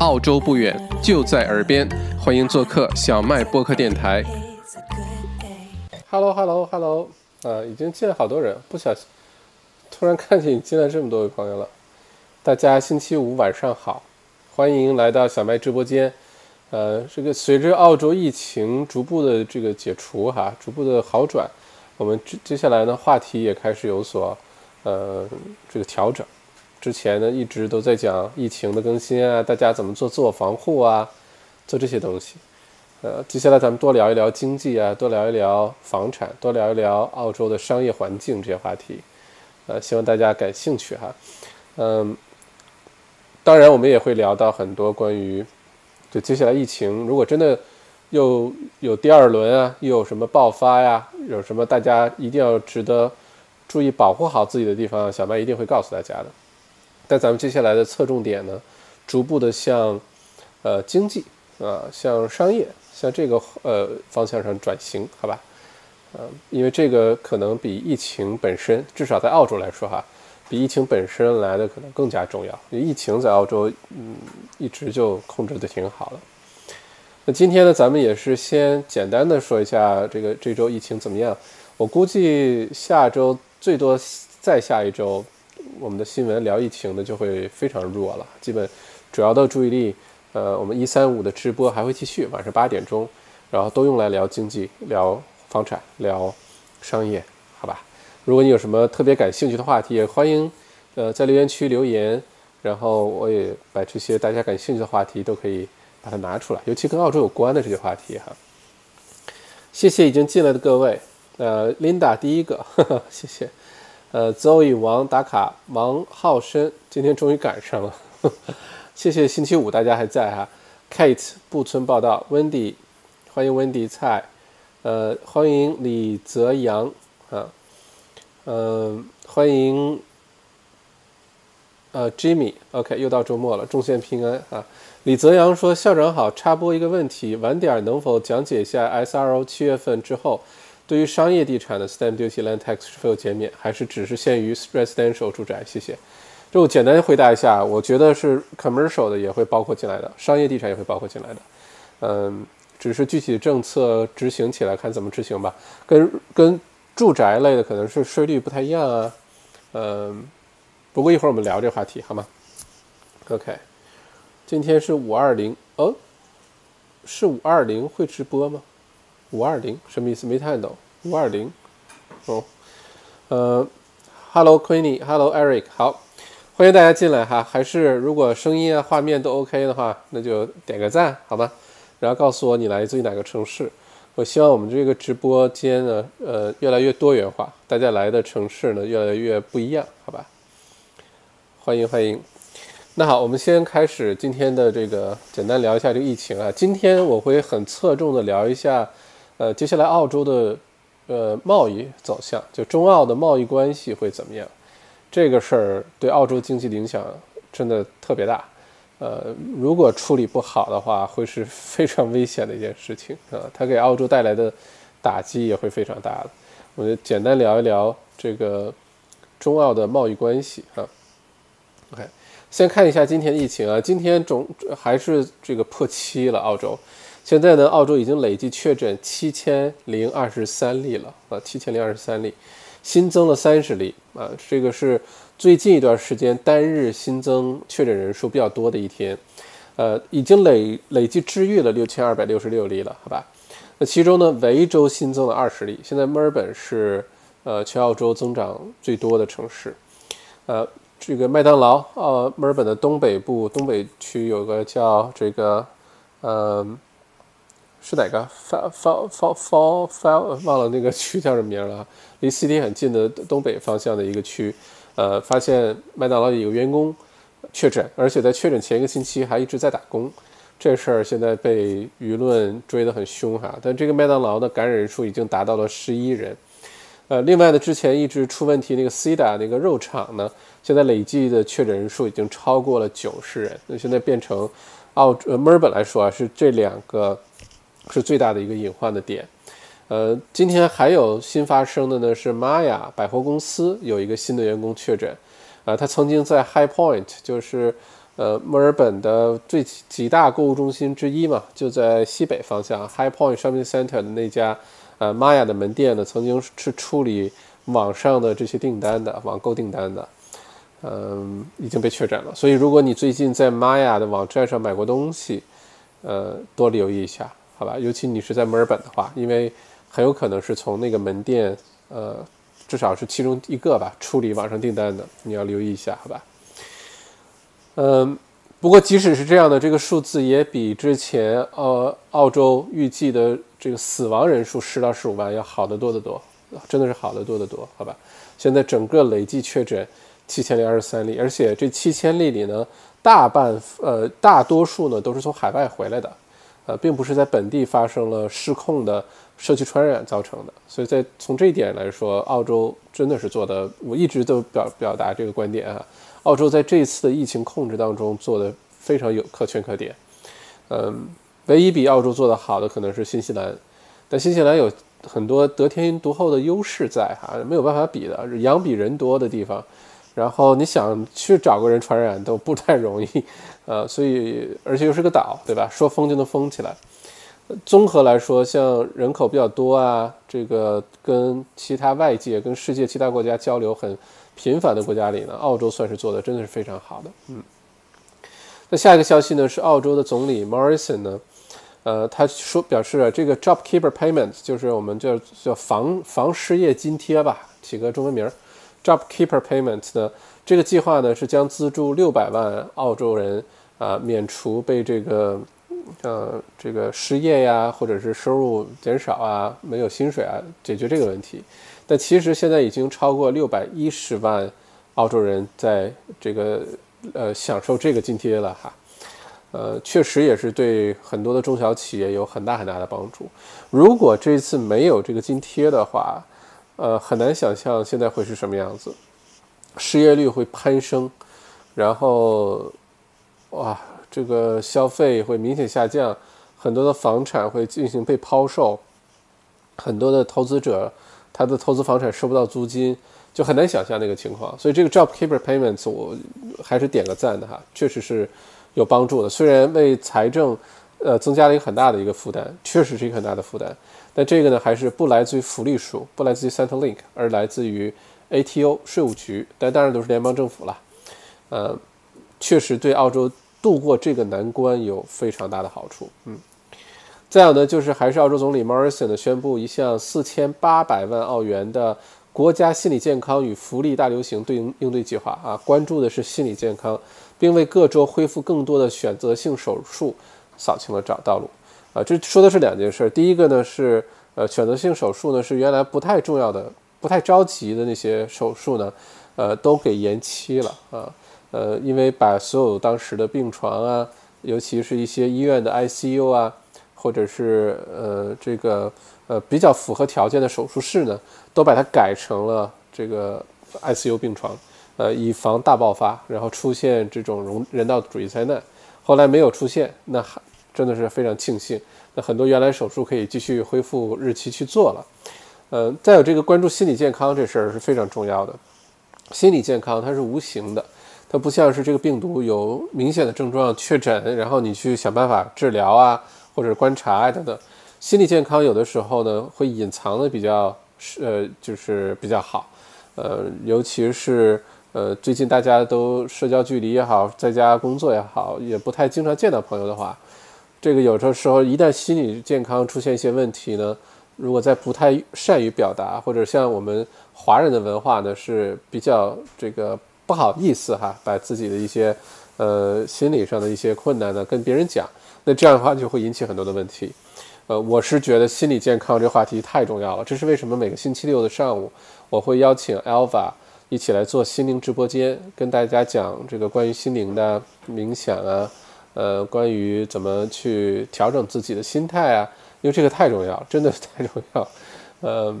澳洲不远，就在耳边，欢迎做客小麦播客电台。Hello，Hello，Hello，呃，已经进来好多人，不小心突然看见你进来这么多位朋友了。大家星期五晚上好，欢迎来到小麦直播间。呃，这个随着澳洲疫情逐步的这个解除哈，逐步的好转，我们接接下来呢话题也开始有所呃这个调整。之前呢一直都在讲疫情的更新啊，大家怎么做自我防护啊，做这些东西。呃，接下来咱们多聊一聊经济啊，多聊一聊房产，多聊一聊澳洲的商业环境这些话题。呃，希望大家感兴趣哈。嗯，当然我们也会聊到很多关于就接下来疫情，如果真的又有第二轮啊，又有什么爆发呀，有什么大家一定要值得注意保护好自己的地方，小麦一定会告诉大家的。但咱们接下来的侧重点呢，逐步的向，呃，经济啊，向商业，向这个呃方向上转型，好吧？嗯，因为这个可能比疫情本身，至少在澳洲来说哈，比疫情本身来的可能更加重要。因为疫情在澳洲，嗯，一直就控制的挺好的。那今天呢，咱们也是先简单的说一下这个这周疫情怎么样。我估计下周最多再下一周。我们的新闻聊疫情的就会非常弱了，基本主要的注意力，呃，我们一三五的直播还会继续，晚上八点钟，然后都用来聊经济、聊房产、聊商业，好吧？如果你有什么特别感兴趣的话题，也欢迎呃在留言区留言，然后我也把这些大家感兴趣的话题都可以把它拿出来，尤其跟澳洲有关的这些话题哈。谢谢已经进来的各位，呃，Linda 第一个，呵 呵谢谢。呃，Zoe 王打卡，王浩生今天终于赶上了，谢谢星期五大家还在哈。Kate 布村报道，Wendy 欢迎 Wendy 蔡，呃，欢迎李泽阳啊，嗯，欢迎呃 Jimmy，OK 又到周末了，众献平安啊。李泽阳说校长好，插播一个问题，晚点能否讲解一下 SRO 七月份之后？对于商业地产的 stamp duty land tax 是否有减免，还是只是限于 residential 住宅？谢谢。就简单回答一下，我觉得是 commercial 的也会包括进来的，商业地产也会包括进来的。嗯，只是具体政策执行起来看怎么执行吧。跟跟住宅类的可能是税率不太一样啊。嗯，不过一会儿我们聊这话题好吗？OK，今天是五二零哦，是五二零会直播吗？五二零什么意思？没看懂。五二零，哦，呃，Hello Queenie，Hello Eric，好，欢迎大家进来哈。还是如果声音啊、画面都 OK 的话，那就点个赞好吗？然后告诉我你来自于哪个城市。我希望我们这个直播间呢，呃，越来越多元化，大家来的城市呢越来越不一样，好吧？欢迎欢迎。那好，我们先开始今天的这个简单聊一下这个疫情啊。今天我会很侧重的聊一下。呃，接下来澳洲的呃贸易走向，就中澳的贸易关系会怎么样？这个事儿对澳洲经济的影响真的特别大。呃，如果处理不好的话，会是非常危险的一件事情啊。它给澳洲带来的打击也会非常大的。我就简单聊一聊这个中澳的贸易关系啊。OK，先看一下今天疫情啊，今天总还是这个破七了，澳洲。现在呢，澳洲已经累计确诊七千零二十三例了啊，七千零二十三例，新增了三十例啊，这个是最近一段时间单日新增确诊人数比较多的一天，呃，已经累累计治愈了六千二百六十六例了，好吧？那其中呢，维州新增了二十例，现在墨尔本是呃全澳洲增长最多的城市，呃，这个麦当劳，呃，墨尔本的东北部东北区有个叫这个，嗯。是哪个？Fal Fal Fal Fal 忘了那个区叫什么名了。离 CT 很近的东北方向的一个区，呃，发现麦当劳有个员工确诊，而且在确诊前一个星期还一直在打工。这事儿现在被舆论追得很凶哈。但这个麦当劳的感染人数已经达到了十一人。呃，另外呢，之前一直出问题那个 Cida 那个肉厂呢，现在累计的确诊人数已经超过了九十人。那现在变成澳呃墨尔本来说啊，是这两个。是最大的一个隐患的点，呃，今天还有新发生的呢，是玛雅百货公司有一个新的员工确诊，啊，他曾经在 High Point，就是呃，墨尔本的最几大购物中心之一嘛，就在西北方向 High Point Shopping Center 的那家呃玛雅的门店呢，曾经是处理网上的这些订单的网购订单的，嗯，已经被确诊了。所以如果你最近在玛雅的网站上买过东西，呃，多留意一下，好吧？尤其你是在墨尔本的话，因为很有可能是从那个门店，呃，至少是其中一个吧，处理网上订单的，你要留意一下，好吧？嗯，不过即使是这样的，这个数字也比之前呃澳洲预计的这个死亡人数十到十五万要好得多得多，真的是好得多得多，好吧？现在整个累计确诊七千零二十三例，而且这七千例里呢。大半呃，大多数呢都是从海外回来的，呃，并不是在本地发生了失控的社区传染造成的。所以在从这一点来说，澳洲真的是做的，我一直都表表达这个观点啊。澳洲在这一次的疫情控制当中做的非常有可圈可点。嗯，唯一比澳洲做的好的可能是新西兰，但新西兰有很多得天独厚的优势在哈，没有办法比的，羊比人多的地方。然后你想去找个人传染都不太容易，呃，所以而且又是个岛，对吧？说封就能封起来。综合来说，像人口比较多啊，这个跟其他外界、跟世界其他国家交流很频繁的国家里呢，澳洲算是做的真的是非常好的。嗯。那下一个消息呢，是澳洲的总理 Morrison 呢，呃，他说表示啊这个 JobKeeper Payment 就是我们叫叫防防失业津贴吧，起个中文名儿。JobKeeper Payment 呢，这个计划呢是将资助六百万澳洲人啊免除被这个呃这个失业呀，或者是收入减少啊，没有薪水啊，解决这个问题。但其实现在已经超过六百一十万澳洲人在这个呃享受这个津贴了哈，呃，确实也是对很多的中小企业有很大很大的帮助。如果这次没有这个津贴的话，呃，很难想象现在会是什么样子，失业率会攀升，然后，哇，这个消费会明显下降，很多的房产会进行被抛售，很多的投资者他的投资房产收不到租金，就很难想象那个情况。所以这个 JobKeeper Payments 我还是点个赞的哈，确实是有帮助的。虽然为财政呃增加了一个很大的一个负担，确实是一个很大的负担。但这个呢，还是不来自于福利署，不来自于 Centrelink，而来自于 ATO 税务局。但当然都是联邦政府了。呃，确实对澳洲度过这个难关有非常大的好处。嗯，再有呢，就是还是澳洲总理 Morrison 的宣布一项四千八百万澳元的国家心理健康与福利大流行对应应对计划啊，关注的是心理健康，并为各州恢复更多的选择性手术扫清了找道路。啊，这说的是两件事。第一个呢是，呃，选择性手术呢是原来不太重要的、不太着急的那些手术呢，呃，都给延期了啊。呃，因为把所有当时的病床啊，尤其是一些医院的 ICU 啊，或者是呃这个呃比较符合条件的手术室呢，都把它改成了这个 ICU 病床，呃，以防大爆发，然后出现这种人人道主义灾难。后来没有出现，那还。真的是非常庆幸，那很多原来手术可以继续恢复日期去做了。呃，再有这个关注心理健康这事儿是非常重要的。心理健康它是无形的，它不像是这个病毒有明显的症状确诊，然后你去想办法治疗啊，或者观察啊等等。心理健康有的时候呢会隐藏的比较是呃就是比较好，呃，尤其是呃最近大家都社交距离也好，在家工作也好，也不太经常见到朋友的话。这个有的时候，一旦心理健康出现一些问题呢，如果在不太善于表达，或者像我们华人的文化呢，是比较这个不好意思哈，把自己的一些呃心理上的一些困难呢跟别人讲，那这样的话就会引起很多的问题。呃，我是觉得心理健康这话题太重要了，这是为什么每个星期六的上午我会邀请 Alva 一起来做心灵直播间，跟大家讲这个关于心灵的冥想啊。呃，关于怎么去调整自己的心态啊，因为这个太重要，真的太重要。呃，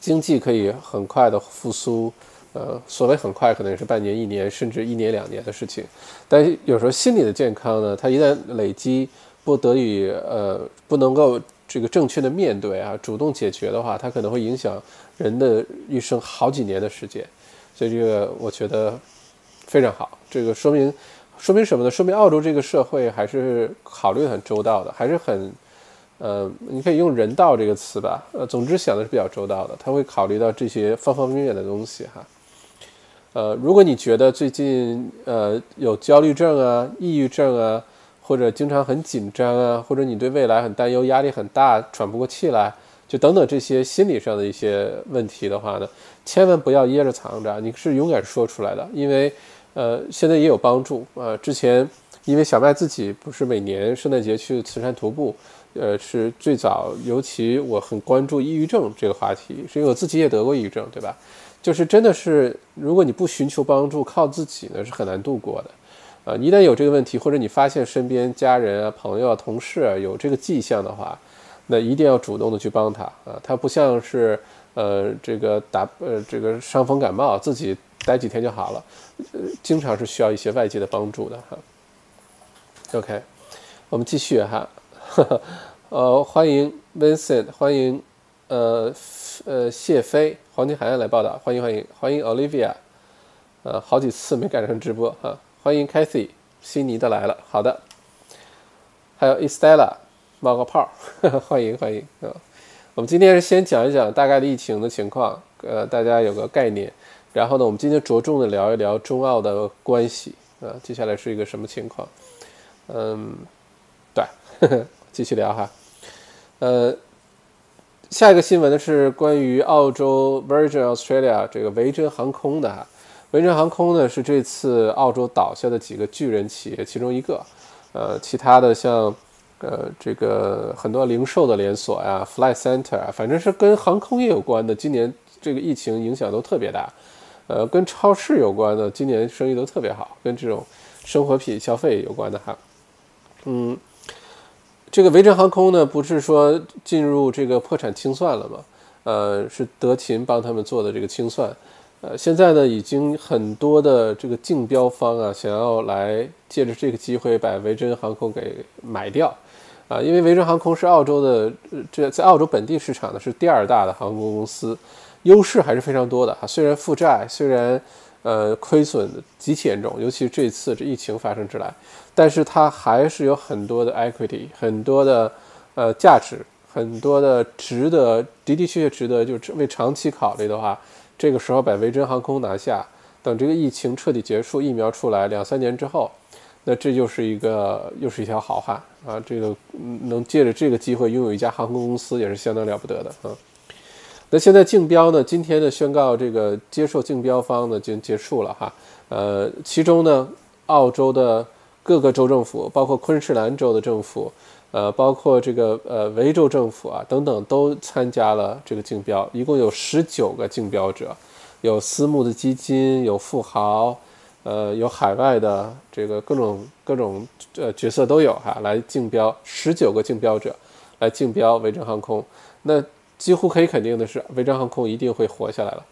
经济可以很快的复苏，呃，所谓很快，可能也是半年、一年，甚至一年、两年的事情。但有时候心理的健康呢，它一旦累积，不得已，呃，不能够这个正确的面对啊，主动解决的话，它可能会影响人的一生好几年的时间。所以这个我觉得非常好，这个说明。说明什么呢？说明澳洲这个社会还是考虑很周到的，还是很，呃，你可以用人道这个词吧，呃，总之想的是比较周到的，他会考虑到这些方方面面的东西哈。呃，如果你觉得最近呃有焦虑症啊、抑郁症啊，或者经常很紧张啊，或者你对未来很担忧、压力很大、喘不过气来，就等等这些心理上的一些问题的话呢，千万不要掖着藏着，你是勇敢说出来的，因为。呃，现在也有帮助啊。之前因为小麦自己不是每年圣诞节去慈善徒步，呃，是最早。尤其我很关注抑郁症这个话题，是因为我自己也得过抑郁症，对吧？就是真的是，如果你不寻求帮助，靠自己呢是很难度过的。啊，一旦有这个问题，或者你发现身边家人啊、朋友啊、同事啊有这个迹象的话，那一定要主动的去帮他啊。他不像是呃这个打呃这个伤风感冒自己。待几天就好了，呃，经常是需要一些外界的帮助的哈。OK，我们继续哈，呃，欢迎 Vincent，欢迎呃呃谢飞，黄金海岸来报道，欢迎欢迎欢迎 Olivia，呃，好几次没赶上直播哈，欢迎 Cathy，悉尼的来了，好的，还有 Estella，冒个泡，欢迎欢迎啊，我们今天是先讲一讲大概的疫情的情况，呃，大家有个概念。然后呢，我们今天着重的聊一聊中澳的关系啊，接下来是一个什么情况？嗯，对，继续聊哈。呃，下一个新闻呢是关于澳洲 Virgin Australia 这个维珍航空的哈。维珍航空呢是这次澳洲倒下的几个巨人企业其中一个。呃，其他的像呃这个很多零售的连锁呀，Fly Center 啊，反正是跟航空业有关的，今年这个疫情影响都特别大。呃，跟超市有关的，今年生意都特别好，跟这种生活品消费有关的哈。嗯，这个维珍航空呢，不是说进入这个破产清算了吗？呃，是德勤帮他们做的这个清算。呃，现在呢，已经很多的这个竞标方啊，想要来借着这个机会把维珍航空给买掉啊，因为维珍航空是澳洲的，这在澳洲本地市场呢是第二大的航空公司。优势还是非常多的哈，虽然负债，虽然呃亏损极其严重，尤其这次这疫情发生之来，但是它还是有很多的 equity，很多的呃价值，很多的值得的的确确值得，就是为长期考虑的话，这个时候把维珍航空拿下，等这个疫情彻底结束，疫苗出来两三年之后，那这就是一个又是一条好汉啊，这个能借着这个机会拥有一家航空公司也是相当了不得的啊。那现在竞标呢？今天的宣告这个接受竞标方呢已经结束了哈。呃，其中呢，澳洲的各个州政府，包括昆士兰州的政府，呃，包括这个呃维州政府啊等等，都参加了这个竞标。一共有十九个竞标者，有私募的基金，有富豪，呃，有海外的这个各种各种呃角色都有哈，来竞标十九个竞标者来竞标维珍航空。那几乎可以肯定的是，维珍航空一定会活下来了。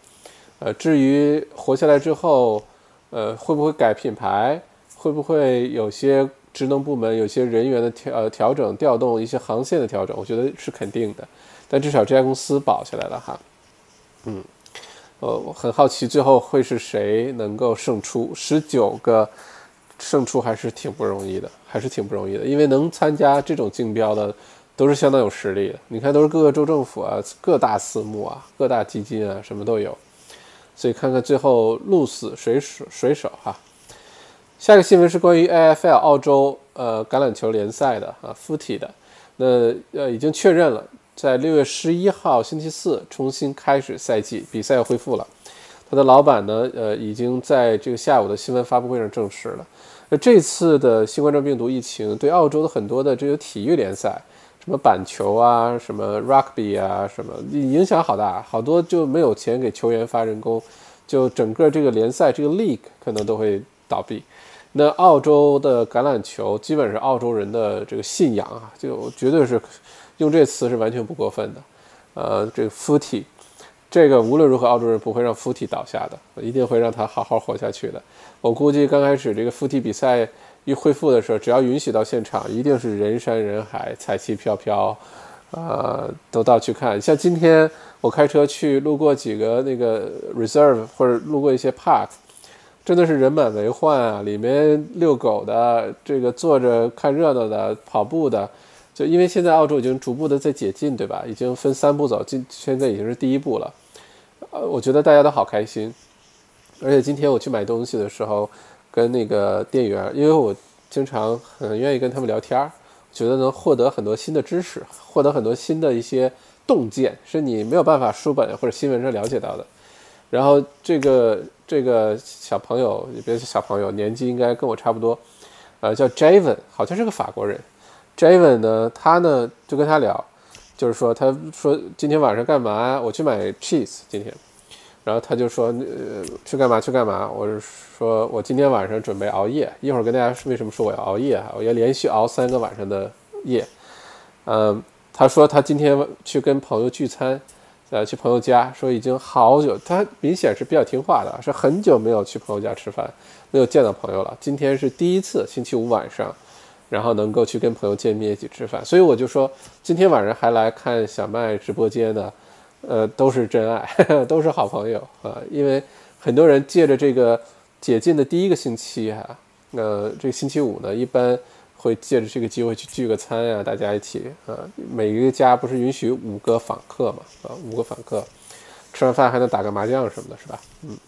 呃，至于活下来之后，呃，会不会改品牌，会不会有些职能部门、有些人员的调呃调整、调动，一些航线的调整，我觉得是肯定的。但至少这家公司保下来了哈。嗯，呃，我很好奇最后会是谁能够胜出？十九个胜出还是挺不容易的，还是挺不容易的，因为能参加这种竞标的。都是相当有实力的，你看，都是各个州政府啊、各大私募啊、各大基金啊，什么都有。所以看看最后鹿死谁手谁手哈。下一个新闻是关于 AFL 澳洲呃橄榄球联赛的啊，Footy 的。那呃已经确认了，在六月十一号星期四重新开始赛季，比赛要恢复了。他的老板呢，呃已经在这个下午的新闻发布会上证实了。那这次的新冠状病毒疫情对澳洲的很多的这个体育联赛。什么板球啊，什么 rugby 啊，什么影响好大，好多就没有钱给球员发人工，就整个这个联赛这个 league 可能都会倒闭。那澳洲的橄榄球基本是澳洲人的这个信仰啊，就绝对是用这词是完全不过分的。呃，这个 footy，这个无论如何澳洲人不会让 footy 倒下的，一定会让他好好活下去的。我估计刚开始这个 footy 比赛。一恢复的时候，只要允许到现场，一定是人山人海，彩旗飘飘，呃，都到去看。像今天我开车去路过几个那个 reserve 或者路过一些 park，真的是人满为患啊！里面遛狗的，这个坐着看热闹的，跑步的，就因为现在澳洲已经逐步的在解禁，对吧？已经分三步走，今现在已经是第一步了。呃，我觉得大家都好开心。而且今天我去买东西的时候，跟那个店员，因为我经常很愿意跟他们聊天儿，觉得能获得很多新的知识，获得很多新的一些洞见，是你没有办法书本或者新闻上了解到的。然后这个这个小朋友也别是小朋友，年纪应该跟我差不多，呃，叫 Javen，好像是个法国人。Javen 呢，他呢就跟他聊，就是说他说今天晚上干嘛？我去买 cheese 今天。然后他就说呃去干嘛去干嘛？我是说我今天晚上准备熬夜，一会儿跟大家说为什么说我要熬夜啊？我要连续熬三个晚上的夜。嗯，他说他今天去跟朋友聚餐。呃，去朋友家说已经好久，他明显是比较听话的，是很久没有去朋友家吃饭，没有见到朋友了。今天是第一次，星期五晚上，然后能够去跟朋友见面一起吃饭，所以我就说，今天晚上还来看小麦直播间的，呃，都是真爱，都是好朋友啊。因为很多人借着这个解禁的第一个星期哈，呃，这个星期五呢，一般。会借着这个机会去聚个餐呀，大家一起啊，每一个家不是允许五个访客嘛？啊，五个访客，吃完饭还能打个麻将什么的，是吧？嗯，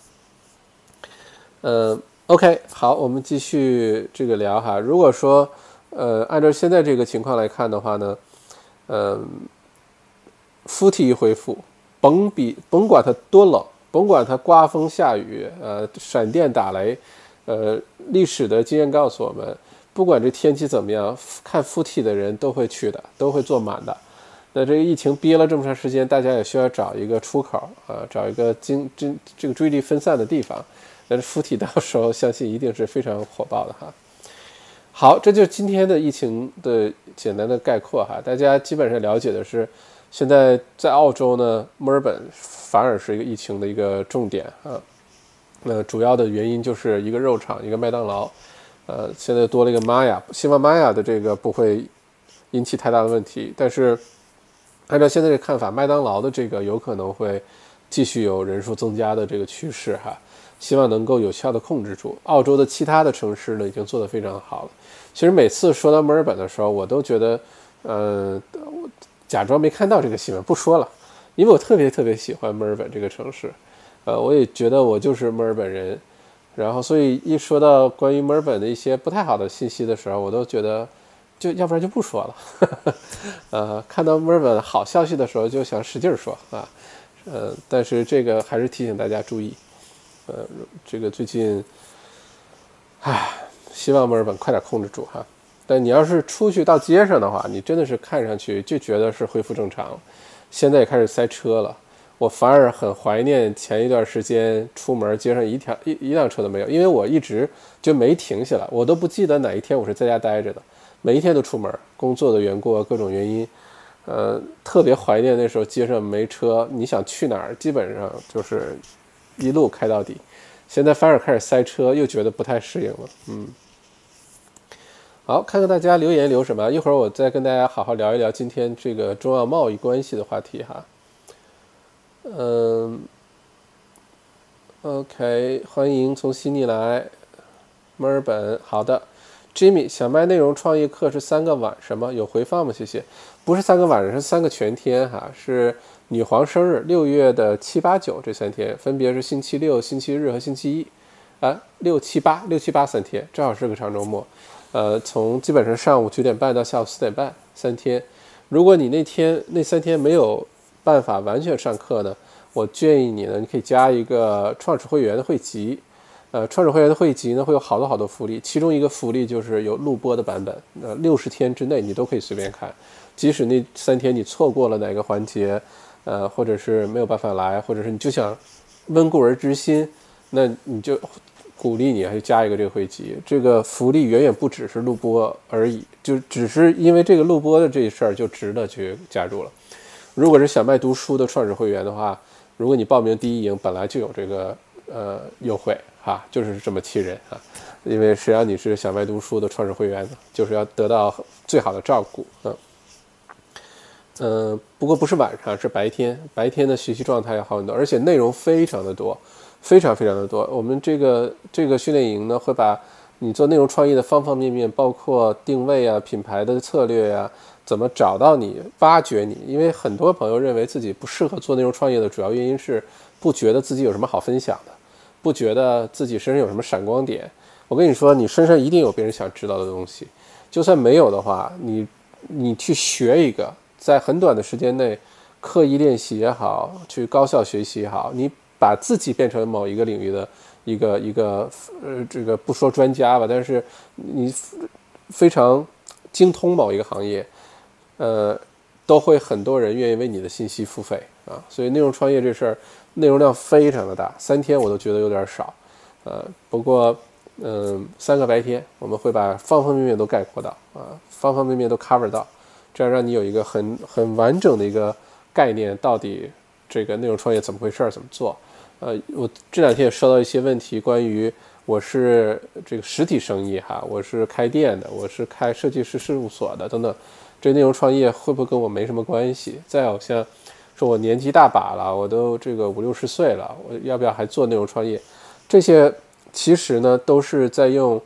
呃，OK，好，我们继续这个聊哈。如果说，呃，按照现在这个情况来看的话呢，嗯，FUT 一恢复，甭比甭管它多冷，甭管它刮风下雨，呃，闪电打雷，呃，历史的经验告诉我们。不管这天气怎么样，看附体的人都会去的，都会坐满的。那这个疫情憋了这么长时间，大家也需要找一个出口啊，找一个精精这个注意力分散的地方。但是附体到时候相信一定是非常火爆的哈。好，这就是今天的疫情的简单的概括哈。大家基本上了解的是，现在在澳洲呢，墨尔本反而是一个疫情的一个重点啊。那主要的原因就是一个肉厂，一个麦当劳。呃，现在多了一个玛雅，希望玛雅的这个不会引起太大的问题。但是，按照现在的看法，麦当劳的这个有可能会继续有人数增加的这个趋势哈。希望能够有效的控制住。澳洲的其他的城市呢，已经做得非常好了。其实每次说到墨尔本的时候，我都觉得，呃，假装没看到这个新闻，不说了，因为我特别特别喜欢墨尔本这个城市。呃，我也觉得我就是墨尔本人。然后，所以一说到关于墨尔本的一些不太好的信息的时候，我都觉得，就要不然就不说了。呃，看到墨尔本好消息的时候，就想使劲说啊。呃，但是这个还是提醒大家注意。呃，这个最近，唉，希望墨尔本快点控制住哈。但你要是出去到街上的话，你真的是看上去就觉得是恢复正常。现在也开始塞车了。我反而很怀念前一段时间出门街上一条一一辆车都没有，因为我一直就没停下来，我都不记得哪一天我是在家待着的，每一天都出门，工作的缘故，各种原因，呃，特别怀念那时候街上没车，你想去哪儿，基本上就是一路开到底。现在反而开始塞车，又觉得不太适应了。嗯，好，看看大家留言留什么，一会儿我再跟大家好好聊一聊今天这个中澳贸易关系的话题哈。嗯，OK，欢迎从悉尼来，墨尔本。好的，Jimmy，小麦内容创业课是三个晚上吗？有回放吗？谢谢。不是三个晚上，是三个全天哈。是女皇生日，六月的七八九这三天，分别是星期六、星期日和星期一。啊，六七八，六七八三天，正好是个长周末。呃，从基本上上午九点半到下午四点半，三天。如果你那天那三天没有。办法完全上课呢？我建议你呢，你可以加一个创始会员的会籍。呃，创始会员的会籍呢，会有好多好多福利，其中一个福利就是有录播的版本。呃，六十天之内你都可以随便看，即使那三天你错过了哪个环节，呃，或者是没有办法来，或者是你就想温故而知新，那你就鼓励你还加一个这个会籍。这个福利远远不只是录播而已，就只是因为这个录播的这事儿就值得去加入了。如果是小麦读书的创始会员的话，如果你报名第一营，本来就有这个呃优惠哈，就是这么气人啊！因为谁让你是小麦读书的创始会员呢？就是要得到最好的照顾，嗯嗯。不过不是晚上，是白天，白天的学习状态要好很多，而且内容非常的多，非常非常的多。我们这个这个训练营呢，会把你做内容创业的方方面面，包括定位啊、品牌的策略呀，怎么找到你、挖掘你。因为很多朋友认为自己不适合做内容创业的主要原因是不觉得自己有什么好分享的，不觉得自己身上有什么闪光点。我跟你说，你身上一定有别人想知道的东西，就算没有的话，你你去学一个，在很短的时间内刻意练习也好，去高效学习也好，你把自己变成某一个领域的一个一个呃，这个不说专家吧，但是你非常精通某一个行业，呃，都会很多人愿意为你的信息付费啊。所以内容创业这事儿，内容量非常的大，三天我都觉得有点少，呃，不过。嗯，三个白天，我们会把方方面面都概括到啊，方方面面都 cover 到，这样让你有一个很很完整的一个概念，到底这个内容创业怎么回事儿，怎么做？呃，我这两天也收到一些问题，关于我是这个实体生意哈，我是开店的，我是开设计师事务所的等等，这内容创业会不会跟我没什么关系？再有像说我年纪大把了，我都这个五六十岁了，我要不要还做内容创业？这些。其实呢，都是在用，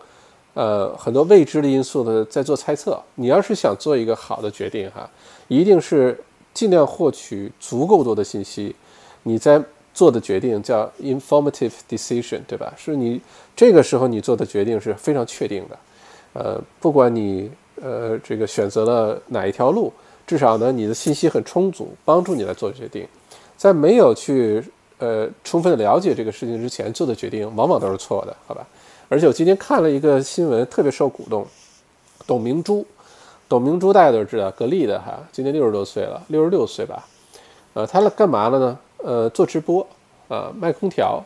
呃，很多未知的因素的在做猜测。你要是想做一个好的决定哈，一定是尽量获取足够多的信息，你在做的决定叫 informative decision，对吧？是你这个时候你做的决定是非常确定的。呃，不管你呃这个选择了哪一条路，至少呢你的信息很充足，帮助你来做决定。在没有去。呃，充分的了解这个事情之前做的决定，往往都是错的，好吧？而且我今天看了一个新闻，特别受鼓动。董明珠，董明珠大家都知道，格力的哈，今年六十多岁了，六十六岁吧。呃，他干嘛了呢？呃，做直播啊，卖空调。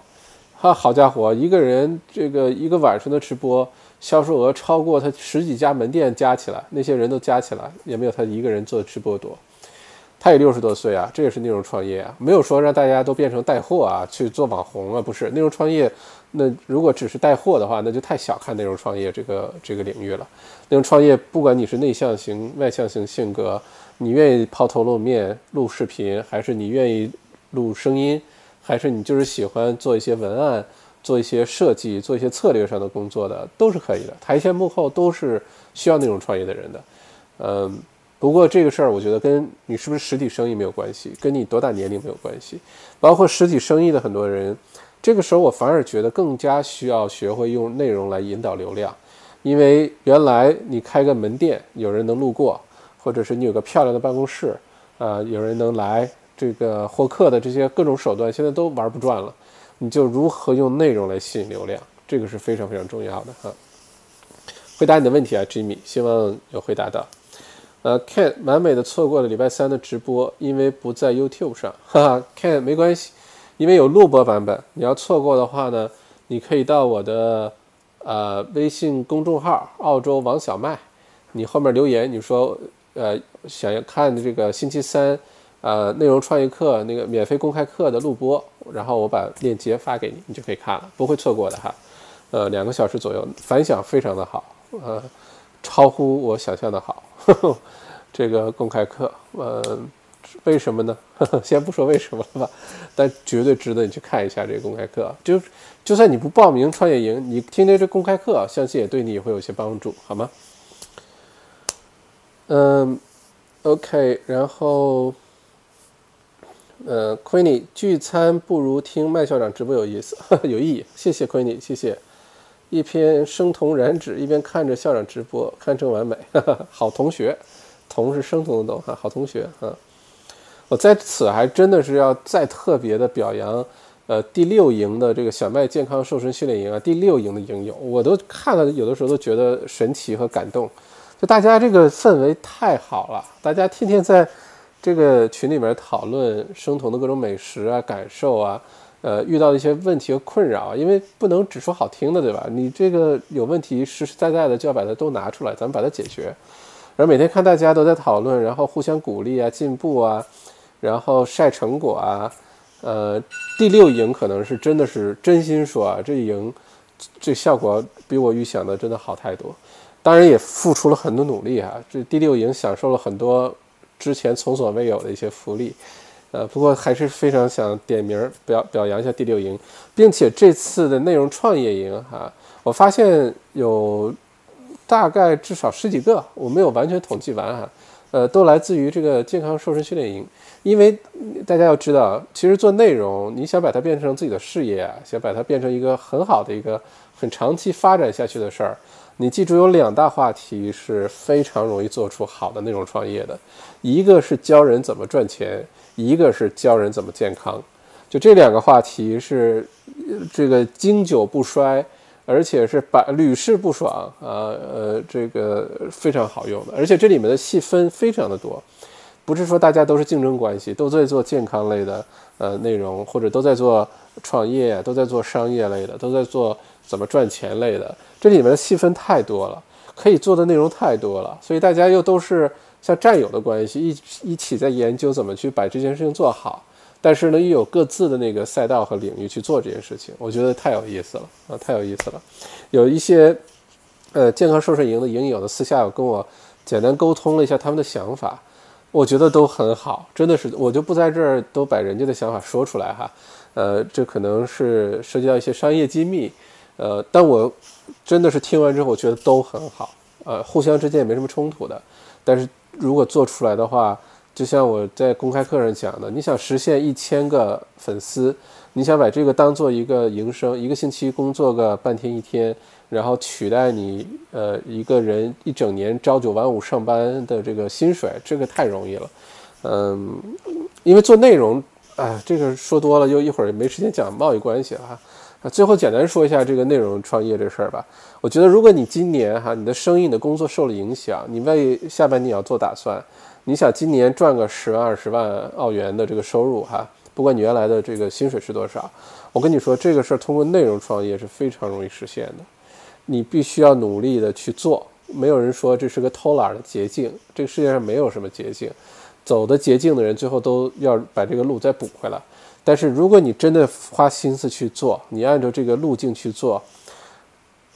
哈，好家伙，一个人这个一个晚上的直播，销售额超过他十几家门店加起来，那些人都加起来，也没有他一个人做直播多。他也六十多岁啊，这也是内容创业啊，没有说让大家都变成带货啊，去做网红啊，不是内容创业。那如果只是带货的话，那就太小看内容创业这个这个领域了。内容创业，不管你是内向型、外向型性格，你愿意抛头露面录视频，还是你愿意录声音，还是你就是喜欢做一些文案、做一些设计、做一些策略上的工作的，都是可以的。台前幕后都是需要那种创业的人的，嗯。不过这个事儿，我觉得跟你是不是实体生意没有关系，跟你多大年龄没有关系。包括实体生意的很多人，这个时候我反而觉得更加需要学会用内容来引导流量，因为原来你开个门店，有人能路过，或者是你有个漂亮的办公室，啊，有人能来这个获客的这些各种手段，现在都玩不转了。你就如何用内容来吸引流量，这个是非常非常重要的哈。回答你的问题啊，Jimmy，希望有回答到。呃，Ken 完美的错过了礼拜三的直播，因为不在 YouTube 上，哈哈，Ken 没关系，因为有录播版本。你要错过的话呢，你可以到我的呃微信公众号“澳洲王小麦”，你后面留言，你说呃想要看这个星期三呃内容创业课那个免费公开课的录播，然后我把链接发给你，你就可以看了，不会错过的哈。呃，两个小时左右，反响非常的好，呃，超乎我想象的好。呵 呵这个公开课，呃，为什么呢呵呵？先不说为什么了吧，但绝对值得你去看一下这个公开课。就就算你不报名创业营，你听听这公开课，相信也对你也会有些帮助，好吗？嗯，OK，然后，呃，Queenie，聚餐不如听麦校长直播有意思，有意义。谢谢 Queenie，谢谢。一篇生酮燃脂，一边看着校长直播，堪称完美。好同学，同是生酮的酮哈，好同学啊！我在此还真的是要再特别的表扬，呃，第六营的这个小麦健康瘦身训练营啊，第六营的营友，我都看了，有的时候都觉得神奇和感动。就大家这个氛围太好了，大家天天在这个群里面讨论生酮的各种美食啊、感受啊。呃，遇到的一些问题和困扰，因为不能只说好听的，对吧？你这个有问题，实实在在的就要把它都拿出来，咱们把它解决。然后每天看大家都在讨论，然后互相鼓励啊，进步啊，然后晒成果啊。呃，第六营可能是真的是真心说啊，这营这效果比我预想的真的好太多。当然也付出了很多努力啊，这第六营享受了很多之前从所未有的一些福利。呃，不过还是非常想点名表表扬一下第六营，并且这次的内容创业营哈，我发现有大概至少十几个，我没有完全统计完哈，呃，都来自于这个健康瘦身训练营。因为大家要知道，其实做内容，你想把它变成自己的事业啊，想把它变成一个很好的一个很长期发展下去的事儿，你记住有两大话题是非常容易做出好的内容创业的，一个是教人怎么赚钱。一个是教人怎么健康，就这两个话题是这个经久不衰，而且是百屡试不爽啊，呃，这个非常好用的，而且这里面的细分非常的多，不是说大家都是竞争关系，都在做健康类的呃内容，或者都在做创业，都在做商业类的，都在做怎么赚钱类的，这里面的细分太多了，可以做的内容太多了，所以大家又都是。像战友的关系，一一起在研究怎么去把这件事情做好，但是呢，又有各自的那个赛道和领域去做这件事情，我觉得太有意思了啊，太有意思了。有一些呃健康瘦身营的营友的私下有跟我简单沟通了一下他们的想法，我觉得都很好，真的是我就不在这儿都把人家的想法说出来哈，呃，这可能是涉及到一些商业机密，呃，但我真的是听完之后，我觉得都很好，呃，互相之间也没什么冲突的，但是。如果做出来的话，就像我在公开课上讲的，你想实现一千个粉丝，你想把这个当做一个营生，一个星期工作个半天一天，然后取代你呃一个人一整年朝九晚五上班的这个薪水，这个太容易了。嗯，因为做内容，哎，这个说多了又一会儿没时间讲贸易关系了哈。啊，最后简单说一下这个内容创业这事儿吧。我觉得，如果你今年哈你的生意、你的工作受了影响，你为下半年要做打算，你想今年赚个十万、二十万澳元的这个收入哈，不管你原来的这个薪水是多少，我跟你说，这个事儿通过内容创业是非常容易实现的。你必须要努力的去做，没有人说这是个偷懒的捷径，这个世界上没有什么捷径，走的捷径的人最后都要把这个路再补回来。但是如果你真的花心思去做，你按照这个路径去做，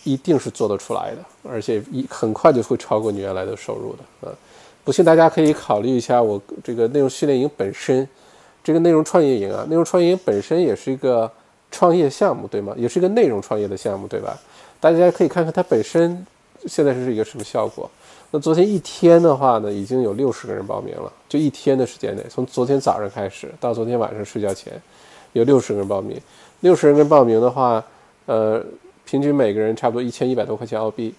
一定是做得出来的，而且一很快就会超过你原来的收入的。啊，不信大家可以考虑一下我这个内容训练营本身，这个内容创业营啊，内容创业营本身也是一个创业项目，对吗？也是一个内容创业的项目，对吧？大家可以看看它本身现在是一个什么效果。那昨天一天的话呢，已经有六十个人报名了，就一天的时间内，从昨天早上开始到昨天晚上睡觉前，有六十个人报名。六十人报名的话，呃，平均每个人差不多一千一百多块钱澳币，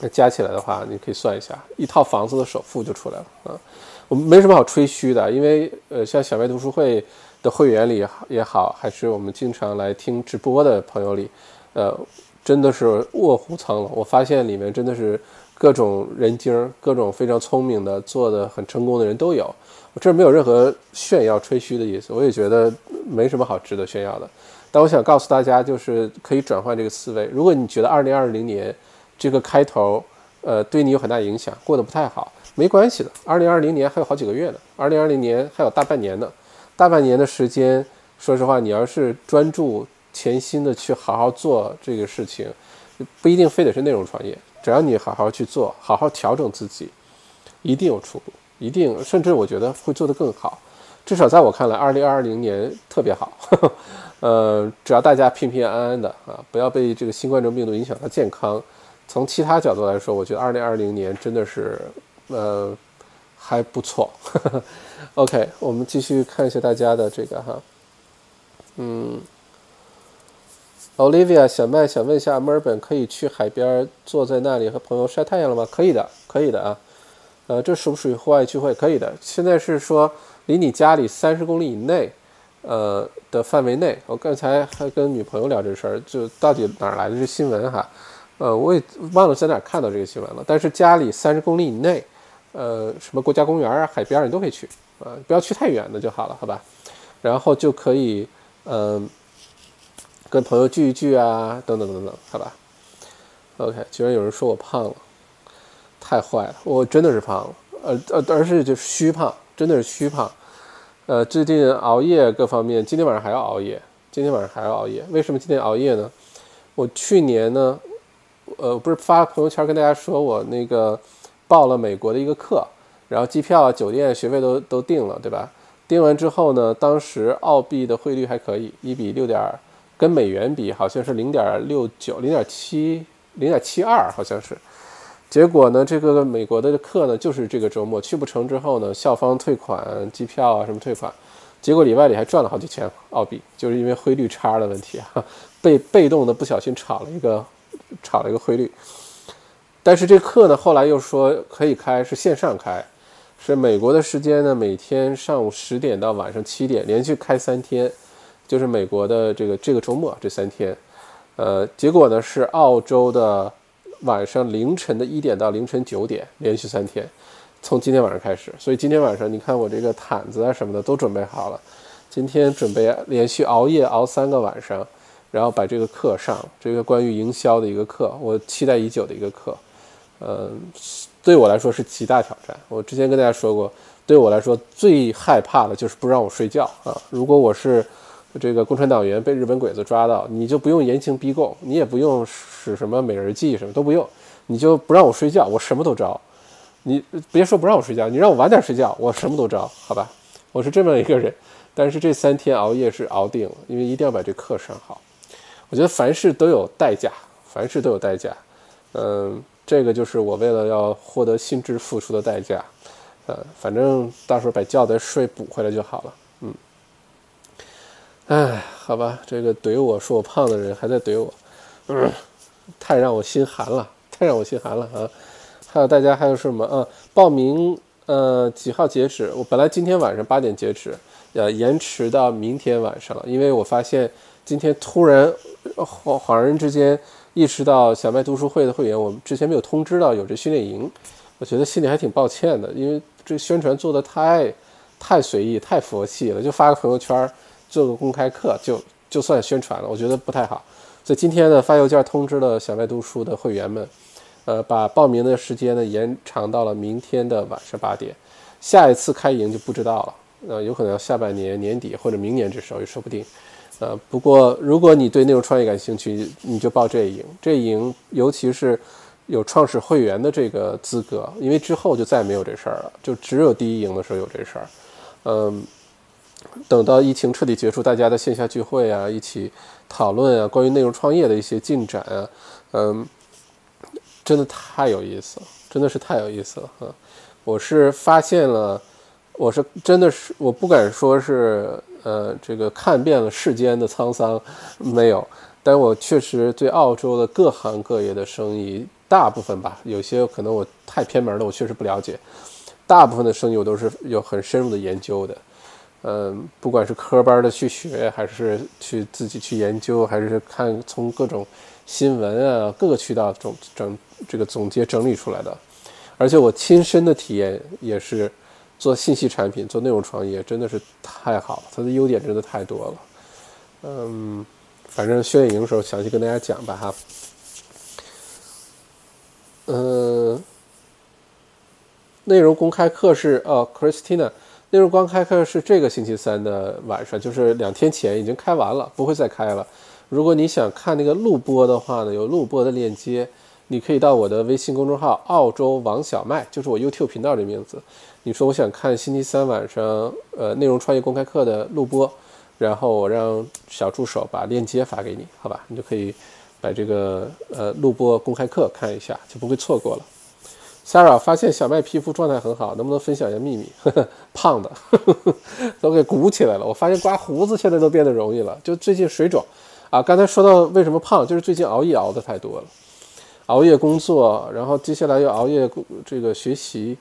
那加起来的话，你可以算一下，一套房子的首付就出来了啊。我们没什么好吹嘘的，因为呃，像小白读书会的会员里也好，还是我们经常来听直播的朋友里，呃，真的是卧虎藏龙。我发现里面真的是。各种人精，各种非常聪明的、做的很成功的人都有。我这没有任何炫耀、吹嘘的意思，我也觉得没什么好值得炫耀的。但我想告诉大家，就是可以转换这个思维。如果你觉得2020年这个开头，呃，对你有很大影响，过得不太好，没关系的。2020年还有好几个月呢，2020年还有大半年呢。大半年的时间，说实话，你要是专注、潜心的去好好做这个事情，不一定非得是内容创业。只要你好好去做，好好调整自己，一定有出路，一定，甚至我觉得会做得更好。至少在我看来，二零二零年特别好。呃，只要大家平平安安的啊，不要被这个新冠状病毒影响到健康。从其他角度来说，我觉得二零二零年真的是呃还不错。OK，我们继续看一下大家的这个哈，嗯。Olivia 小麦想问一下，墨尔本可以去海边坐在那里和朋友晒太阳了吗？可以的，可以的啊。呃，这属不属于户外聚会？可以的。现在是说离你家里三十公里以内，呃的范围内。我刚才还跟女朋友聊这事儿，就到底哪儿来的这新闻哈？呃，我也忘了在哪儿看到这个新闻了。但是家里三十公里以内，呃，什么国家公园啊、海边你都可以去啊，不要去太远的就好了，好吧？然后就可以，嗯。跟朋友聚一聚啊，等等等等，好吧。OK，居然有人说我胖了，太坏了，我真的是胖了，呃呃，而是就是虚胖，真的是虚胖。呃，最近熬夜各方面，今天晚上还要熬夜，今天晚上还要熬夜。为什么今天熬夜呢？我去年呢，呃，不是发朋友圈跟大家说我那个报了美国的一个课，然后机票、酒店、学费都都定了，对吧？定完之后呢，当时澳币的汇率还可以，一比六点，跟美元比好像是零点六九、零点七、零点七二，好像是。结果呢，这个美国的课呢，就是这个周末去不成之后呢，校方退款机票啊什么退款，结果里外里还赚了好几千澳币，就是因为汇率差的问题 哈，被被动的不小心炒了一个炒了一个汇率。但是这课呢，后来又说可以开，是线上开，是美国的时间呢，每天上午十点到晚上七点，连续开三天，就是美国的这个这个周末这三天，呃，结果呢是澳洲的晚上凌晨的一点到凌晨九点，连续三天，从今天晚上开始，所以今天晚上你看我这个毯子啊什么的都准备好了，今天准备连续熬夜熬三个晚上，然后把这个课上，这个关于营销的一个课，我期待已久的一个课。嗯，对我来说是极大挑战。我之前跟大家说过，对我来说最害怕的就是不让我睡觉啊！如果我是这个共产党员被日本鬼子抓到，你就不用严刑逼供，你也不用使什么美人计，什么都不用，你就不让我睡觉，我什么都招。你别说不让我睡觉，你让我晚点睡觉，我什么都招，好吧？我是这么一个人。但是这三天熬夜是熬定了，因为一定要把这课上好。我觉得凡事都有代价，凡事都有代价。嗯。这个就是我为了要获得心智付出的代价，呃，反正到时候把觉的睡补回来就好了，哎，好吧，这个怼我说我胖的人还在怼我，嗯，太让我心寒了，太让我心寒了啊！还有大家还有什么啊？报名呃几号截止？我本来今天晚上八点截止，呃，延迟到明天晚上了，因为我发现今天突然恍恍然之间。意识到小麦读书会的会员，我们之前没有通知到有这训练营，我觉得心里还挺抱歉的，因为这宣传做的太太随意、太佛系了，就发个朋友圈儿，做个公开课就就算宣传了，我觉得不太好。所以今天呢，发邮件通知了小麦读书的会员们，呃，把报名的时间呢延长到了明天的晚上八点，下一次开营就不知道了，呃，有可能要下半年年底或者明年这时候也说不定。呃，不过如果你对内容创业感兴趣，你就报这一营。这一营尤其是有创始会员的这个资格，因为之后就再也没有这事儿了，就只有第一营的时候有这事儿。嗯，等到疫情彻底结束，大家的线下聚会啊，一起讨论啊，关于内容创业的一些进展啊，嗯，真的太有意思了，真的是太有意思了哈！我是发现了，我是真的是，我不敢说是。呃，这个看遍了世间的沧桑，没有，但我确实对澳洲的各行各业的生意，大部分吧，有些可能我太偏门了，我确实不了解。大部分的生意我都是有很深入的研究的，嗯，不管是科班的去学，还是去自己去研究，还是看从各种新闻啊各个渠道总整这个总结整理出来的，而且我亲身的体验也是。做信息产品、做内容创业真的是太好了，它的优点真的太多了。嗯，反正训练营的时候详细跟大家讲吧哈。嗯，内容公开课是哦，Christina，内容公开课是这个星期三的晚上，就是两天前已经开完了，不会再开了。如果你想看那个录播的话呢，有录播的链接，你可以到我的微信公众号“澳洲王小麦”，就是我 YouTube 频道的名字。你说我想看星期三晚上呃内容创业公开课的录播，然后我让小助手把链接发给你，好吧？你就可以把这个呃录播公开课看一下，就不会错过了。Sarah 发现小麦皮肤状态很好，能不能分享一下秘密？胖的 都给鼓起来了。我发现刮胡子现在都变得容易了，就最近水肿啊。刚才说到为什么胖，就是最近熬夜熬的太多了，熬夜工作，然后接下来又熬夜这个学习。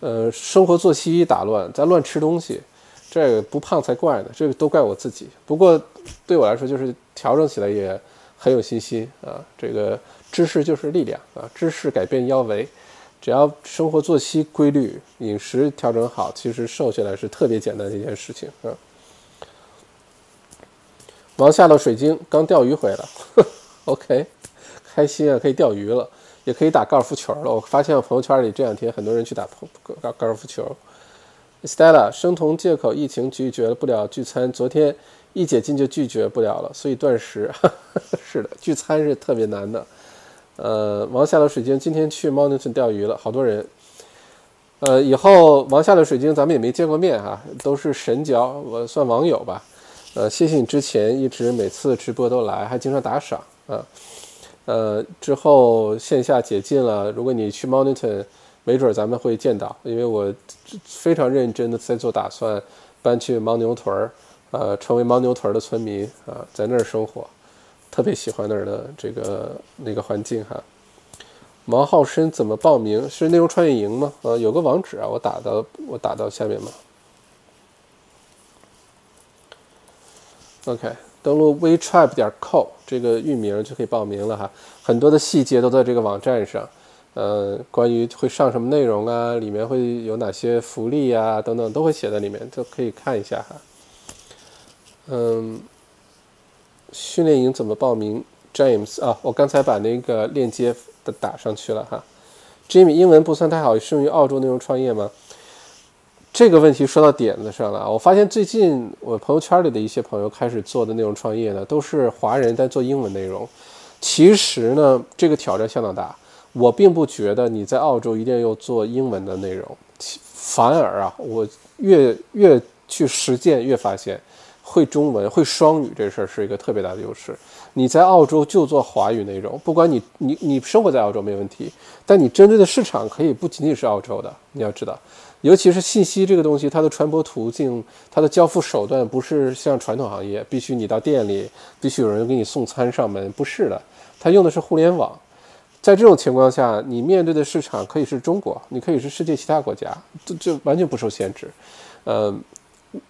呃，生活作息打乱，再乱吃东西，这个不胖才怪呢。这个都怪我自己。不过对我来说，就是调整起来也很有信心啊。这个知识就是力量啊，知识改变腰围，只要生活作息规律，饮食调整好，其实瘦下来是特别简单的一件事情啊。王下了水晶，刚钓鱼回来，OK，开心啊，可以钓鱼了。也可以打高尔夫球了。我发现我朋友圈里这两天很多人去打高高尔夫球。Stella 生酮借口疫情拒绝不了聚餐，昨天一解禁就拒绝不了了，所以断食。是的，聚餐是特别难的。呃，王下的水晶今天去 Mountain 钓鱼了，好多人。呃，以后王下的水晶咱们也没见过面哈，都是神交，我算网友吧。呃，谢谢你之前一直每次直播都来，还经常打赏啊。呃，之后线下解禁了，如果你去 Mountain，没准咱们会见到，因为我非常认真的在做打算，搬去牦牛屯儿，呃，成为牦牛屯儿的村民啊，在那儿生活，特别喜欢那儿的这个那个环境哈。毛浩深怎么报名？是内容创业营吗？呃，有个网址啊，我打到我打到下面嘛。OK，登录 WeTribe 点 co 这个域名就可以报名了哈，很多的细节都在这个网站上。呃，关于会上什么内容啊，里面会有哪些福利啊等等，都会写在里面，都可以看一下哈。嗯，训练营怎么报名？James 啊，我刚才把那个链接。的打上去了哈，Jimmy 英文不算太好，适用于澳洲内容创业吗？这个问题说到点子上了。我发现最近我朋友圈里的一些朋友开始做的内容创业呢，都是华人在做英文内容。其实呢，这个挑战相当大。我并不觉得你在澳洲一定要做英文的内容，反而啊，我越越去实践越发现，会中文会双语这事儿是一个特别大的优势。你在澳洲就做华语内容，不管你你你生活在澳洲没问题，但你针对的市场可以不仅仅是澳洲的。你要知道，尤其是信息这个东西，它的传播途径、它的交付手段不是像传统行业，必须你到店里，必须有人给你送餐上门，不是的，它用的是互联网。在这种情况下，你面对的市场可以是中国，你可以是世界其他国家，这这完全不受限制。呃，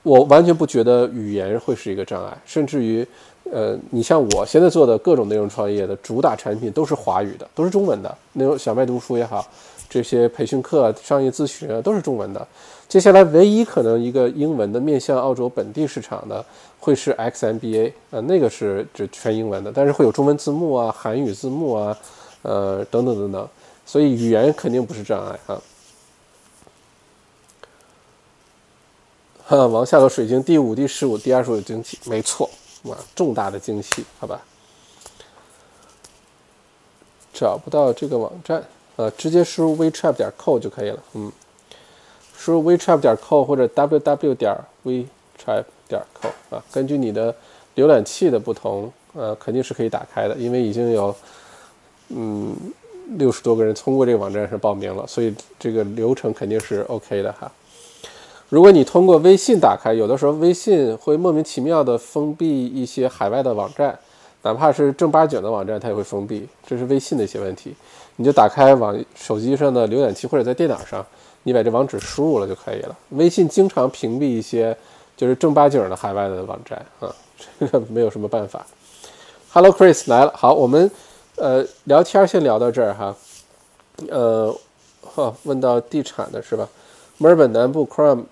我完全不觉得语言会是一个障碍，甚至于。呃，你像我现在做的各种内容创业的主打产品都是华语的，都是中文的。那种小麦读书也好，这些培训课、商业咨询啊，都是中文的。接下来唯一可能一个英文的面向澳洲本地市场的，会是 XMBA 啊，那个是指全英文的，但是会有中文字幕啊、韩语字幕啊，呃，等等等等。所以语言肯定不是障碍啊。哈，王下的水晶第五、第十五、第二十五的惊喜，没错。哇，重大的惊喜，好吧？找不到这个网站，呃，直接输入 WeChat 点 co 就可以了。嗯，输入 WeChat 点 co 或者 www 点 WeChat 点 co 啊，根据你的浏览器的不同，呃，肯定是可以打开的，因为已经有嗯六十多个人通过这个网站上报名了，所以这个流程肯定是 OK 的哈。如果你通过微信打开，有的时候微信会莫名其妙的封闭一些海外的网站，哪怕是正八经的网站，它也会封闭，这是微信的一些问题。你就打开网手机上的浏览器或者在电脑上，你把这网址输入了就可以了。微信经常屏蔽一些就是正八经的海外的网站啊，这个没有什么办法。Hello Chris 来了，好，我们呃聊天先聊到这儿哈，呃，好，问到地产的是吧？墨尔本南部 Crum。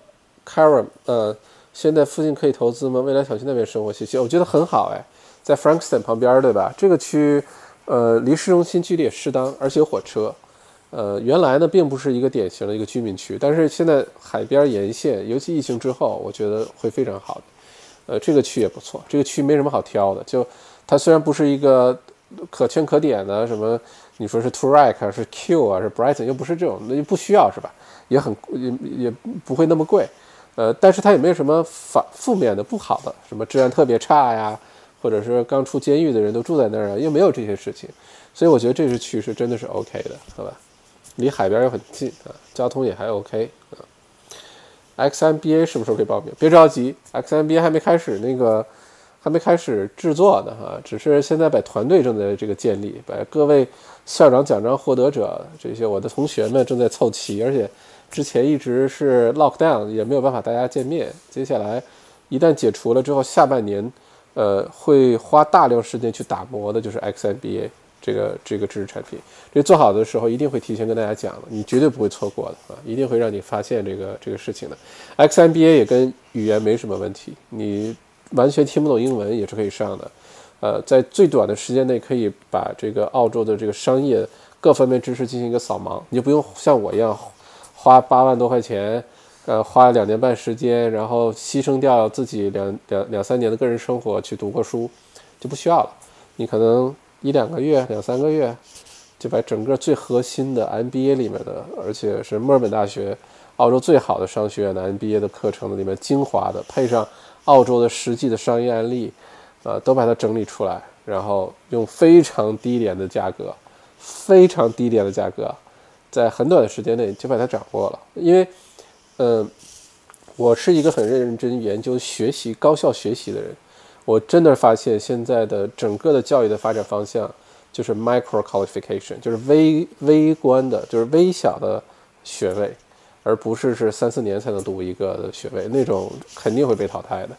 Caram，呃，现在附近可以投资吗？未来小区那边生活学习，我觉得很好哎，在 Frankston 旁边，对吧？这个区，呃，离市中心距离也适当，而且有火车。呃，原来呢，并不是一个典型的一个居民区，但是现在海边沿线，尤其疫情之后，我觉得会非常好。呃，这个区也不错，这个区没什么好挑的，就它虽然不是一个可圈可点的什么，你说是 Toorak 是 Q 啊，是 Brighton，又不是这种，那就不需要是吧？也很也也不会那么贵。呃，但是它也没有什么反负面的不好的，什么治安特别差呀，或者是刚出监狱的人都住在那儿啊，又没有这些事情，所以我觉得这是趋势，真的是 OK 的，好吧？离海边又很近啊，交通也还 OK 啊。XMBA 什么时候可以报名？别着急，XMBA 还没开始那个，还没开始制作呢哈，只是现在把团队正在这个建立，把各位校长奖章获得者这些我的同学们正在凑齐，而且。之前一直是 lock down，也没有办法大家见面。接下来一旦解除了之后，下半年，呃，会花大量时间去打磨的，就是 XMBA 这个这个知识产品。这做好的时候，一定会提前跟大家讲的，你绝对不会错过的啊！一定会让你发现这个这个事情的。XMBA 也跟语言没什么问题，你完全听不懂英文也是可以上的。呃，在最短的时间内可以把这个澳洲的这个商业各方面知识进行一个扫盲，你就不用像我一样。花八万多块钱，呃，花两年半时间，然后牺牲掉自己两两两三年的个人生活去读过书，就不需要了。你可能一两个月、两三个月，就把整个最核心的 MBA 里面的，而且是墨尔本大学澳洲最好的商学院的 MBA 的课程里面精华的，配上澳洲的实际的商业案例，呃，都把它整理出来，然后用非常低廉的价格，非常低廉的价格，在很短的时间内就把它掌握了。因为，嗯，我是一个很认真研究学习、高效学习的人，我真的发现现在的整个的教育的发展方向。就是 micro qualification，就是微微观的，就是微小的学位，而不是是三四年才能读一个的学位，那种肯定会被淘汰的。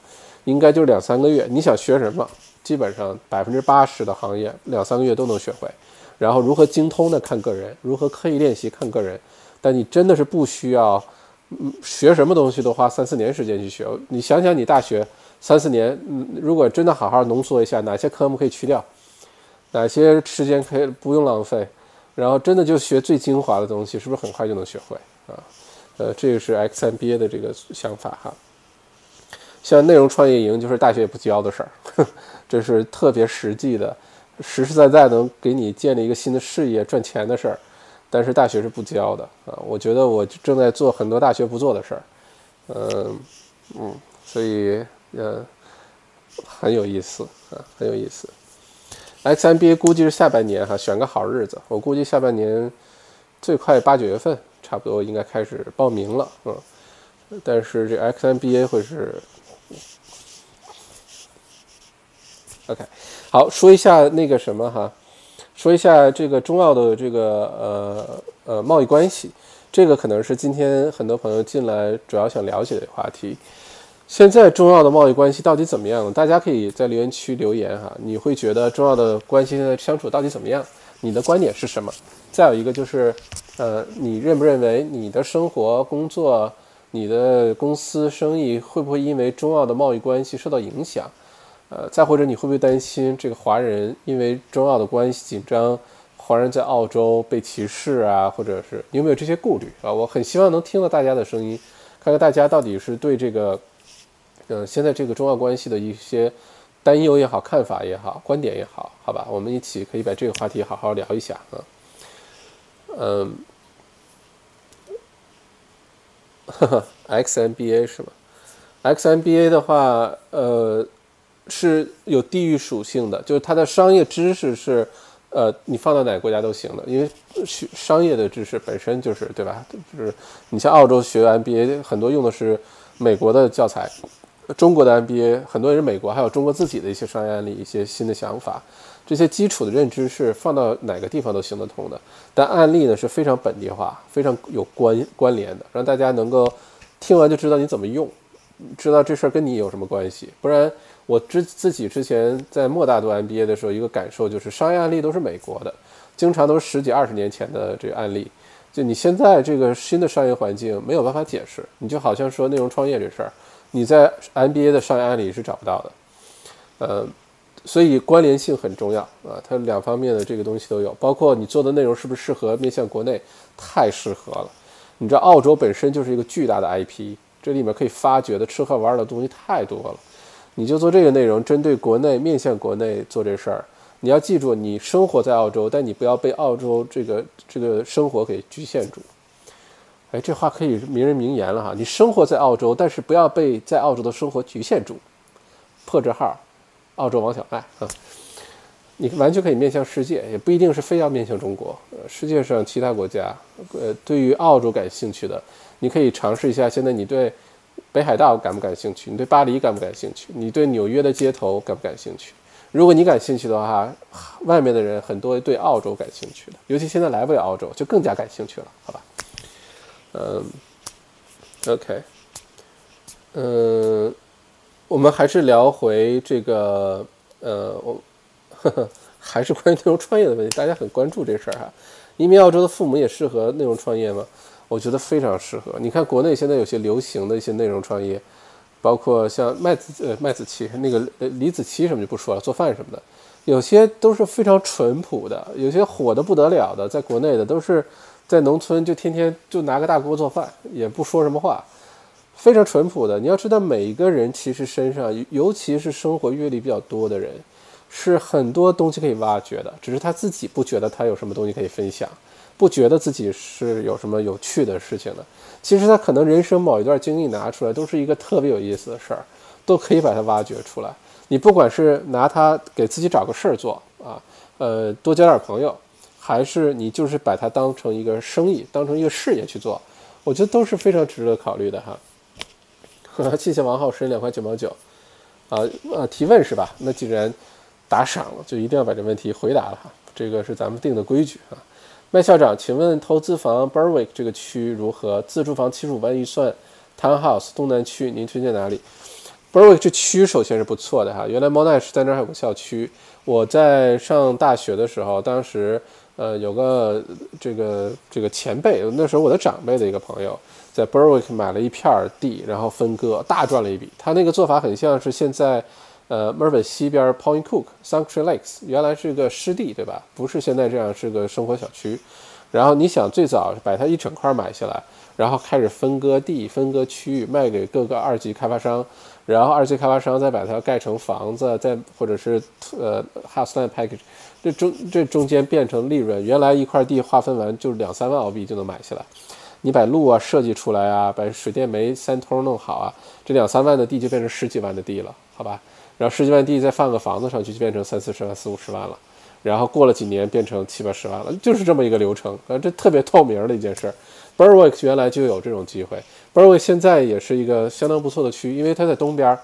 应该就是两三个月，你想学什么，基本上百分之八十的行业两三个月都能学会。然后如何精通的看个人，如何刻意练习看个人。但你真的是不需要，嗯，学什么东西都花三四年时间去学。你想想，你大学三四年，嗯，如果真的好好浓缩一下，哪些科目可以去掉？哪些时间可以不用浪费，然后真的就学最精华的东西，是不是很快就能学会啊？呃，这个是 XMBA 的这个想法哈。像内容创业营就是大学也不教的事儿，这是特别实际的，实实在在能给你建立一个新的事业赚钱的事儿，但是大学是不教的啊。我觉得我正在做很多大学不做的事儿，嗯嗯，所以呃很有意思啊，很有意思。XMBA 估计是下半年哈，选个好日子。我估计下半年最快八九月份，差不多应该开始报名了，嗯。但是这 XMBA 会是 OK。好，说一下那个什么哈，说一下这个中澳的这个呃呃贸易关系，这个可能是今天很多朋友进来主要想了解的话题。现在中澳的贸易关系到底怎么样？大家可以在留言区留言哈。你会觉得中澳的关系现在相处到底怎么样？你的观点是什么？再有一个就是，呃，你认不认为你的生活、工作、你的公司生意会不会因为中澳的贸易关系受到影响？呃，再或者你会不会担心这个华人因为中澳的关系紧张，华人在澳洲被歧视啊？或者是你有没有这些顾虑啊？我很希望能听到大家的声音，看看大家到底是对这个。嗯，现在这个中澳关系的一些担忧也好，看法也好，观点也好，好吧，我们一起可以把这个话题好好聊一下啊。嗯，呵呵，XMBA 是吗？XMBA 的话，呃，是有地域属性的，就是它的商业知识是，呃，你放到哪个国家都行的，因为学商业的知识本身就是对吧？就是你像澳洲学 MBA，很多用的是美国的教材。中国的 MBA 很多人是美国，还有中国自己的一些商业案例、一些新的想法，这些基础的认知是放到哪个地方都行得通的。但案例呢是非常本地化、非常有关关联的，让大家能够听完就知道你怎么用，知道这事儿跟你有什么关系。不然，我之自己之前在莫大读 MBA 的时候，一个感受就是商业案例都是美国的，经常都是十几二十年前的这个案例。就你现在这个新的商业环境没有办法解释，你就好像说内容创业这事儿。你在 MBA 的商业案例是找不到的，呃，所以关联性很重要啊，它两方面的这个东西都有，包括你做的内容是不是适合面向国内，太适合了。你知道澳洲本身就是一个巨大的 IP，这里面可以发掘的吃喝玩乐的东西太多了，你就做这个内容，针对国内面向国内做这事儿。你要记住，你生活在澳洲，但你不要被澳洲这个这个生活给局限住。哎，这话可以名人名言了哈！你生活在澳洲，但是不要被在澳洲的生活局限住。破折号，澳洲王小麦啊，你完全可以面向世界，也不一定是非要面向中国。呃，世界上其他国家，呃，对于澳洲感兴趣的，你可以尝试一下。现在你对北海道感不感兴趣？你对巴黎感不感兴趣？你对纽约的街头感不感兴趣？如果你感兴趣的话，外面的人很多对澳洲感兴趣的，尤其现在来不了澳洲，就更加感兴趣了，好吧？嗯，OK，嗯，我们还是聊回这个，呃，我呵呵还是关于内容创业的问题，大家很关注这事儿哈。移民澳洲的父母也适合内容创业吗？我觉得非常适合。你看国内现在有些流行的一些内容创业，包括像麦子呃麦子琪那个李子柒什么就不说了，做饭什么的，有些都是非常淳朴的，有些火的不得了的，在国内的都是。在农村就天天就拿个大锅做饭，也不说什么话，非常淳朴的。你要知道，每一个人其实身上，尤其是生活阅历比较多的人，是很多东西可以挖掘的，只是他自己不觉得他有什么东西可以分享，不觉得自己是有什么有趣的事情的。其实他可能人生某一段经历拿出来，都是一个特别有意思的事儿，都可以把它挖掘出来。你不管是拿它给自己找个事儿做啊，呃，多交点朋友，还是你就是把它当成一个生意，当成一个事业去做，我觉得都是非常值得考虑的哈。谢谢王浩申两块九毛九，啊呃提问是吧？那既然打赏了，就一定要把这问题回答了哈。这个是咱们定的规矩啊。麦校长，请问投资房 Berwick 这个区如何？自住房七十五万预算，Townhouse 东南区，您推荐哪里？Berwick 这区首先是不错的哈。原来 Monash 在那儿还有个校区。我在上大学的时候，当时呃有个这个这个前辈，那时候我的长辈的一个朋友，在 Berwick 买了一片地，然后分割，大赚了一笔。他那个做法很像是现在。呃，墨尔本西边 Point Cook Sanctuary Lakes 原来是个湿地，对吧？不是现在这样是个生活小区。然后你想最早把它一整块买下来，然后开始分割地、分割区域卖给各个二级开发商，然后二级开发商再把它盖成房子，再或者是呃 House Land Package，这中这中间变成利润。原来一块地划分完就是两三万澳币就能买下来，你把路啊设计出来啊，把水电煤三通弄好啊，这两三万的地就变成十几万的地了，好吧？然后十几万地再放个房子上去，就变成三四十万、四五十万了。然后过了几年，变成七八十万了，就是这么一个流程。呃，这特别透明的一件事。Berwick 原来就有这种机会，Berwick 现在也是一个相当不错的区，因为它在东边，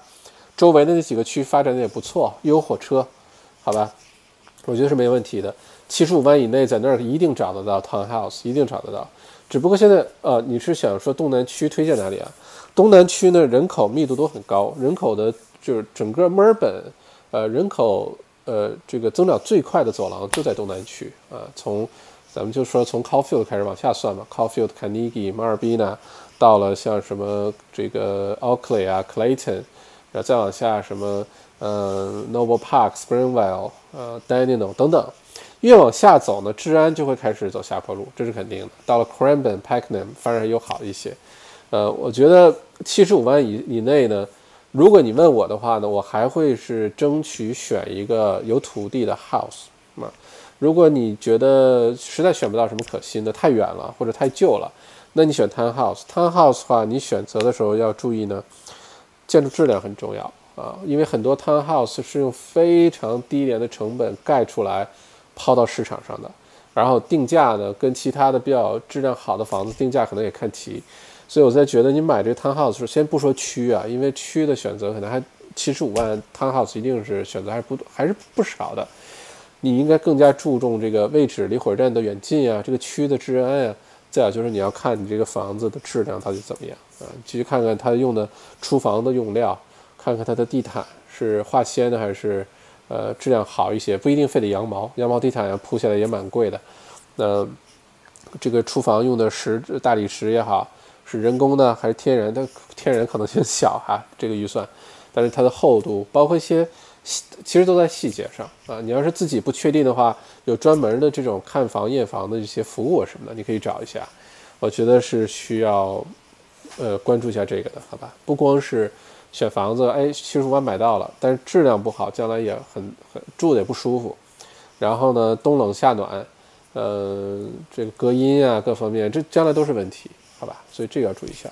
周围的那几个区发展的也不错，又有火车，好吧？我觉得是没问题的。七十五万以内，在那儿一定找得到 townhouse，一定找得到。只不过现在，呃，你是想说东南区推荐哪里啊？东南区呢，人口密度都很高，人口的。就是整个墨尔本，呃，人口呃这个增长最快的走廊就在东南区啊。从咱们就说从 Caulfield 开始往下算嘛，Caulfield、Carnegie、马尔比纳，到了像什么这个 Oakley 啊、Clayton，然后再往下什么呃 Noble Park、Springvale、呃 Dandenong 等等，越往下走呢，治安就会开始走下坡路，这是肯定的。到了 Cranbourne、Pakenham 反而又好一些。呃，我觉得七十五万以以内呢。如果你问我的话呢，我还会是争取选一个有土地的 house 啊。如果你觉得实在选不到什么可新的，太远了或者太旧了，那你选 townhouse。townhouse 的话，你选择的时候要注意呢，建筑质量很重要啊，因为很多 townhouse 是用非常低廉的成本盖出来，抛到市场上的，然后定价呢跟其他的比较质量好的房子定价可能也看齐。所以我在觉得你买这 townhouse 时候，先不说区啊，因为区的选择可能还七十五万 townhouse 一定是选择还是不还是不少的。你应该更加注重这个位置离火车站的远近啊，这个区的治安啊，再有就是你要看你这个房子的质量到底怎么样啊，去看看它用的厨房的用料，看看它的地毯是化纤的还是呃质量好一些，不一定非得羊毛，羊毛地毯呀铺下来也蛮贵的。那这个厨房用的石大理石也好。是人工的还是天然？它天然可能性小哈，这个预算，但是它的厚度，包括一些细，其实都在细节上啊。你要是自己不确定的话，有专门的这种看房验房的一些服务什么的，你可以找一下。我觉得是需要呃关注一下这个的，好吧？不光是选房子，哎，七十五万买到了，但是质量不好，将来也很很住的也不舒服。然后呢，冬冷夏暖，呃，这个隔音啊，各方面，这将来都是问题。好吧，所以这个要注意一下。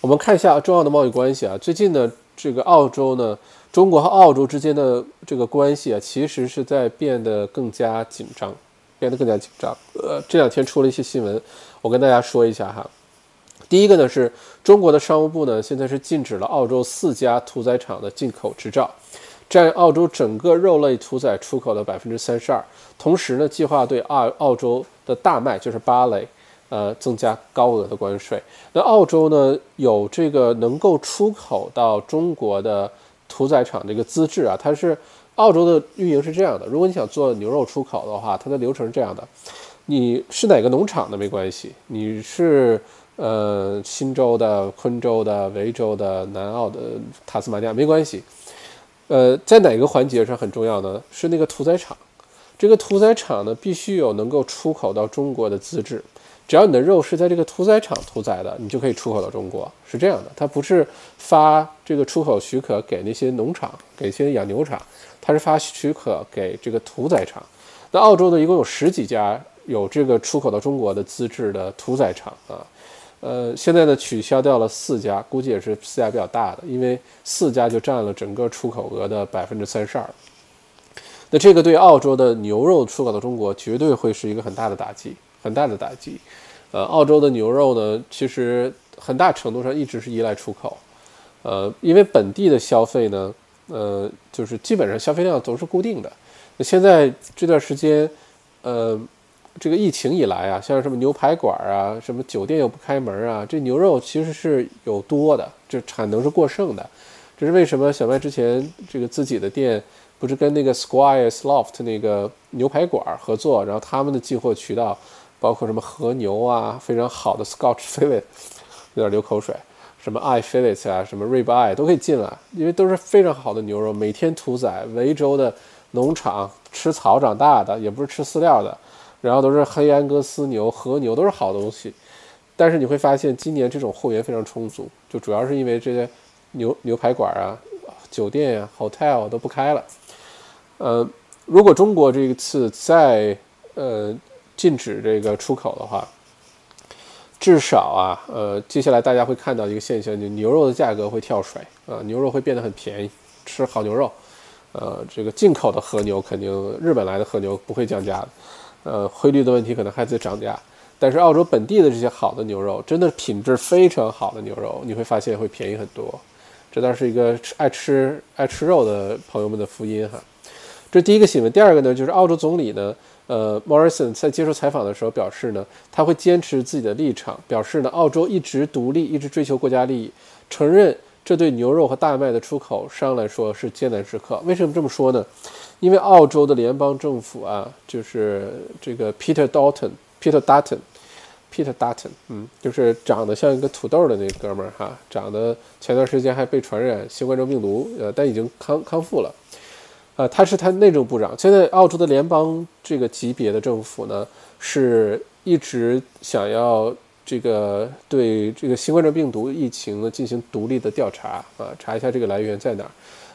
我们看一下重要的贸易关系啊，最近呢，这个澳洲呢，中国和澳洲之间的这个关系啊，其实是在变得更加紧张，变得更加紧张。呃，这两天出了一些新闻，我跟大家说一下哈。第一个呢，是中国的商务部呢，现在是禁止了澳洲四家屠宰场的进口执照，占澳洲整个肉类屠宰出口的百分之三十二。同时呢，计划对澳澳洲的大麦，就是芭蕾。呃，增加高额的关税。那澳洲呢，有这个能够出口到中国的屠宰场这个资质啊，它是澳洲的运营是这样的。如果你想做牛肉出口的话，它的流程是这样的：你是哪个农场的没关系，你是呃新州的、昆州的、维州的、南澳的、塔斯马尼亚没关系。呃，在哪个环节上很重要呢？是那个屠宰场，这个屠宰场呢必须有能够出口到中国的资质。只要你的肉是在这个屠宰场屠宰的，你就可以出口到中国，是这样的。它不是发这个出口许可给那些农场、给一些养牛场，它是发许可给这个屠宰场。那澳洲呢，一共有十几家有这个出口到中国的资质的屠宰场啊，呃，现在呢取消掉了四家，估计也是四家比较大的，因为四家就占了整个出口额的百分之三十二。那这个对澳洲的牛肉出口到中国绝对会是一个很大的打击，很大的打击。呃，澳洲的牛肉呢，其实很大程度上一直是依赖出口，呃，因为本地的消费呢，呃，就是基本上消费量总是固定的。那现在这段时间，呃，这个疫情以来啊，像什么牛排馆啊，什么酒店又不开门啊，这牛肉其实是有多的，这产能是过剩的。这是为什么？小麦之前这个自己的店不是跟那个 Squires Loft 那个牛排馆合作，然后他们的进货渠道。包括什么和牛啊，非常好的 Scotch Fillet，有点流口水，什么 Eye fillets 啊，什么 Rib Eye 都可以进来，因为都是非常好的牛肉，每天屠宰，维州的农场吃草长大的，也不是吃饲料的，然后都是黑安格斯牛、和牛，都是好东西。但是你会发现，今年这种货源非常充足，就主要是因为这些牛牛排馆啊、酒店呀、hotel 都不开了。呃，如果中国这一次在呃。禁止这个出口的话，至少啊，呃，接下来大家会看到一个现象，就牛肉的价格会跳水啊，牛肉会变得很便宜，吃好牛肉，呃，这个进口的和牛肯定日本来的和牛不会降价的，呃，汇率的问题可能还在涨价，但是澳洲本地的这些好的牛肉，真的品质非常好的牛肉，你会发现会便宜很多，这倒是一个爱吃爱吃肉的朋友们的福音哈。这第一个新闻，第二个呢，就是澳洲总理呢。呃，Morrison 在接受采访的时候表示呢，他会坚持自己的立场，表示呢，澳洲一直独立，一直追求国家利益，承认这对牛肉和大麦的出口商来说是艰难时刻。为什么这么说呢？因为澳洲的联邦政府啊，就是这个 Peter Dalton，Peter Dutton，Peter Dutton，嗯，就是长得像一个土豆的那哥们儿哈，长得前段时间还被传染新冠状病毒，呃，但已经康康复了。呃，他是他内政部长。现在澳洲的联邦这个级别的政府呢，是一直想要这个对这个新冠状病毒疫情呢进行独立的调查啊，查一下这个来源在哪儿。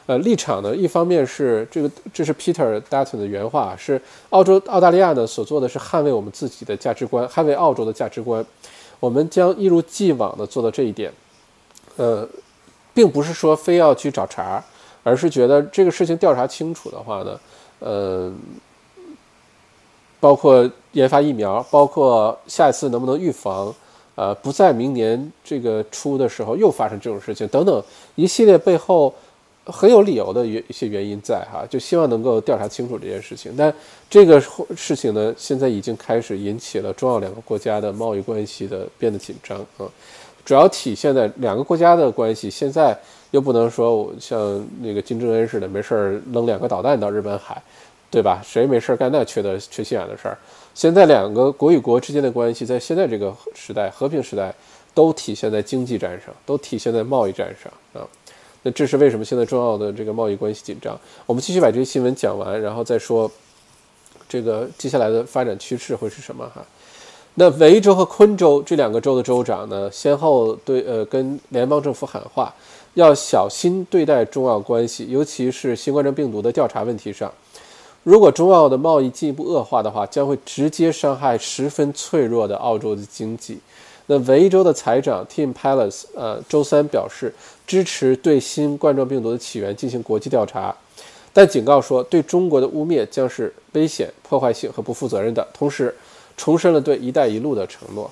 呃，立场呢，一方面是这个，这是 Peter Dutton 的原话，是澳洲澳大利亚呢所做的是捍卫我们自己的价值观，捍卫澳洲的价值观。我们将一如既往的做到这一点。呃，并不是说非要去找茬。而是觉得这个事情调查清楚的话呢，呃，包括研发疫苗，包括下一次能不能预防，呃，不在明年这个初的时候又发生这种事情等等一系列背后很有理由的原一些原因在哈，就希望能够调查清楚这件事情。但这个事情呢，现在已经开始引起了中澳两个国家的贸易关系的变得紧张啊，主要体现在两个国家的关系现在。又不能说像那个金正恩似的，没事儿扔两个导弹到日本海，对吧？谁没事儿干那缺德缺心眼的事儿？现在两个国与国之间的关系，在现在这个时代，和平时代，都体现在经济战上，都体现在贸易战上啊。那这是为什么现在中澳的这个贸易关系紧张？我们继续把这些新闻讲完，然后再说这个接下来的发展趋势会是什么哈？那维州和昆州这两个州的州长呢，先后对呃跟联邦政府喊话。要小心对待中澳关系，尤其是新冠状病毒的调查问题上。如果中澳的贸易进一步恶化的话，将会直接伤害十分脆弱的澳洲的经济。那维州的财长 Tim Palace 呃周三表示支持对新冠状病毒的起源进行国际调查，但警告说对中国的污蔑将是危险、破坏性和不负责任的，同时重申了对“一带一路”的承诺。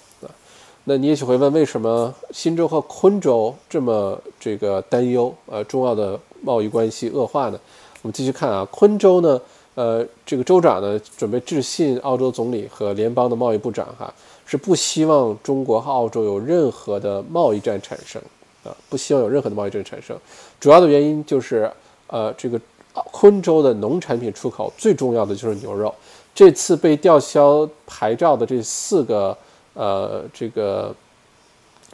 那你也许会问，为什么新州和昆州这么这个担忧？呃，中澳的贸易关系恶化呢？我们继续看啊，昆州呢，呃，这个州长呢准备致信澳洲总理和联邦的贸易部长，哈，是不希望中国和澳洲有任何的贸易战产生啊，不希望有任何的贸易战产生。主要的原因就是，呃，这个昆州的农产品出口最重要的就是牛肉，这次被吊销牌照的这四个。呃，这个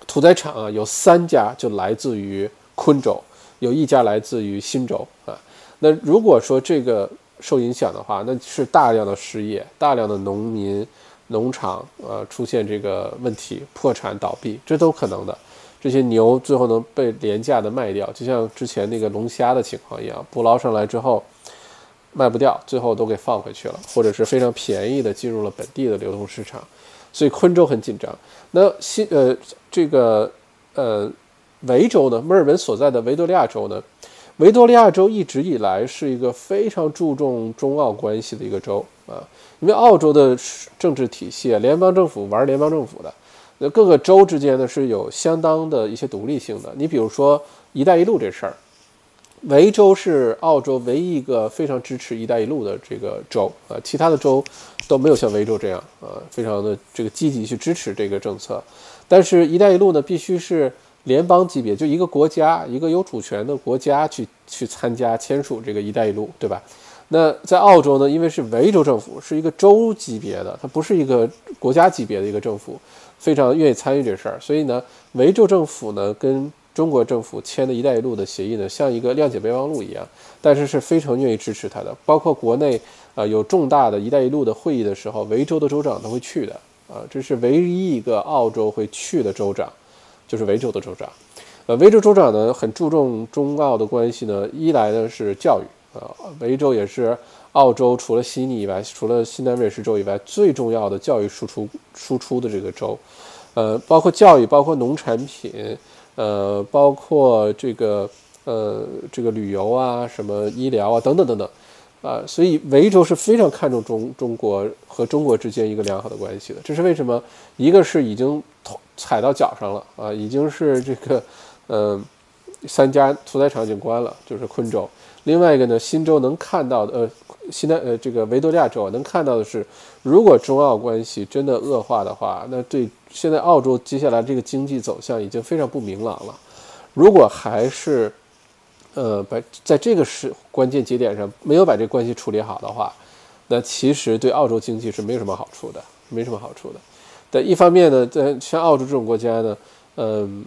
屠宰场啊，有三家就来自于昆州，有一家来自于新州啊。那如果说这个受影响的话，那是大量的失业，大量的农民、农场呃出现这个问题，破产倒闭，这都可能的。这些牛最后能被廉价的卖掉，就像之前那个龙虾的情况一样，捕捞上来之后，卖不掉，最后都给放回去了，或者是非常便宜的进入了本地的流通市场，所以昆州很紧张。那新呃这个呃维州呢，墨尔本所在的维多利亚州呢，维多利亚州一直以来是一个非常注重中澳关系的一个州啊，因为澳洲的政治体系，联邦政府玩联邦政府的，那各个州之间呢是有相当的一些独立性的。你比如说“一带一路”这事儿。维州是澳洲唯一一个非常支持“一带一路”的这个州啊，其他的州都没有像维州这样啊，非常的这个积极去支持这个政策。但是“一带一路”呢，必须是联邦级别，就一个国家，一个有主权的国家去去参加签署这个“一带一路”，对吧？那在澳洲呢，因为是维州政府是一个州级别的，它不是一个国家级别的一个政府，非常愿意参与这事儿，所以呢，维州政府呢跟中国政府签的一带一路的协议呢，像一个谅解备忘录一样，但是是非常愿意支持它的。包括国内啊有重大的一带一路的会议的时候，维州的州长都会去的啊，这是唯一一个澳洲会去的州长，就是维州的州长。呃，维州州长呢很注重中澳的关系呢，一来呢是教育啊，维州也是澳洲除了悉尼以外，除了新南威尔士州以外最重要的教育输出输出的这个州，呃，包括教育，包括农产品。呃，包括这个呃，这个旅游啊，什么医疗啊，等等等等，啊，所以维州是非常看重中中国和中国之间一个良好的关系的。这是为什么？一个是已经踩到脚上了啊，已经是这个，嗯，三家屠宰场已经关了，就是昆州。另外一个呢，新州能看到的，呃，新的呃，这个维多利亚州能看到的是，如果中澳关系真的恶化的话，那对。现在澳洲接下来这个经济走向已经非常不明朗了，如果还是，呃，把在这个时关键节点上没有把这关系处理好的话，那其实对澳洲经济是没有什么好处的，没什么好处的。但一方面呢，在像澳洲这种国家呢，嗯，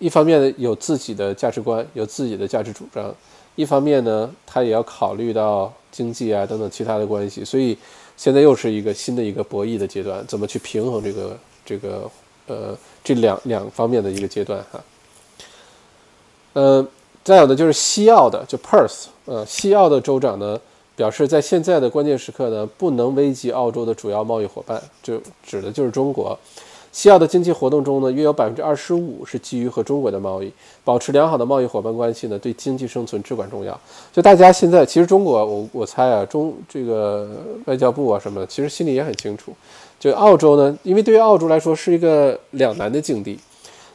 一方面呢有自己的价值观，有自己的价值主张，一方面呢，他也要考虑到经济啊等等其他的关系，所以现在又是一个新的一个博弈的阶段，怎么去平衡这个？这个呃，这两两方面的一个阶段哈，呃，再有的就是西澳的，就 Perth，呃，西澳的州长呢表示，在现在的关键时刻呢，不能危及澳洲的主要贸易伙伴，就指的就是中国。西澳的经济活动中呢，约有百分之二十五是基于和中国的贸易，保持良好的贸易伙伴关系呢，对经济生存至关重要。就大家现在，其实中国，我我猜啊，中这个外交部啊什么，其实心里也很清楚。就澳洲呢，因为对于澳洲来说是一个两难的境地，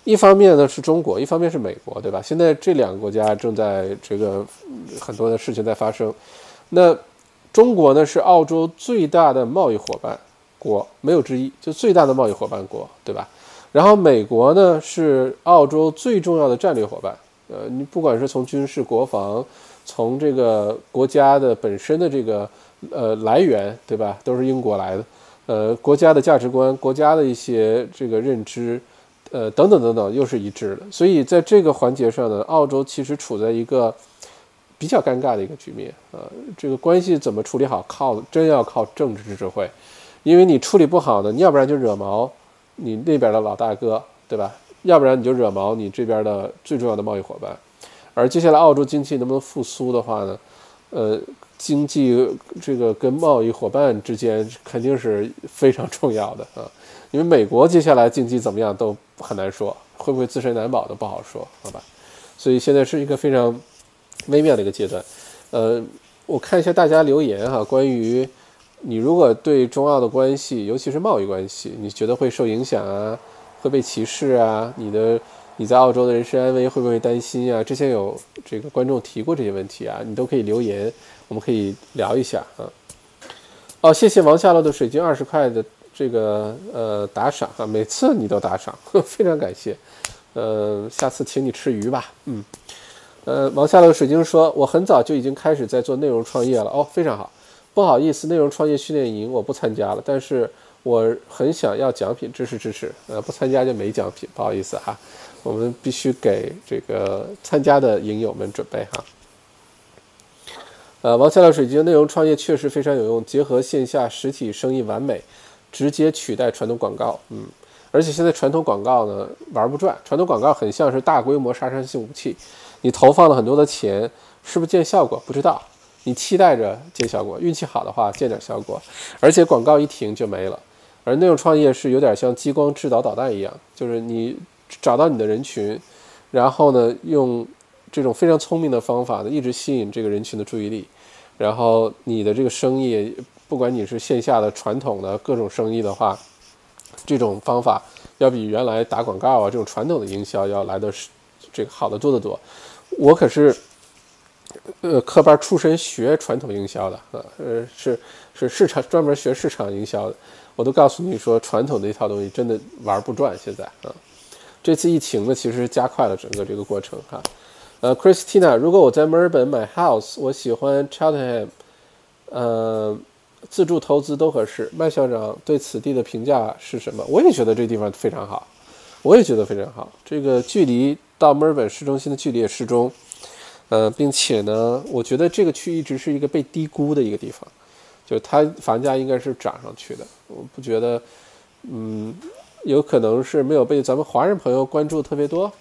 一方面呢是中国，一方面是美国，对吧？现在这两个国家正在这个很多的事情在发生。那中国呢是澳洲最大的贸易伙伴。国没有之一，就最大的贸易伙伴国，对吧？然后美国呢是澳洲最重要的战略伙伴，呃，你不管是从军事、国防，从这个国家的本身的这个呃来源，对吧？都是英国来的，呃，国家的价值观、国家的一些这个认知，呃，等等等等，又是一致的。所以在这个环节上呢，澳洲其实处在一个比较尴尬的一个局面呃。这个关系怎么处理好，靠真要靠政治智慧。因为你处理不好呢，你要不然就惹毛你那边的老大哥，对吧？要不然你就惹毛你这边的最重要的贸易伙伴。而接下来澳洲经济能不能复苏的话呢？呃，经济这个跟贸易伙伴之间肯定是非常重要的啊。因为美国接下来经济怎么样都很难说，会不会自身难保都不好说，好吧？所以现在是一个非常微妙的一个阶段。呃，我看一下大家留言哈，关于。你如果对中澳的关系，尤其是贸易关系，你觉得会受影响啊，会被歧视啊？你的你在澳洲的人身安危会不会担心啊？之前有这个观众提过这些问题啊，你都可以留言，我们可以聊一下啊。哦，谢谢王夏洛的水晶二十块的这个呃打赏啊，每次你都打赏，非常感谢。呃，下次请你吃鱼吧。嗯，呃，王夏洛水晶说，我很早就已经开始在做内容创业了。哦，非常好。不好意思，内容创业训练营我不参加了，但是我很想要奖品支持支持。呃，不参加就没奖品，不好意思哈，我们必须给这个参加的营友们准备哈。呃，王夏乐水晶内容创业确实非常有用，结合线下实体生意完美，直接取代传统广告。嗯，而且现在传统广告呢玩不转，传统广告很像是大规模杀伤性武器，你投放了很多的钱，是不是见效果不知道。你期待着见效果，运气好的话见点效果，而且广告一停就没了。而那种创业是有点像激光制导导弹一样，就是你找到你的人群，然后呢用这种非常聪明的方法呢，一直吸引这个人群的注意力，然后你的这个生意，不管你是线下的传统的各种生意的话，这种方法要比原来打广告啊这种传统的营销要来的是这个好的多得多。我可是呃科班出身学传统营销的啊，呃是是市场专门学市场营销的。我都告诉你说，传统的一套东西真的玩不转。现在啊，这次疫情呢，其实加快了整个这个过程哈。呃，Christina，如果我在墨尔本买 house，我喜欢 Cheltenham，呃，自助投资都合适。麦校长对此地的评价是什么？我也觉得这地方非常好，我也觉得非常好。这个距离到墨尔本市中心的距离也适中，呃，并且呢，我觉得这个区一直是一个被低估的一个地方。就它房价应该是涨上去的，我不觉得，嗯，有可能是没有被咱们华人朋友关注特别多。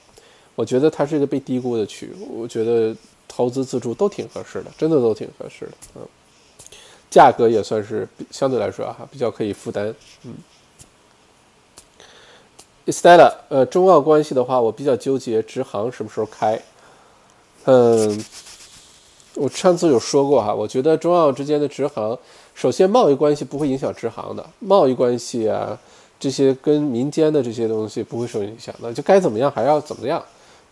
我觉得它是一个被低估的区，我觉得投资自住都挺合适的，真的都挺合适的，嗯，价格也算是相对来说哈比较可以负担，嗯。Estella，呃，中澳关系的话，我比较纠结直航什么时候开，嗯。我上次有说过哈，我觉得中澳之间的直航，首先贸易关系不会影响直航的，贸易关系啊，这些跟民间的这些东西不会受影响的，就该怎么样还要怎么样，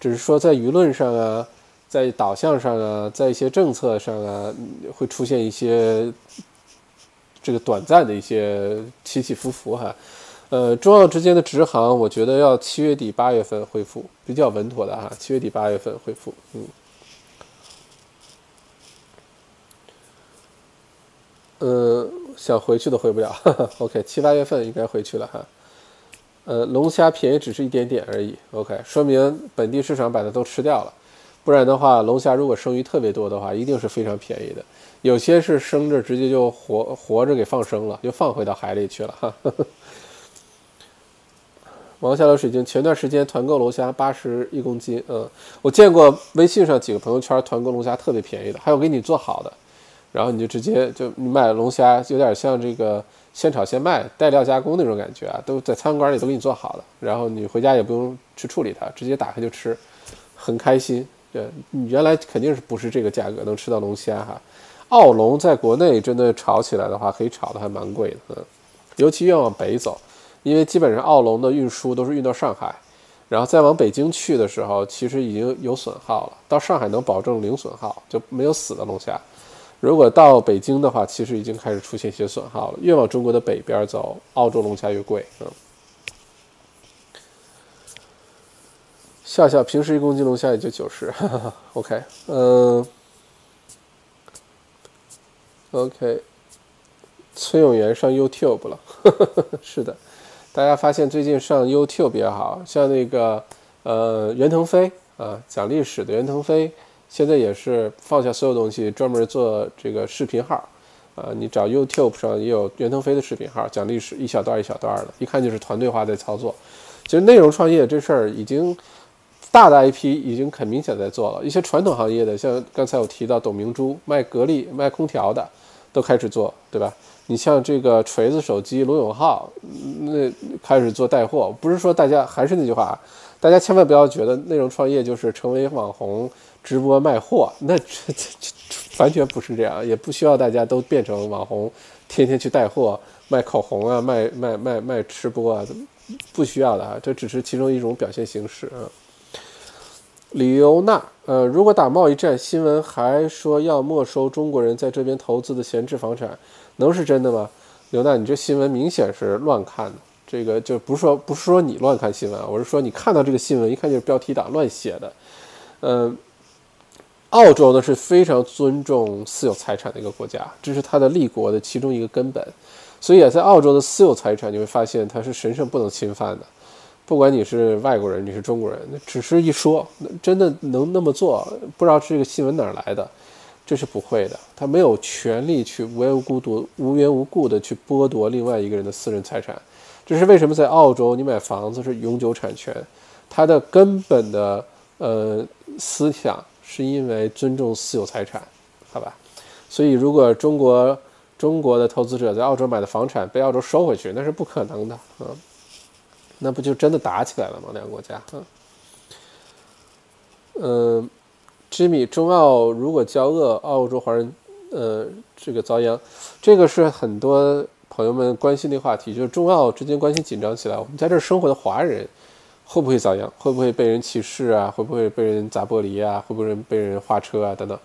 只是说在舆论上啊，在导向上啊，在一些政策上啊，会出现一些这个短暂的一些起起伏伏哈。呃，中澳之间的直航，我觉得要七月底八月份恢复比较稳妥的哈，七月底八月份恢复，嗯。嗯，想回去都回不了。OK，七八月份应该回去了哈。呃，龙虾便宜只是一点点而已。OK，说明本地市场把它都吃掉了。不然的话，龙虾如果生鱼特别多的话，一定是非常便宜的。有些是生着直接就活活着给放生了，就放回到海里去了哈。王下楼水晶，前段时间团购龙虾八十一公斤，嗯，我见过微信上几个朋友圈团购龙虾特别便宜的，还有给你做好的。然后你就直接就你买龙虾，有点像这个现炒现卖、带料加工那种感觉啊，都在餐馆里都给你做好了，然后你回家也不用去处理它，直接打开就吃，很开心。对你原来肯定是不是这个价格能吃到龙虾哈？澳龙在国内真的炒起来的话，可以炒的还蛮贵的，嗯，尤其越往北走，因为基本上澳龙的运输都是运到上海，然后再往北京去的时候，其实已经有损耗了，到上海能保证零损耗，就没有死的龙虾。如果到北京的话，其实已经开始出现一些损耗了。越往中国的北边走，澳洲龙虾越贵。嗯，笑笑，平时一公斤龙虾也就九十。OK，嗯，OK，崔永元上 YouTube 了。是的，大家发现最近上 YouTube 也好像那个呃袁腾飞啊，讲历史的袁腾飞。现在也是放下所有东西，专门做这个视频号，啊，你找 YouTube 上也有袁腾飞的视频号，讲历史，一小段一小段的，一看就是团队化在操作。其实内容创业这事儿已经大的 IP 已经很明显在做了，一些传统行业的，像刚才我提到董明珠卖格力、卖空调的，都开始做，对吧？你像这个锤子手机罗永浩，那开始做带货，不是说大家还是那句话，大家千万不要觉得内容创业就是成为网红。直播卖货，那这这这完全不是这样，也不需要大家都变成网红，天天去带货卖口红啊，卖卖卖卖吃播啊，不需要的啊，这只是其中一种表现形式啊。李欧娜，呃，如果打贸易战，新闻还说要没收中国人在这边投资的闲置房产，能是真的吗？刘娜，你这新闻明显是乱看的，这个就不是说不是说你乱看新闻啊，我是说你看到这个新闻一看就是标题党乱写的，嗯。澳洲呢是非常尊重私有财产的一个国家，这是它的立国的其中一个根本。所以啊，在澳洲的私有财产，你会发现它是神圣不能侵犯的。不管你是外国人，你是中国人，只是一说，真的能那么做？不知道这个新闻哪来的，这是不会的。他没有权利去无缘无故夺、无缘无故的去剥夺另外一个人的私人财产。这是为什么在澳洲你买房子是永久产权？它的根本的呃思想。是因为尊重私有财产，好吧？所以如果中国中国的投资者在澳洲买的房产被澳洲收回去，那是不可能的啊，那不就真的打起来了吗？两个国家，嗯，嗯，Jimmy，中澳如果交恶，澳洲华人呃这个遭殃，这个是很多朋友们关心的话题，就是中澳之间关系紧张起来，我们在这儿生活的华人。会不会遭殃？会不会被人歧视啊？会不会被人砸玻璃啊？会不会被人划车啊？等等。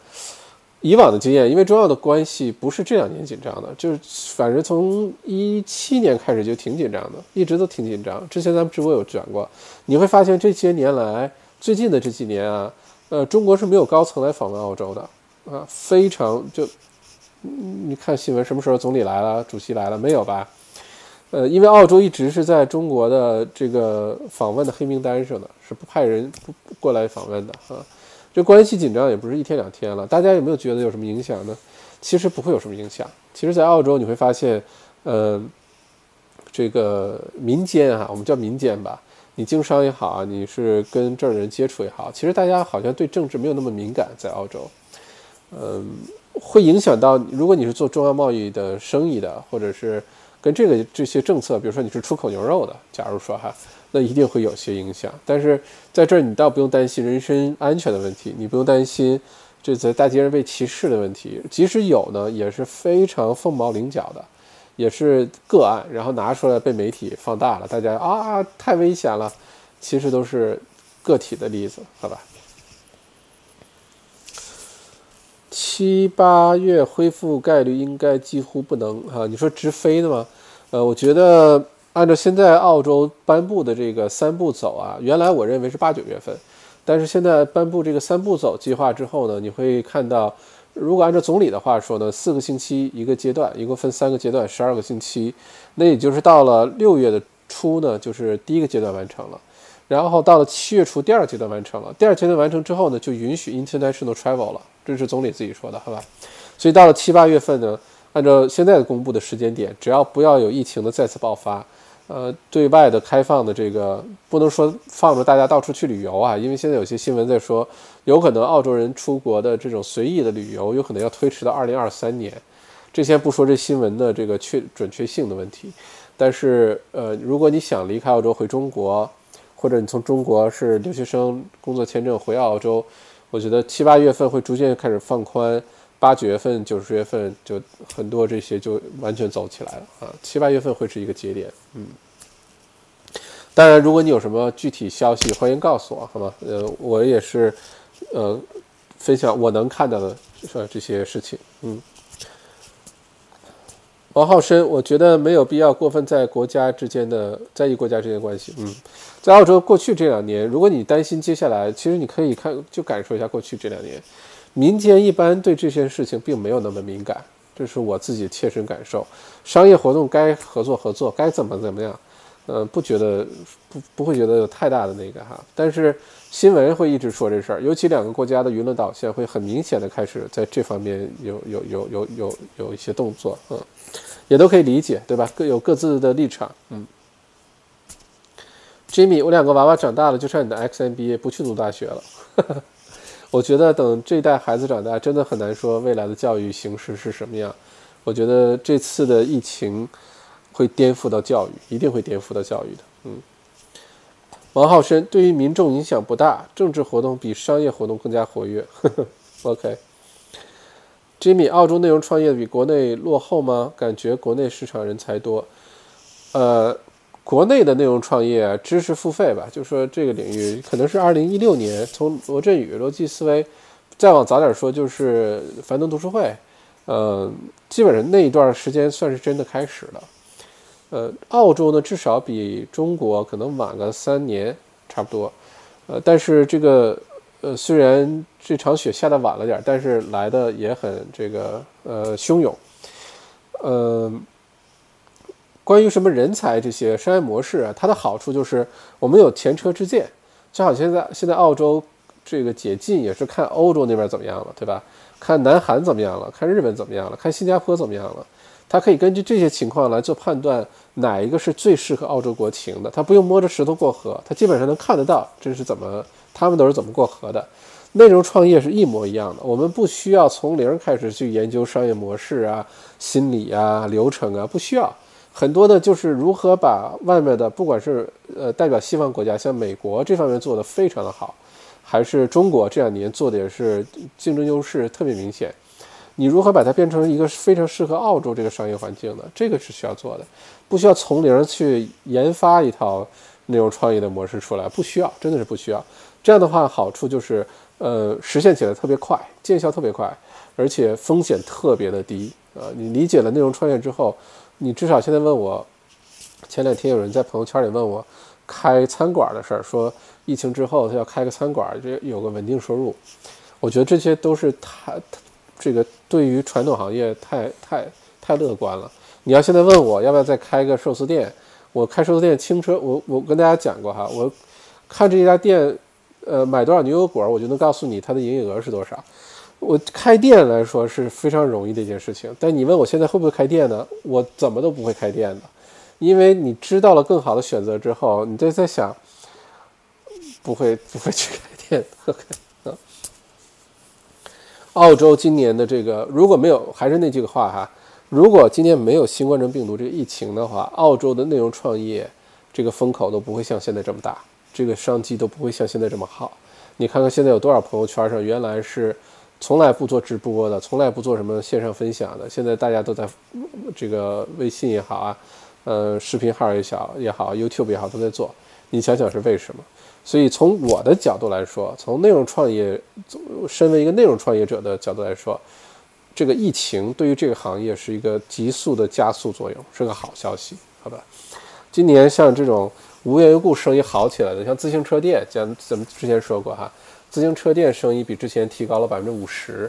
以往的经验，因为中澳的关系不是这两年紧张的，就是反正从一七年开始就挺紧张的，一直都挺紧张。之前咱们直播有讲过，你会发现这些年来，最近的这几年啊，呃，中国是没有高层来访问澳洲的啊，非常就，你看新闻什么时候总理来了，主席来了没有吧？呃，因为澳洲一直是在中国的这个访问的黑名单上的，是不派人不过来访问的啊。这关系紧张也不是一天两天了，大家有没有觉得有什么影响呢？其实不会有什么影响。其实，在澳洲你会发现，呃，这个民间啊，我们叫民间吧，你经商也好啊，你是跟这儿的人接触也好，其实大家好像对政治没有那么敏感，在澳洲，嗯，会影响到如果你是做中央贸易的生意的，或者是。跟这个这些政策，比如说你是出口牛肉的，假如说哈，那一定会有些影响。但是在这儿你倒不用担心人身安全的问题，你不用担心这在大街上被歧视的问题。即使有呢，也是非常凤毛麟角的，也是个案，然后拿出来被媒体放大了，大家啊太危险了，其实都是个体的例子，好吧？七八月恢复概率应该几乎不能啊？你说直飞的吗？呃，我觉得按照现在澳洲颁布的这个三步走啊，原来我认为是八九月份，但是现在颁布这个三步走计划之后呢，你会看到，如果按照总理的话说呢，四个星期一个阶段，一共分三个阶段，十二个星期，那也就是到了六月的初呢，就是第一个阶段完成了，然后到了七月初第二阶段完成了，第二阶段完成之后呢，就允许 international travel 了。这是总理自己说的，好吧？所以到了七八月份呢，按照现在公布的时间点，只要不要有疫情的再次爆发，呃，对外的开放的这个不能说放着大家到处去旅游啊，因为现在有些新闻在说，有可能澳洲人出国的这种随意的旅游有可能要推迟到二零二三年。这先不说这新闻的这个确准确性的问题，但是呃，如果你想离开澳洲回中国，或者你从中国是留学生工作签证回澳洲。我觉得七八月份会逐渐开始放宽，八九月份、九十月份就很多这些就完全走起来了啊！七八月份会是一个节点，嗯。当然，如果你有什么具体消息，欢迎告诉我，好吗？呃，我也是，呃，分享我能看到的这些事情，嗯。王浩生，我觉得没有必要过分在国家之间的在意国家之间关系。嗯，在澳洲过去这两年，如果你担心接下来，其实你可以看就感受一下过去这两年，民间一般对这件事情并没有那么敏感，这是我自己切身感受。商业活动该合作合作，该怎么怎么样，嗯，不觉得不不会觉得有太大的那个哈。但是新闻会一直说这事儿，尤其两个国家的舆论导向会很明显的开始在这方面有有有有有有一些动作，嗯。也都可以理解，对吧？各有各自的立场。嗯，Jimmy，我两个娃娃长大了，就差你的 XMBA 不去读大学了。我觉得等这一代孩子长大，真的很难说未来的教育形式是什么样。我觉得这次的疫情会颠覆到教育，一定会颠覆到教育的。嗯，王浩生，对于民众影响不大，政治活动比商业活动更加活跃。呵 呵 OK。Jimmy，澳洲内容创业比国内落后吗？感觉国内市场人才多。呃，国内的内容创业，知识付费吧，就说这个领域可能是二零一六年，从罗振宇、逻辑思维，再往早点说就是樊登读书会，呃，基本上那一段时间算是真的开始了。呃，澳洲呢，至少比中国可能晚个三年，差不多。呃，但是这个。呃，虽然这场雪下的晚了点，但是来的也很这个呃汹涌。呃，关于什么人才这些商业模式啊，它的好处就是我们有前车之鉴，就好像现在现在澳洲这个解禁也是看欧洲那边怎么样了，对吧？看南韩怎么样了，看日本怎么样了，看新加坡怎么样了，他可以根据这些情况来做判断，哪一个是最适合澳洲国情的，他不用摸着石头过河，他基本上能看得到这是怎么。他们都是怎么过河的？内容创业是一模一样的，我们不需要从零开始去研究商业模式啊、心理啊、流程啊，不需要。很多的就是如何把外面的，不管是呃代表西方国家，像美国这方面做得非常的好，还是中国这两年做的也是竞争优势特别明显。你如何把它变成一个非常适合澳洲这个商业环境的？这个是需要做的，不需要从零去研发一套内容创业的模式出来，不需要，真的是不需要。这样的话，好处就是，呃，实现起来特别快，见效特别快，而且风险特别的低。啊，你理解了内容创业之后，你至少现在问我，前两天有人在朋友圈里问我开餐馆的事儿，说疫情之后他要开个餐馆，这有个稳定收入。我觉得这些都是他这个对于传统行业太太太乐观了。你要现在问我要不要再开个寿司店，我开寿司店轻车，我我跟大家讲过哈，我看这家店。呃，买多少牛油果，我就能告诉你它的营业额是多少。我开店来说是非常容易的一件事情，但你问我现在会不会开店呢？我怎么都不会开店的，因为你知道了更好的选择之后，你就在想，不会不会去开店。OK，澳洲今年的这个如果没有，还是那句话哈，如果今年没有新冠状病毒这个疫情的话，澳洲的内容创业这个风口都不会像现在这么大。这个商机都不会像现在这么好。你看看现在有多少朋友圈上原来是从来不做直播的，从来不做什么线上分享的，现在大家都在这个微信也好啊，呃，视频号也小也好，YouTube 也好都在做。你想想是为什么？所以从我的角度来说，从内容创业，身为一个内容创业者的角度来说，这个疫情对于这个行业是一个急速的加速作用，是个好消息，好吧？今年像这种。无缘无故生意好起来的，像自行车店，咱咱们之前说过哈，自行车店生意比之前提高了百分之五十。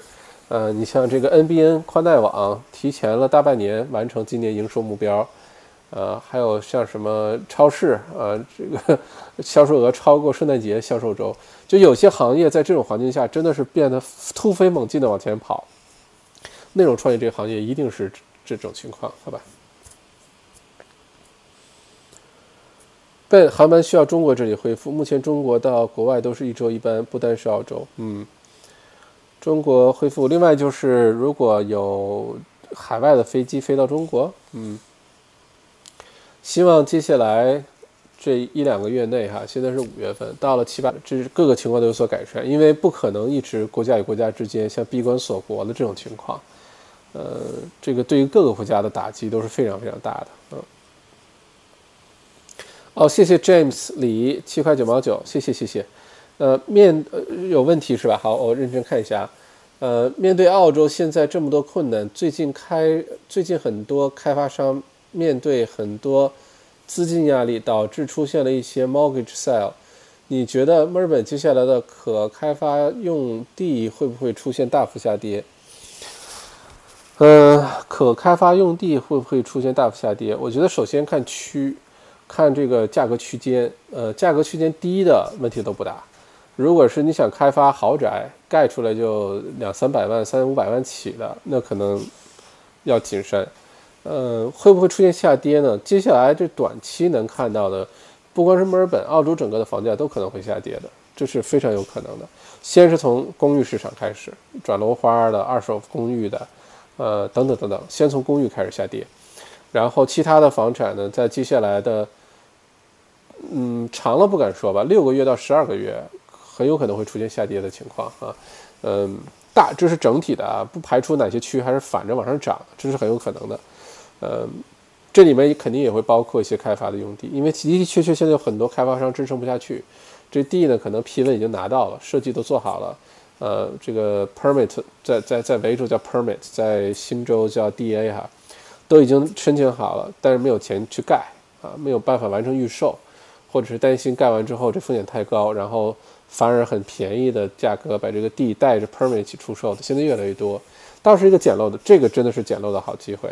呃，你像这个 NBN 宽带网，提前了大半年完成今年营收目标。呃，还有像什么超市，呃，这个销售额超过圣诞节销售周，就有些行业在这种环境下真的是变得突飞猛进的往前跑。内容创业这个行业一定是这种情况，好吧？但航班需要中国这里恢复。目前中国到国外都是一周一班，不单是澳洲。嗯，中国恢复。另外就是，如果有海外的飞机飞到中国，嗯，希望接下来这一两个月内，哈，现在是五月份，到了七八，这各个情况都有所改善，因为不可能一直国家与国家之间像闭关锁国的这种情况。呃，这个对于各个国家的打击都是非常非常大的。嗯。哦，谢谢 James 李七块九毛九，谢谢谢谢。呃，面呃有问题是吧？好，我认真看一下。呃，面对澳洲现在这么多困难，最近开最近很多开发商面对很多资金压力，导致出现了一些 mortgage sale。你觉得墨尔本接下来的可开发用地会不会出现大幅下跌？呃，可开发用地会不会出现大幅下跌？我觉得首先看区。看这个价格区间，呃，价格区间低的问题都不大。如果是你想开发豪宅，盖出来就两三百万、三五百万起的，那可能要谨慎。呃，会不会出现下跌呢？接下来这短期能看到的，不光是墨尔本，澳洲整个的房价都可能会下跌的，这是非常有可能的。先是从公寓市场开始，转楼花的、二手公寓的，呃，等等等等，先从公寓开始下跌，然后其他的房产呢，在接下来的。嗯，长了不敢说吧，六个月到十二个月，很有可能会出现下跌的情况啊。嗯，大这是整体的啊，不排除哪些区还是反着往上涨，这是很有可能的。嗯，这里面肯定也会包括一些开发的用地，因为的的确确现在有很多开发商支撑不下去，这地呢可能批文已经拿到了，设计都做好了，呃，这个 permit 在在在维州叫 permit，在新州叫 DA 哈，都已经申请好了，但是没有钱去盖啊，没有办法完成预售。或者是担心盖完之后这风险太高，然后反而很便宜的价格把这个地带着 permit 一起出售的，现在越来越多，倒是一个捡漏的，这个真的是捡漏的好机会。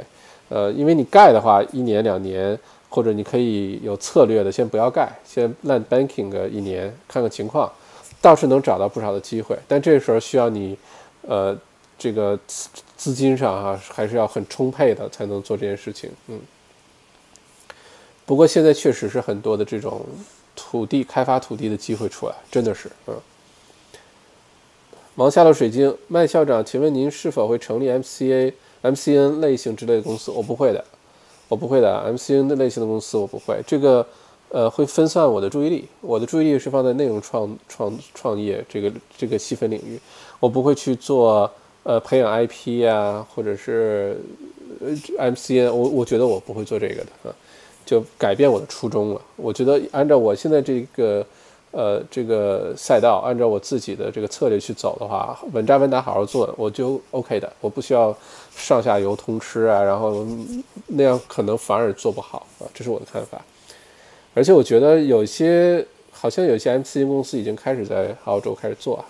呃，因为你盖的话，一年两年，或者你可以有策略的，先不要盖，先烂 banking 个一年，看看情况，倒是能找到不少的机会。但这时候需要你，呃，这个资资金上哈，还是要很充沛的才能做这件事情，嗯。不过现在确实是很多的这种土地开发土地的机会出来，真的是，嗯。王下了水晶，麦校长，请问您是否会成立 MCA、MCN 类型之类的公司？我不会的，我不会的，MCN 的类型的公司我不会。这个，呃，会分散我的注意力。我的注意力是放在内容创创创业这个这个细分领域，我不会去做呃培养 IP 呀，或者是呃 MCN。我我觉得我不会做这个的啊，就改变我的初衷了。我觉得按照我现在这个。呃，这个赛道按照我自己的这个策略去走的话，稳扎稳打好好做，我就 OK 的。我不需要上下游通吃啊，然后那样可能反而做不好啊，这是我的看法。而且我觉得有些好像有些 MCN 公司已经开始在澳洲开始做哈。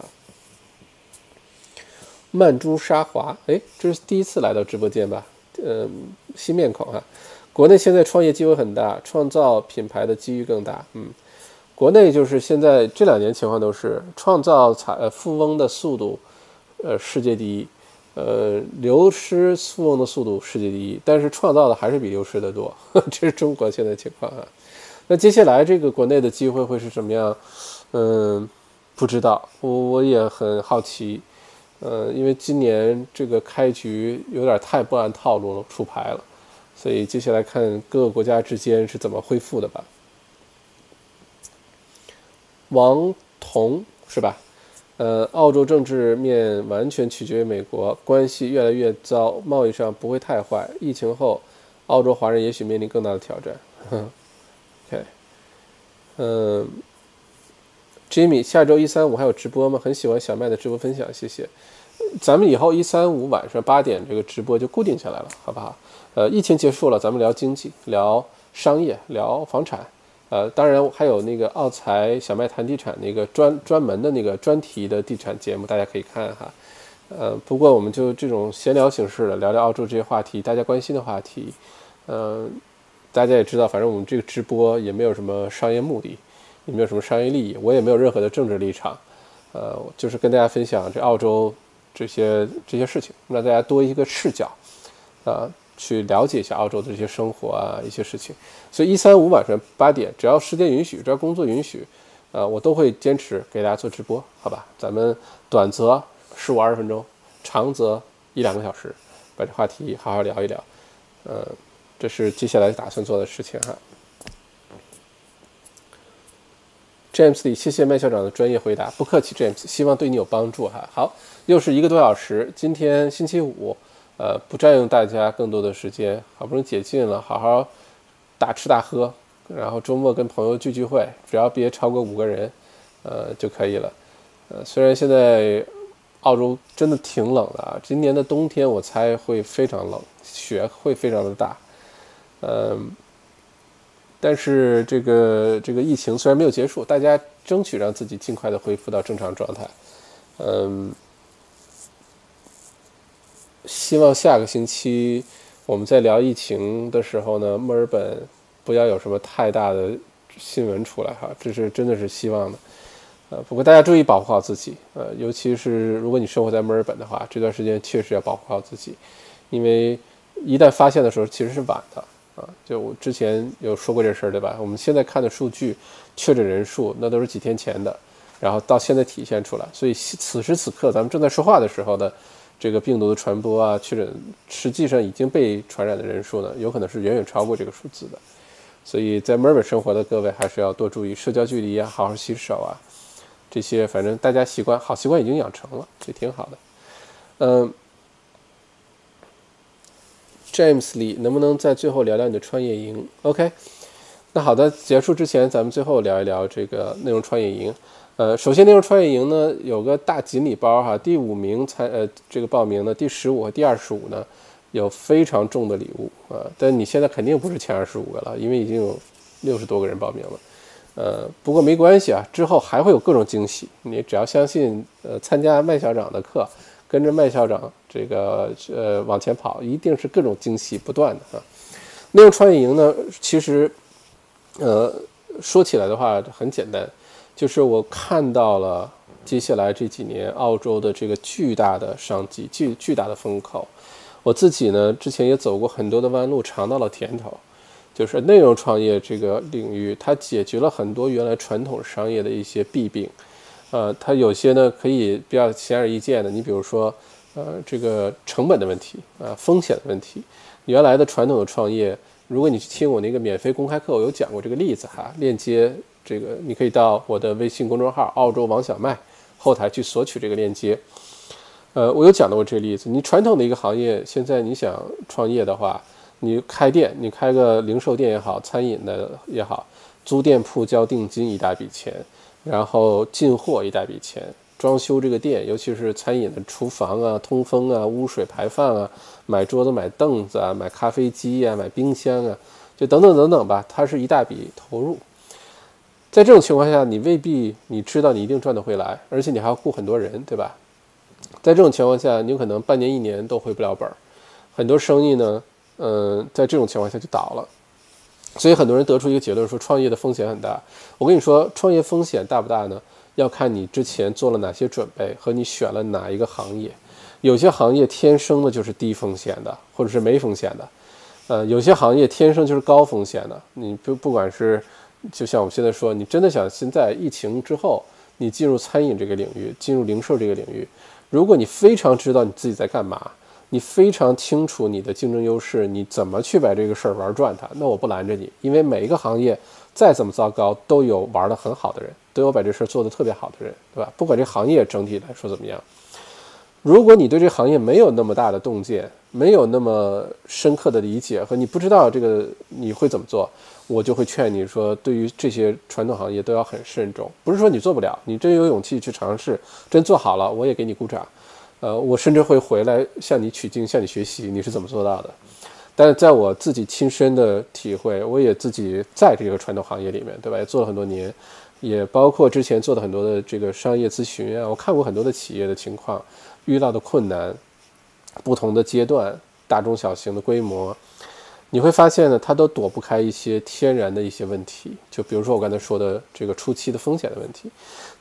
曼珠沙华，哎，这是第一次来到直播间吧？嗯，新面孔哈。国内现在创业机会很大，创造品牌的机遇更大。嗯。国内就是现在这两年情况都是创造财呃富翁的速度，呃世界第一，呃流失富翁的速度世界第一，但是创造的还是比流失的多，这是中国现在情况啊。那接下来这个国内的机会会是什么样？嗯，不知道，我我也很好奇，呃，因为今年这个开局有点太不按套路了出牌了，所以接下来看各个国家之间是怎么恢复的吧。王彤是吧？呃，澳洲政治面完全取决于美国，关系越来越糟，贸易上不会太坏。疫情后，澳洲华人也许面临更大的挑战。OK，嗯，Jimmy，下周一三五还有直播吗？很喜欢小麦的直播分享，谢谢。咱们以后一三五晚上八点这个直播就固定下来了，好不好？呃，疫情结束了，咱们聊经济，聊商业，聊房产。呃，当然还有那个奥财小麦谈地产那个专专门的那个专题的地产节目，大家可以看哈。呃，不过我们就这种闲聊形式的聊聊澳洲这些话题，大家关心的话题。嗯，大家也知道，反正我们这个直播也没有什么商业目的，也没有什么商业利益，我也没有任何的政治立场。呃，就是跟大家分享这澳洲这些这些事情，让大家多一个视角。啊。去了解一下澳洲的这些生活啊，一些事情。所以一三五晚上八点，只要时间允许，只要工作允许，呃，我都会坚持给大家做直播，好吧？咱们短则十五二十分钟，长则一两个小时，把这话题好好聊一聊。呃，这是接下来打算做的事情哈。James 李，谢谢麦校长的专业回答，不客气，James，希望对你有帮助哈。好，又是一个多小时，今天星期五。呃，不占用大家更多的时间，好不容易解禁了，好好大吃大喝，然后周末跟朋友聚聚会，只要别超过五个人，呃就可以了。呃，虽然现在澳洲真的挺冷的啊，今年的冬天我猜会非常冷，雪会非常的大。嗯，但是这个这个疫情虽然没有结束，大家争取让自己尽快的恢复到正常状态。嗯。希望下个星期我们在聊疫情的时候呢，墨尔本不要有什么太大的新闻出来哈，这是真的是希望的。呃，不过大家注意保护好自己，呃，尤其是如果你生活在墨尔本的话，这段时间确实要保护好自己，因为一旦发现的时候其实是晚的啊。就我之前有说过这事儿对吧？我们现在看的数据，确诊人数那都是几天前的，然后到现在体现出来，所以此时此刻咱们正在说话的时候呢。这个病毒的传播啊，确诊实际上已经被传染的人数呢，有可能是远远超过这个数字的。所以在墨尔本生活的各位还是要多注意社交距离啊，好好洗手啊，这些反正大家习惯好习惯已经养成了，也挺好的。嗯，James 李能不能在最后聊聊你的创业营？OK，那好的，结束之前咱们最后聊一聊这个内容创业营。呃，首先内容创业营呢有个大锦鲤包哈，第五名参呃这个报名呢，第十五和第二十五呢有非常重的礼物啊，但你现在肯定不是前二十五个了，因为已经有六十多个人报名了，呃，不过没关系啊，之后还会有各种惊喜，你只要相信呃参加麦校长的课，跟着麦校长这个呃往前跑，一定是各种惊喜不断的啊。内容创业营呢，其实呃说起来的话很简单。就是我看到了接下来这几年澳洲的这个巨大的商机，巨巨大的风口。我自己呢，之前也走过很多的弯路，尝到了甜头。就是内容创业这个领域，它解决了很多原来传统商业的一些弊病。呃，它有些呢可以比较显而易见的，你比如说，呃，这个成本的问题啊，风险的问题。原来的传统的创业，如果你去听我那个免费公开课，我有讲过这个例子哈，链接这个你可以到我的微信公众号“澳洲王小麦”后台去索取这个链接。呃，我有讲到过这个例子。你传统的一个行业，现在你想创业的话，你开店，你开个零售店也好，餐饮的也好，租店铺交定金一大笔钱，然后进货一大笔钱，装修这个店，尤其是餐饮的厨房啊、通风啊、污水排放啊，买桌子、买凳子啊、买咖啡机啊、买冰箱啊，就等等等等吧，它是一大笔投入。在这种情况下，你未必你知道你一定赚得回来，而且你还要雇很多人，对吧？在这种情况下，你有可能半年、一年都回不了本儿。很多生意呢，嗯，在这种情况下就倒了。所以很多人得出一个结论说，创业的风险很大。我跟你说，创业风险大不大呢？要看你之前做了哪些准备和你选了哪一个行业。有些行业天生的就是低风险的，或者是没风险的。呃，有些行业天生就是高风险的。你不不管是，就像我们现在说，你真的想现在疫情之后，你进入餐饮这个领域，进入零售这个领域。如果你非常知道你自己在干嘛，你非常清楚你的竞争优势，你怎么去把这个事儿玩转它，那我不拦着你，因为每一个行业再怎么糟糕，都有玩得很好的人，都有把这事儿做得特别好的人，对吧？不管这行业整体来说怎么样，如果你对这行业没有那么大的洞见，没有那么深刻的理解和你不知道这个你会怎么做。我就会劝你说，对于这些传统行业都要很慎重。不是说你做不了，你真有勇气去尝试，真做好了，我也给你鼓掌。呃，我甚至会回来向你取经，向你学习，你是怎么做到的？但是在我自己亲身的体会，我也自己在这个传统行业里面，对吧？也做了很多年，也包括之前做的很多的这个商业咨询啊，我看过很多的企业的情况，遇到的困难，不同的阶段，大中小型的规模。你会发现呢，它都躲不开一些天然的一些问题，就比如说我刚才说的这个初期的风险的问题，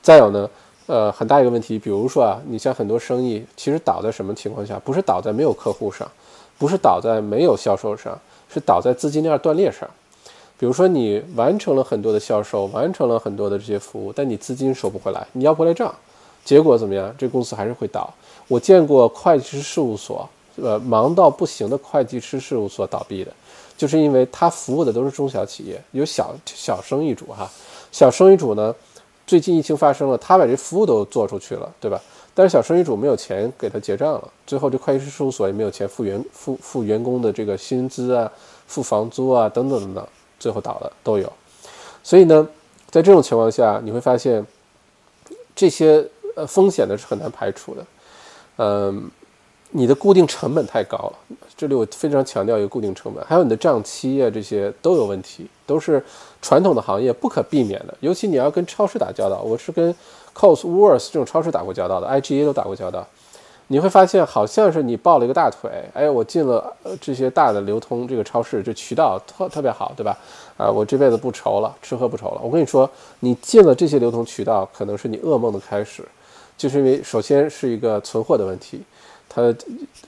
再有呢，呃，很大一个问题，比如说啊，你像很多生意其实倒在什么情况下？不是倒在没有客户上，不是倒在没有销售上，是倒在资金链断裂上。比如说你完成了很多的销售，完成了很多的这些服务，但你资金收不回来，你要不回来账，结果怎么样？这公司还是会倒。我见过会计师事务所。呃，忙到不行的会计师事务所倒闭的，就是因为他服务的都是中小企业，有小小生意主哈。小生意主呢，最近疫情发生了，他把这服务都做出去了，对吧？但是小生意主没有钱给他结账了，最后这会计师事务所也没有钱付员付付员工的这个薪资啊，付房租啊，等等等等，最后倒了都有。所以呢，在这种情况下，你会发现这些呃风险呢是很难排除的，嗯。你的固定成本太高了，这里我非常强调一个固定成本，还有你的账期啊，这些都有问题，都是传统的行业不可避免的。尤其你要跟超市打交道，我是跟 c o s w o r t h 这种超市打过交道的，IGA 都打过交道。你会发现，好像是你抱了一个大腿，哎，我进了这些大的流通这个超市，这渠道特特别好，对吧？啊，我这辈子不愁了，吃喝不愁了。我跟你说，你进了这些流通渠道，可能是你噩梦的开始，就是因为首先是一个存货的问题。它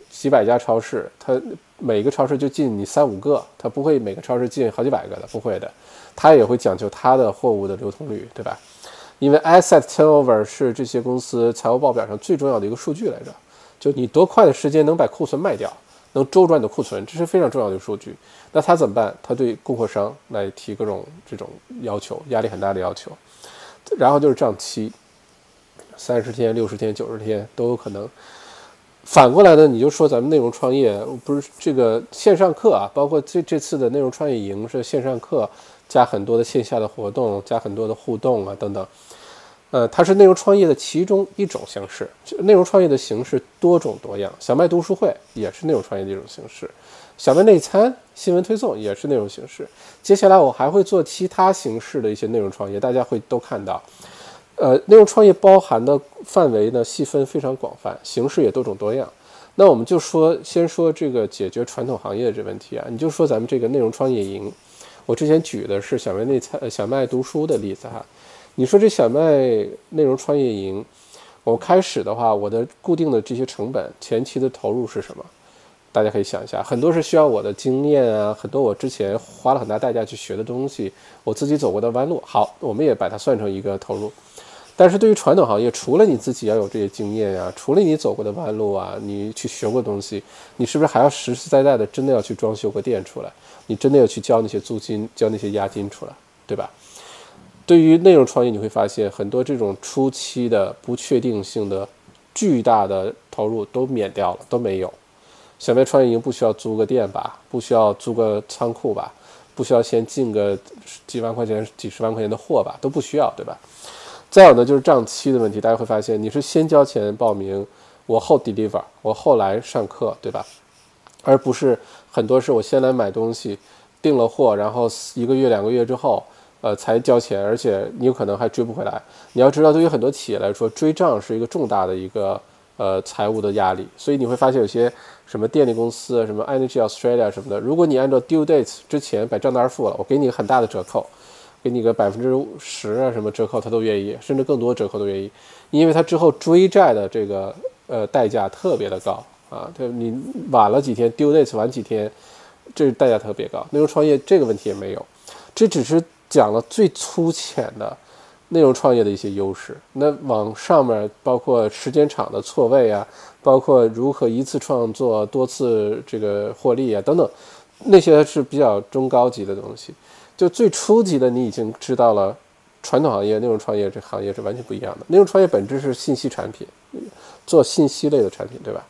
几百家超市，它每个超市就进你三五个，它不会每个超市进好几百个的，不会的。它也会讲究它的货物的流通率，对吧？因为 asset turnover 是这些公司财务报表上最重要的一个数据来着。就你多快的时间能把库存卖掉，能周转你的库存，这是非常重要的数据。那他怎么办？他对供货商来提各种这种要求，压力很大的要求。然后就是账期，三十天、六十天、九十天都有可能。反过来呢，你就说咱们内容创业不是这个线上课啊，包括这这次的内容创业营是线上课加很多的线下的活动，加很多的互动啊等等，呃，它是内容创业的其中一种形式。内容创业的形式多种多样，小麦读书会也是内容创业的一种形式，小麦内参新闻推送也是内容形式。接下来我还会做其他形式的一些内容创业，大家会都看到。呃，内容创业包含的范围呢，细分非常广泛，形式也多种多样。那我们就说，先说这个解决传统行业的这问题啊，你就说咱们这个内容创业营，我之前举的是小麦内参、小麦读书的例子哈。你说这小麦内容创业营，我开始的话，我的固定的这些成本，前期的投入是什么？大家可以想一下，很多是需要我的经验啊，很多我之前花了很大代价去学的东西，我自己走过的弯路。好，我们也把它算成一个投入。但是对于传统行业，除了你自己要有这些经验呀，除了你走过的弯路啊，你去学过东西，你是不是还要实实在在的真的要去装修个店出来？你真的要去交那些租金、交那些押金出来，对吧？对于内容创业，你会发现很多这种初期的不确定性的巨大的投入都免掉了，都没有。小麦创业营不需要租个店吧？不需要租个仓库吧？不需要先进个几万块钱、几十万块钱的货吧？都不需要，对吧？再有呢，就是账期的问题。大家会发现，你是先交钱报名，我后 deliver，我后来上课，对吧？而不是很多是我先来买东西，订了货，然后一个月、两个月之后，呃，才交钱，而且你有可能还追不回来。你要知道，对于很多企业来说，追账是一个重大的一个呃财务的压力。所以你会发现有些。什么电力公司，什么 Energy Australia 什么的，如果你按照 due date 之前把账单付了，我给你很大的折扣，给你个百分之十啊什么折扣，他都愿意，甚至更多折扣都愿意，因为他之后追债的这个呃代价特别的高啊，对你晚了几天 due date 晚几天，这代价特别高。内容创业这个问题也没有，这只是讲了最粗浅的。内容创业的一些优势，那往上面包括时间长的错位啊，包括如何一次创作多次这个获利啊等等，那些是比较中高级的东西。就最初级的，你已经知道了，传统行业内容创业这行业是完全不一样的。内容创业本质是信息产品，做信息类的产品，对吧？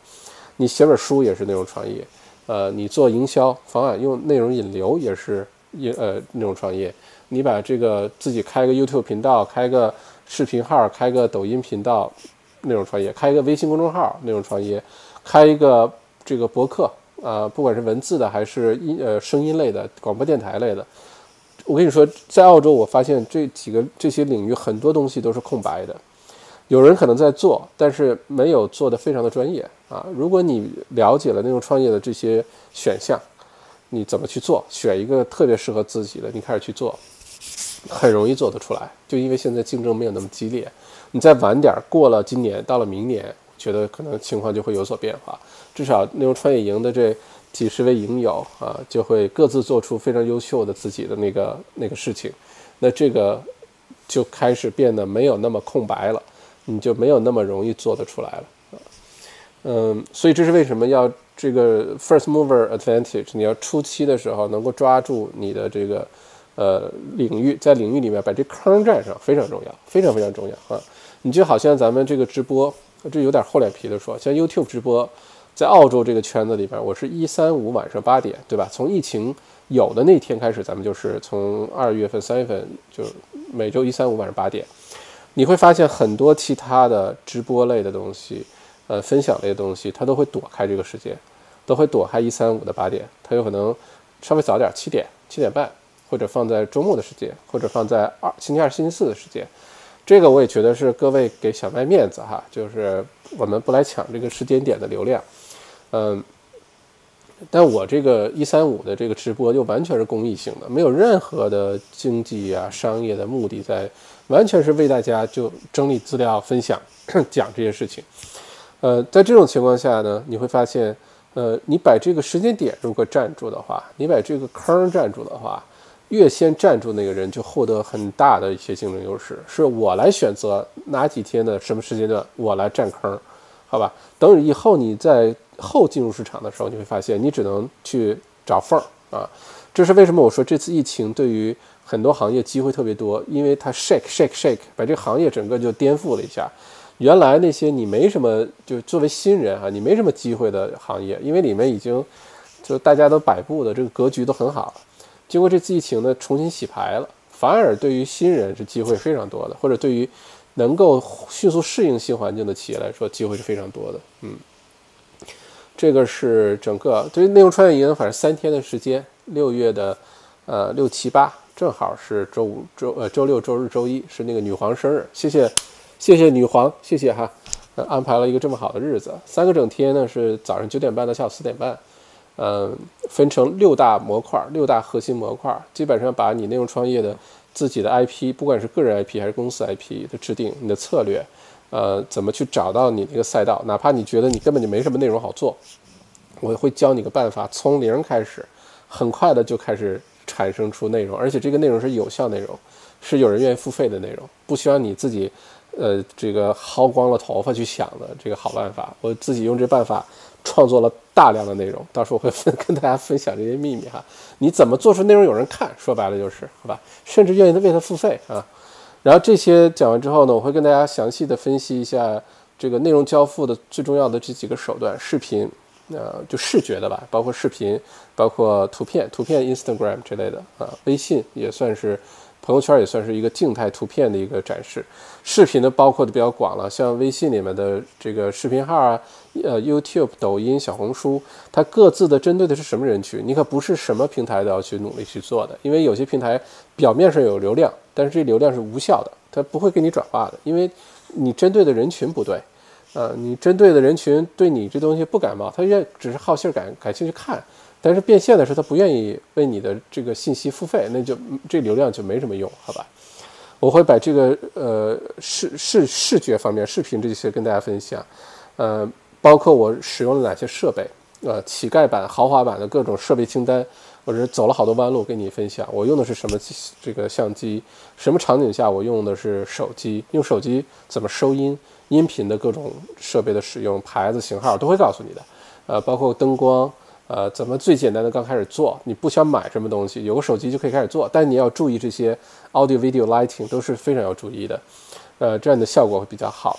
你写本书也是内容创业，呃，你做营销方案用内容引流也是引呃内容创业。你把这个自己开个 YouTube 频道，开个视频号，开个抖音频道，内容创业；开一个微信公众号，内容创业；开一个这个博客啊，不管是文字的还是音呃声音类的广播电台类的。我跟你说，在澳洲，我发现这几个这些领域很多东西都是空白的，有人可能在做，但是没有做的非常的专业啊。如果你了解了内容创业的这些选项，你怎么去做？选一个特别适合自己的，你开始去做。很容易做得出来，就因为现在竞争没有那么激烈。你再晚点过了今年，到了明年，觉得可能情况就会有所变化。至少那种创业营的这几十位影友啊，就会各自做出非常优秀的自己的那个那个事情。那这个就开始变得没有那么空白了，你就没有那么容易做得出来了啊。嗯，所以这是为什么要这个 first mover advantage？你要初期的时候能够抓住你的这个。呃，领域在领域里面把这坑占上非常重要，非常非常重要啊！你就好像咱们这个直播，这有点厚脸皮的说，像 YouTube 直播，在澳洲这个圈子里边，我是一三五晚上八点，对吧？从疫情有的那天开始，咱们就是从二月份、三月份就每周一三五晚上八点，你会发现很多其他的直播类的东西，呃，分享类的东西，它都会躲开这个时间，都会躲开一三五的八点，它有可能稍微早点，七点、七点半。或者放在周末的时间，或者放在二星期二、星期四的时间，这个我也觉得是各位给小麦面子哈，就是我们不来抢这个时间点的流量，嗯，但我这个一三五的这个直播就完全是公益性的，没有任何的经济啊、商业的目的在，完全是为大家就整理资料、分享、讲这些事情。呃，在这种情况下呢，你会发现，呃，你把这个时间点如果站住的话，你把这个坑站住的话。越先站住那个人，就获得很大的一些竞争优势。是我来选择哪几天的什么时间段，我来占坑，好吧？等以后你在后进入市场的时候，你会发现你只能去找缝儿啊。这是为什么？我说这次疫情对于很多行业机会特别多，因为它 shake shake shake，把这个行业整个就颠覆了一下。原来那些你没什么，就作为新人啊，你没什么机会的行业，因为里面已经就大家都摆布的这个格局都很好。经过这次疫情呢，重新洗牌了，反而对于新人是机会非常多的，或者对于能够迅速适应新环境的企业来说，机会是非常多的。嗯，这个是整个对于内容创业营，反正三天的时间，六月的呃六七八，正好是周五、周呃周六、周日、周一是那个女皇生日，谢谢谢谢女皇，谢谢哈，安排了一个这么好的日子，三个整天呢是早上九点半到下午四点半。嗯，分成六大模块，六大核心模块，基本上把你内容创业的自己的 IP，不管是个人 IP 还是公司 IP 的制定，你的策略，呃，怎么去找到你那个赛道，哪怕你觉得你根本就没什么内容好做，我会教你个办法，从零开始，很快的就开始产生出内容，而且这个内容是有效内容，是有人愿意付费的内容，不需要你自己呃，这个薅光了头发去想的这个好办法。我自己用这办法创作了大量的内容，到时候我会分跟大家分享这些秘密哈。你怎么做出内容有人看？说白了就是好吧，甚至愿意为他付费啊。然后这些讲完之后呢，我会跟大家详细的分析一下这个内容交付的最重要的这几个手段：视频，呃，就视觉的吧，包括视频，包括图片，图片 Instagram 之类的啊，微信也算是。朋友圈也算是一个静态图片的一个展示，视频呢包括的比较广了，像微信里面的这个视频号啊，呃，YouTube、抖音、小红书，它各自的针对的是什么人群？你可不是什么平台都要去努力去做的，因为有些平台表面上有流量，但是这流量是无效的，它不会给你转化的，因为你针对的人群不对，呃，你针对的人群对你这东西不感冒，他愿只是好信儿感感兴趣看。但是变现的时候他不愿意为你的这个信息付费，那就这流量就没什么用，好吧？我会把这个呃视视视觉方面视频这些跟大家分享，呃，包括我使用了哪些设备，呃，乞丐版、豪华版的各种设备清单，或者走了好多弯路跟你分享。我用的是什么这个相机？什么场景下我用的是手机？用手机怎么收音？音频的各种设备的使用牌子型号都会告诉你的，呃，包括灯光。呃，怎么最简单的刚开始做？你不想买什么东西，有个手机就可以开始做，但你要注意这些 audio、video、lighting 都是非常要注意的，呃，这样的效果会比较好。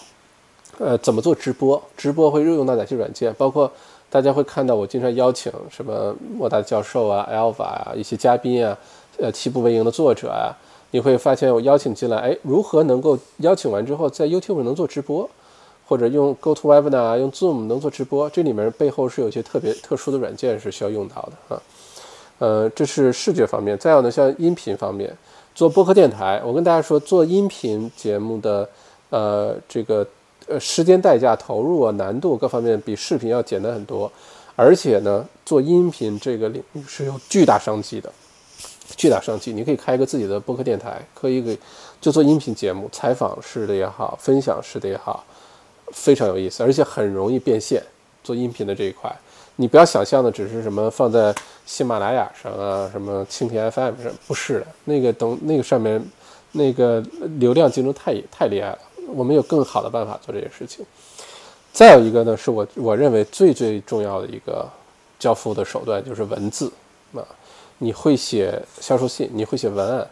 呃，怎么做直播？直播会用到哪些软件？包括大家会看到我经常邀请什么莫大教授啊、Alpha 啊一些嘉宾啊，呃，七步为营的作者啊，你会发现我邀请进来，哎，如何能够邀请完之后在 YouTube 能做直播？或者用 GoToWebinar 用 Zoom 能做直播，这里面背后是有些特别特殊的软件是需要用到的啊。呃，这是视觉方面。再有呢，像音频方面，做播客电台，我跟大家说，做音频节目的呃这个呃时间代价、投入啊、难度各方面比视频要简单很多。而且呢，做音频这个领域是有巨大商机的，巨大商机。你可以开一个自己的播客电台，可以给就做音频节目，采访式的也好，分享式的也好。非常有意思，而且很容易变现。做音频的这一块，你不要想象的只是什么放在喜马拉雅上啊，什么蜻蜓 FM 上，不是的。那个等那个上面，那个流量竞争太太厉害了。我们有更好的办法做这件事情。再有一个呢，是我我认为最最重要的一个交付的手段，就是文字啊。你会写销售信，你会写文案，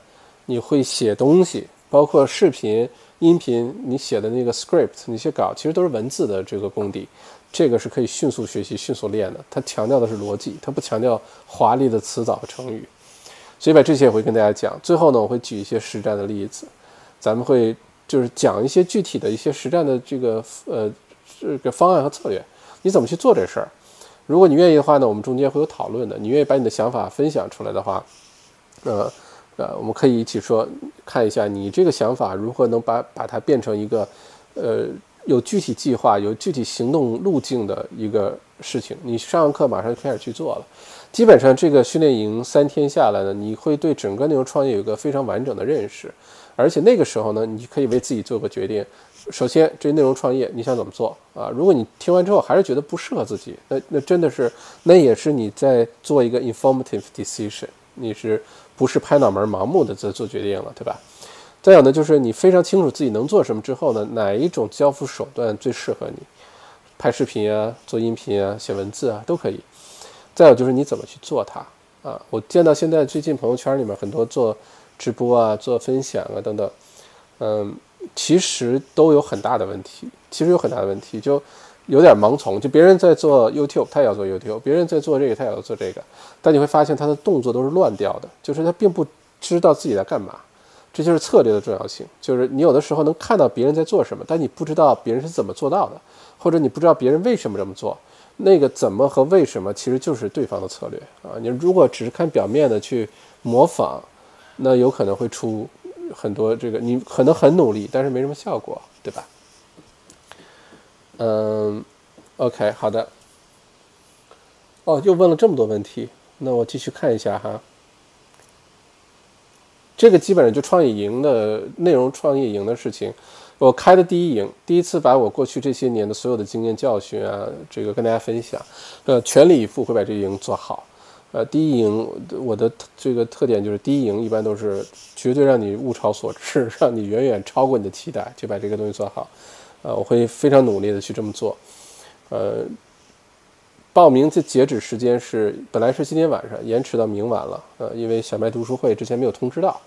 你会写东西，包括视频。音频你写的那个 script 那些稿，其实都是文字的这个功底，这个是可以迅速学习、迅速练的。它强调的是逻辑，它不强调华丽的词藻和成语。所以把这些也会跟大家讲。最后呢，我会举一些实战的例子，咱们会就是讲一些具体的一些实战的这个呃这个方案和策略，你怎么去做这事儿？如果你愿意的话呢，我们中间会有讨论的。你愿意把你的想法分享出来的话，呃。呃，我们可以一起说，看一下你这个想法如何能把把它变成一个，呃，有具体计划、有具体行动路径的一个事情。你上完课马上就开始去做了。基本上这个训练营三天下来呢，你会对整个内容创业有一个非常完整的认识，而且那个时候呢，你可以为自己做个决定。首先，这内容创业你想怎么做啊？如果你听完之后还是觉得不适合自己，那那真的是，那也是你在做一个 informative decision，你是。不是拍脑门盲目的在做决定了，对吧？再有呢，就是你非常清楚自己能做什么之后呢，哪一种交付手段最适合你？拍视频啊，做音频啊，写文字啊，都可以。再有就是你怎么去做它啊？我见到现在最近朋友圈里面很多做直播啊、做分享啊等等，嗯，其实都有很大的问题，其实有很大的问题就。有点盲从，就别人在做 YouTube，他也要做 YouTube；别人在做这个，他也要做这个。但你会发现他的动作都是乱掉的，就是他并不知道自己在干嘛。这就是策略的重要性。就是你有的时候能看到别人在做什么，但你不知道别人是怎么做到的，或者你不知道别人为什么这么做。那个怎么和为什么，其实就是对方的策略啊。你如果只是看表面的去模仿，那有可能会出很多这个，你可能很努力，但是没什么效果，对吧？嗯，OK，好的。哦，又问了这么多问题，那我继续看一下哈。这个基本上就创业营的内容，创业营的事情。我开的第一营，第一次把我过去这些年的所有的经验教训啊，这个跟大家分享。呃，全力以赴会把这营做好。呃，第一营我的这个特点就是第一营一般都是绝对让你物超所值，让你远远超过你的期待，就把这个东西做好。呃，我会非常努力的去这么做。呃，报名的截止时间是本来是今天晚上，延迟到明晚了。呃，因为小麦读书会之前没有通知到，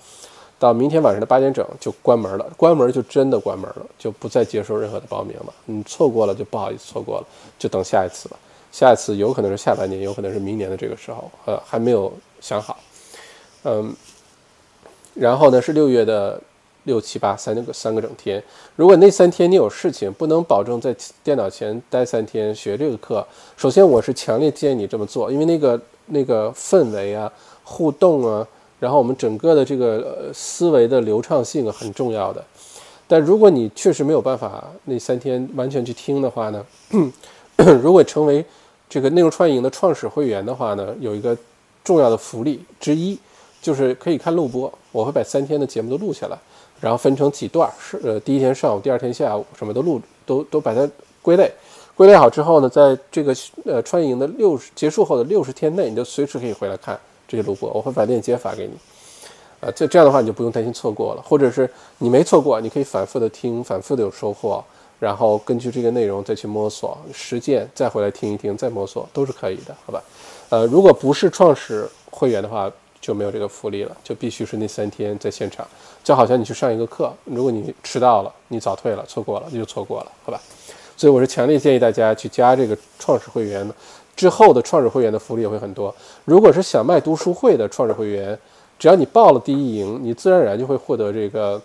到明天晚上的八点整就关门了。关门就真的关门了，就不再接受任何的报名了。你错过了就不好意思错过了，就等下一次吧。下一次有可能是下半年，有可能是明年的这个时候，呃，还没有想好，嗯，然后呢是六月的六七八三个三个整天，如果那三天你有事情，不能保证在电脑前待三天学这个课，首先我是强烈建议你这么做，因为那个那个氛围啊、互动啊，然后我们整个的这个呃思维的流畅性很重要的。但如果你确实没有办法那三天完全去听的话呢，如果成为这个内容创业营的创始会员的话呢，有一个重要的福利之一，就是可以看录播。我会把三天的节目都录下来，然后分成几段，是呃第一天上午，第二天下午，什么都录，都都把它归类。归类好之后呢，在这个呃创业营的六十结束后的六十天内，你就随时可以回来看这些录播。我会把链接发给你，啊，这这样的话你就不用担心错过了，或者是你没错过，你可以反复的听，反复的有收获。然后根据这个内容再去摸索实践，再回来听一听，再摸索都是可以的，好吧？呃，如果不是创始会员的话，就没有这个福利了，就必须是那三天在现场，就好像你去上一个课，如果你迟到了，你早退了，错过了，那就错过了，好吧？所以我是强烈建议大家去加这个创始会员的，之后的创始会员的福利也会很多。如果是小麦读书会的创始会员，只要你报了第一营，你自然而然就会获得这个，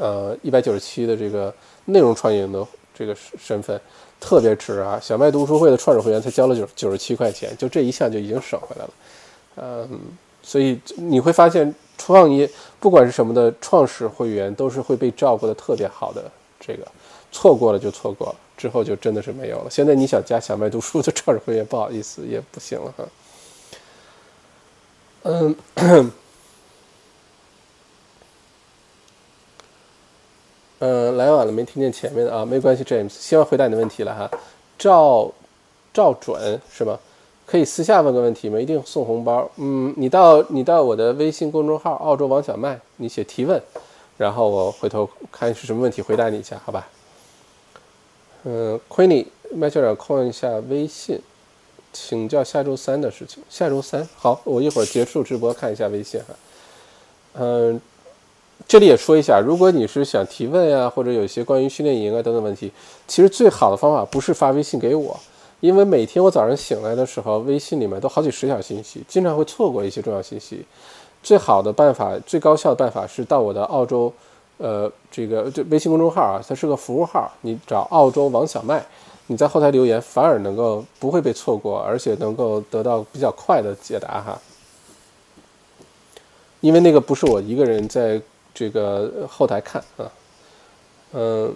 呃，一百九十七的这个。内容创业的这个身份特别值啊！小麦读书会的创始会员才交了九九十七块钱，就这一项就已经省回来了。嗯，所以你会发现，创业不管是什么的创始会员，都是会被照顾的特别好的。这个错过了就错过了，之后就真的是没有了。现在你想加小麦读书的创始会员，不好意思，也不行了哈。嗯。嗯，来晚了没听见前面的啊？没关系，James，希望回答你的问题了哈。赵赵准是吗？可以私下问个问题吗？一定送红包。嗯，你到你到我的微信公众号“澳洲王小麦”，你写提问，然后我回头看是什么问题，回答你一下，好吧？嗯，Quini，麦校长空一下微信，请教下周三的事情。下周三，好，我一会儿结束直播看一下微信哈。嗯。这里也说一下，如果你是想提问啊，或者有一些关于训练营啊等等问题，其实最好的方法不是发微信给我，因为每天我早上醒来的时候，微信里面都好几十条信息，经常会错过一些重要信息。最好的办法，最高效的办法是到我的澳洲，呃，这个这微信公众号啊，它是个服务号，你找澳洲王小麦，你在后台留言，反而能够不会被错过，而且能够得到比较快的解答哈。因为那个不是我一个人在。这个后台看啊，嗯，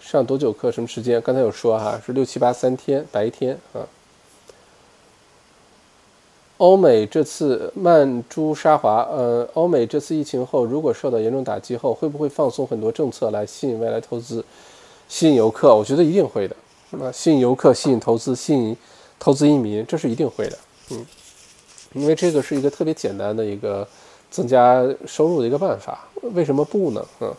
上多久课？什么时间？刚才有说哈，是六七八三天，白天啊。欧美这次曼珠沙华，呃，欧美这次疫情后，如果受到严重打击后，会不会放松很多政策来吸引外来投资、吸引游客？我觉得一定会的。那吸引游客、吸引投资、吸引投资移民，这是一定会的。嗯，因为这个是一个特别简单的一个。增加收入的一个办法，为什么不呢？嗯，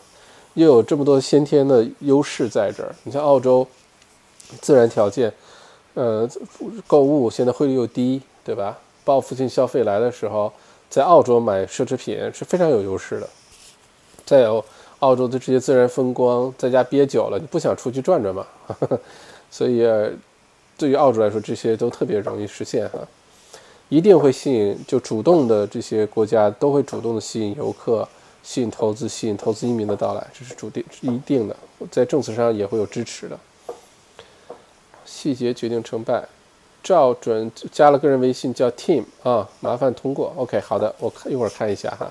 又有这么多先天的优势在这儿。你像澳洲，自然条件，呃，购物现在汇率又低，对吧？报复性消费来的时候，在澳洲买奢侈品是非常有优势的。再有澳洲的这些自然风光，在家憋久了，你不想出去转转嘛？所以，对于澳洲来说，这些都特别容易实现哈。一定会吸引，就主动的这些国家都会主动的吸引游客、吸引投资、吸引投资移民的到来，这是主定一定的，在政策上也会有支持的。细节决定成败，赵准加了个人微信叫 Team 啊，麻烦通过。OK，好的，我看一会儿看一下哈。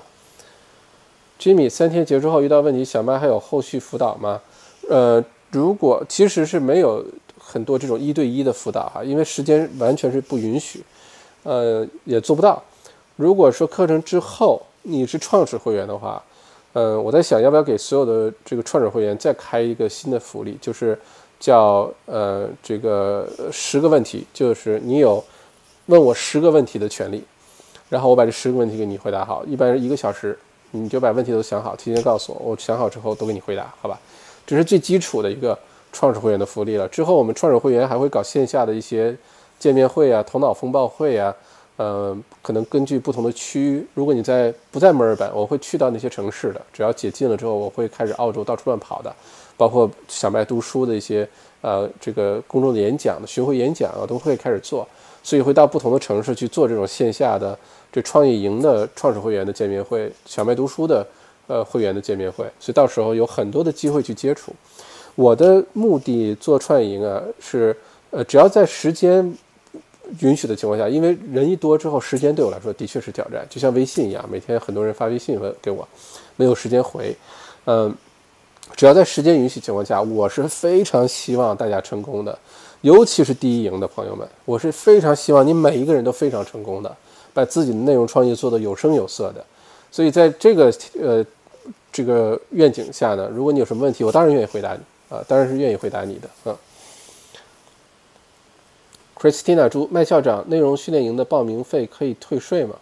Jimmy，三天结束后遇到问题，小麦还有后续辅导吗？呃，如果其实是没有很多这种一对一的辅导哈，因为时间完全是不允许。呃，也做不到。如果说课程之后你是创始会员的话，呃，我在想要不要给所有的这个创始会员再开一个新的福利，就是叫呃这个十个问题，就是你有问我十个问题的权利，然后我把这十个问题给你回答好，一般是一个小时，你就把问题都想好，提前告诉我，我想好之后都给你回答，好吧？这是最基础的一个创始会员的福利了。之后我们创始会员还会搞线下的一些见面会啊、头脑风暴会啊。呃，可能根据不同的区域，如果你在不在墨尔本，我会去到那些城市的。只要解禁了之后，我会开始澳洲到处乱跑的，包括小麦读书的一些呃这个公众的演讲的巡回演讲啊，都会开始做。所以会到不同的城市去做这种线下的这创业营的创始会员的见面会，小麦读书的呃会员的见面会。所以到时候有很多的机会去接触。我的目的做创业营啊，是呃只要在时间。允许的情况下，因为人一多之后，时间对我来说的确是挑战。就像微信一样，每天很多人发微信问给我，没有时间回。嗯，只要在时间允许情况下，我是非常希望大家成功的，尤其是第一营的朋友们，我是非常希望你每一个人都非常成功的，把自己的内容创业做得有声有色的。所以在这个呃这个愿景下呢，如果你有什么问题，我当然愿意回答你啊，当然是愿意回答你的嗯。Christina 朱麦校长，内容训练营的报名费可以退税吗？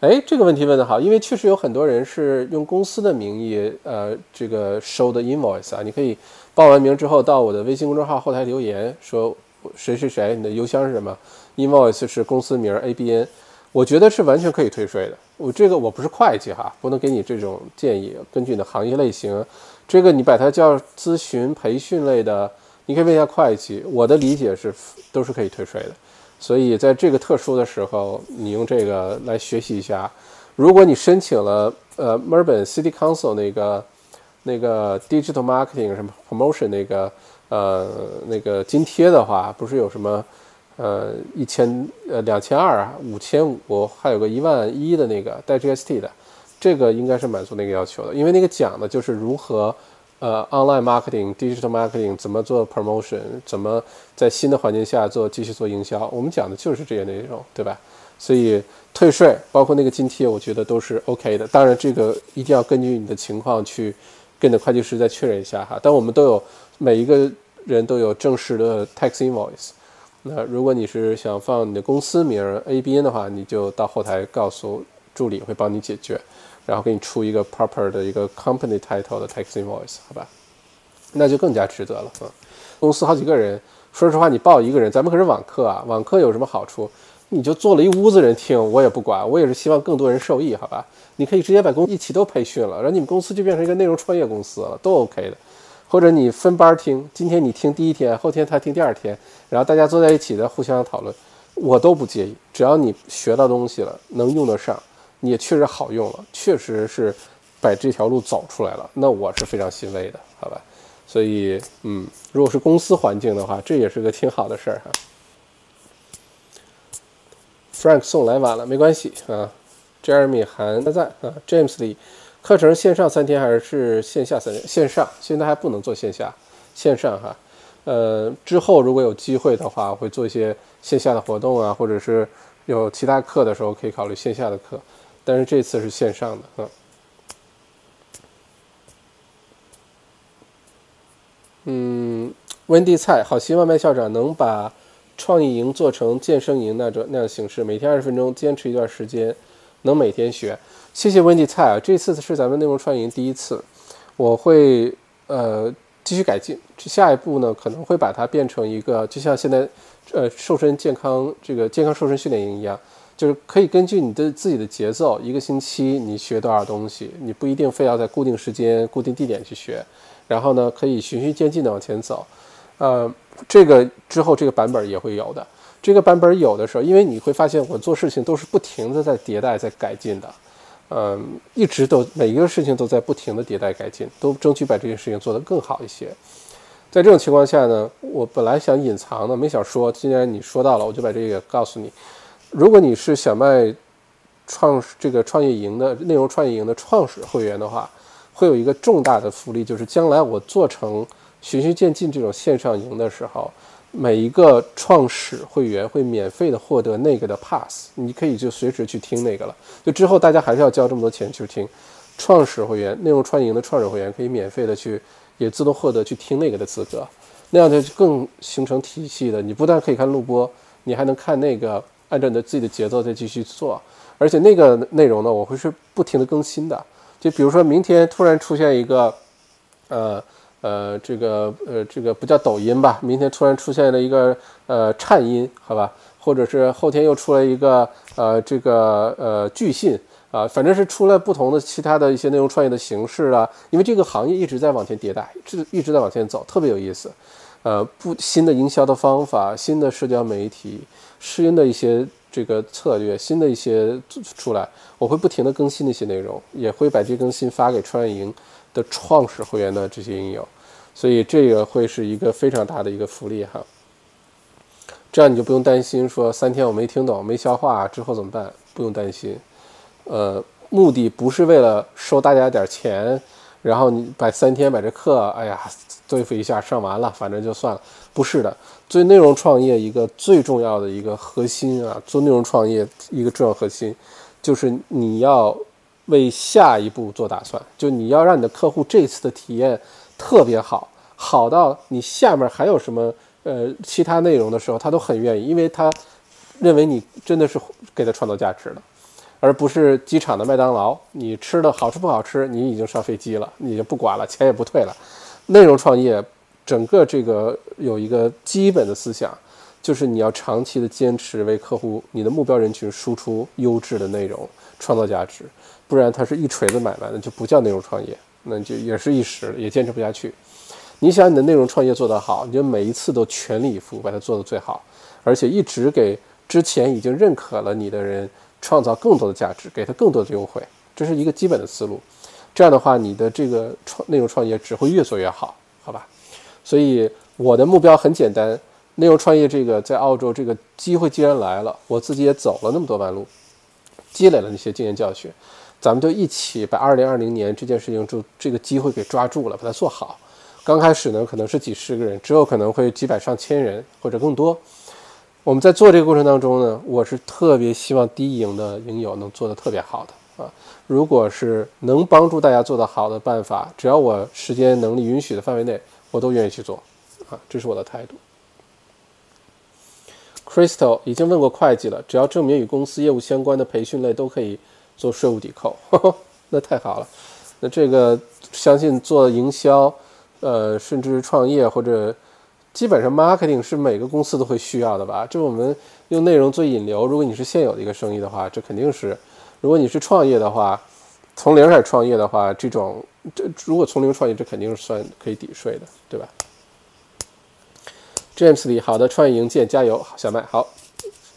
哎，这个问题问得好，因为确实有很多人是用公司的名义，呃，这个收的 invoice 啊，你可以报完名之后到我的微信公众号后台留言，说谁谁谁，你的邮箱是什么？invoice 是公司名 ABN，我觉得是完全可以退税的。我这个我不是会计哈，不能给你这种建议。根据你的行业类型，这个你把它叫咨询培训类的。你可以问一下会计，我的理解是都是可以退税的，所以在这个特殊的时候，你用这个来学习一下。如果你申请了呃 Melbourne City Council 那个那个 Digital Marketing 什么 Promotion 那个呃那个津贴的话，不是有什么呃一千呃两千二啊五千五，还有个一万一的那个带 GST 的，这个应该是满足那个要求的，因为那个讲的就是如何。呃，online marketing、digital marketing 怎么做 promotion？怎么在新的环境下做继续做营销？我们讲的就是这些内容，对吧？所以退税，包括那个津贴，我觉得都是 OK 的。当然，这个一定要根据你的情况去跟你的会计师再确认一下哈。但我们都有每一个人都有正式的 tax invoice。那如果你是想放你的公司名 ABN 的话，你就到后台告诉助理，会帮你解决。然后给你出一个 proper 的一个 company title 的 tax invoice，好吧，那就更加值得了啊。公司好几个人，说实话，你报一个人，咱们可是网课啊，网课有什么好处？你就做了一屋子人听，我也不管，我也是希望更多人受益，好吧？你可以直接把公一起都培训了，然后你们公司就变成一个内容创业公司了，都 OK 的。或者你分班听，今天你听第一天，后天他听第二天，然后大家坐在一起的互相讨论，我都不介意，只要你学到东西了，能用得上。你也确实好用了，确实是把这条路走出来了，那我是非常欣慰的，好吧？所以，嗯，如果是公司环境的话，这也是个挺好的事儿哈。Frank 送来晚了，没关系啊。Jeremy 还在啊。James 里，课程线上三天还是线下三天？线上，现在还不能做线下，线上哈。呃，之后如果有机会的话，会做一些线下的活动啊，或者是有其他课的时候，可以考虑线下的课。但是这次是线上的，嗯，嗯，温蒂菜，好希望麦校长能把创意营做成健身营那种那样形式，每天二十分钟，坚持一段时间，能每天学。谢谢温蒂菜啊，这次是咱们内容创意营第一次，我会呃继续改进，下一步呢可能会把它变成一个，就像现在呃瘦身健康这个健康瘦身训练营一样。就是可以根据你的自己的节奏，一个星期你学多少东西，你不一定非要在固定时间、固定地点去学，然后呢，可以循序渐进的往前走。呃，这个之后这个版本也会有的。这个版本有的时候，因为你会发现我做事情都是不停的在迭代、在改进的，嗯，一直都每一个事情都在不停的迭代改进，都争取把这件事情做得更好一些。在这种情况下呢，我本来想隐藏的，没想说，既然你说到了，我就把这个告诉你。如果你是小麦创这个创业营的内容创业营的创始会员的话，会有一个重大的福利，就是将来我做成循序渐进这种线上营的时候，每一个创始会员会免费的获得那个的 pass，你可以就随时去听那个了。就之后大家还是要交这么多钱去听创始会员内容创业营的创始会员可以免费的去也自动获得去听那个的资格，那样就更形成体系的。你不但可以看录播。你还能看那个，按照你的自己的节奏再继续做。而且那个内容呢，我会是不停的更新的。就比如说明天突然出现一个，呃呃，这个呃这个不叫抖音吧？明天突然出现了一个呃颤音，好吧？或者是后天又出来一个呃这个呃巨信啊，反正是出来不同的其他的一些内容创业的形式啊。因为这个行业一直在往前迭代，是一直在往前走，特别有意思。呃，不新的营销的方法，新的社交媒体，新的一些。这个策略新的一些出来，我会不停的更新那些内容，也会把这更新发给创业营的创始会员的这些营友，所以这个会是一个非常大的一个福利哈。这样你就不用担心说三天我没听懂没消化之后怎么办，不用担心。呃，目的不是为了收大家点钱，然后你把三天把这课，哎呀对付一下上完了，反正就算了，不是的。做内容创业一个最重要的一个核心啊，做内容创业一个重要核心，就是你要为下一步做打算，就你要让你的客户这次的体验特别好，好到你下面还有什么呃其他内容的时候，他都很愿意，因为他认为你真的是给他创造价值了，而不是机场的麦当劳，你吃的好吃不好吃，你已经上飞机了，你就不管了，钱也不退了，内容创业。整个这个有一个基本的思想，就是你要长期的坚持为客户、你的目标人群输出优质的内容，创造价值，不然它是一锤子买卖，那就不叫内容创业，那就也是一时也坚持不下去。你想你的内容创业做得好，你就每一次都全力以赴把它做得最好，而且一直给之前已经认可了你的人创造更多的价值，给他更多的优惠，这是一个基本的思路。这样的话，你的这个创内容创业只会越做越好，好吧？所以我的目标很简单，内容创业这个在澳洲这个机会既然来了，我自己也走了那么多弯路，积累了那些经验教训，咱们就一起把2020年这件事情就这个机会给抓住了，把它做好。刚开始呢可能是几十个人，之后可能会几百上千人或者更多。我们在做这个过程当中呢，我是特别希望第一营的营友能做得特别好的啊。如果是能帮助大家做得好的办法，只要我时间能力允许的范围内。我都愿意去做，啊，这是我的态度。Crystal 已经问过会计了，只要证明与公司业务相关的培训类都可以做税务抵扣，那太好了。那这个相信做营销，呃，甚至创业或者基本上 marketing 是每个公司都会需要的吧？这我们用内容做引流，如果你是现有的一个生意的话，这肯定是；如果你是创业的话，从零开始创业的话，这种。这如果从零创业，这肯定是算可以抵税的，对吧？James 里，好的，创业营见，加油，小麦，好，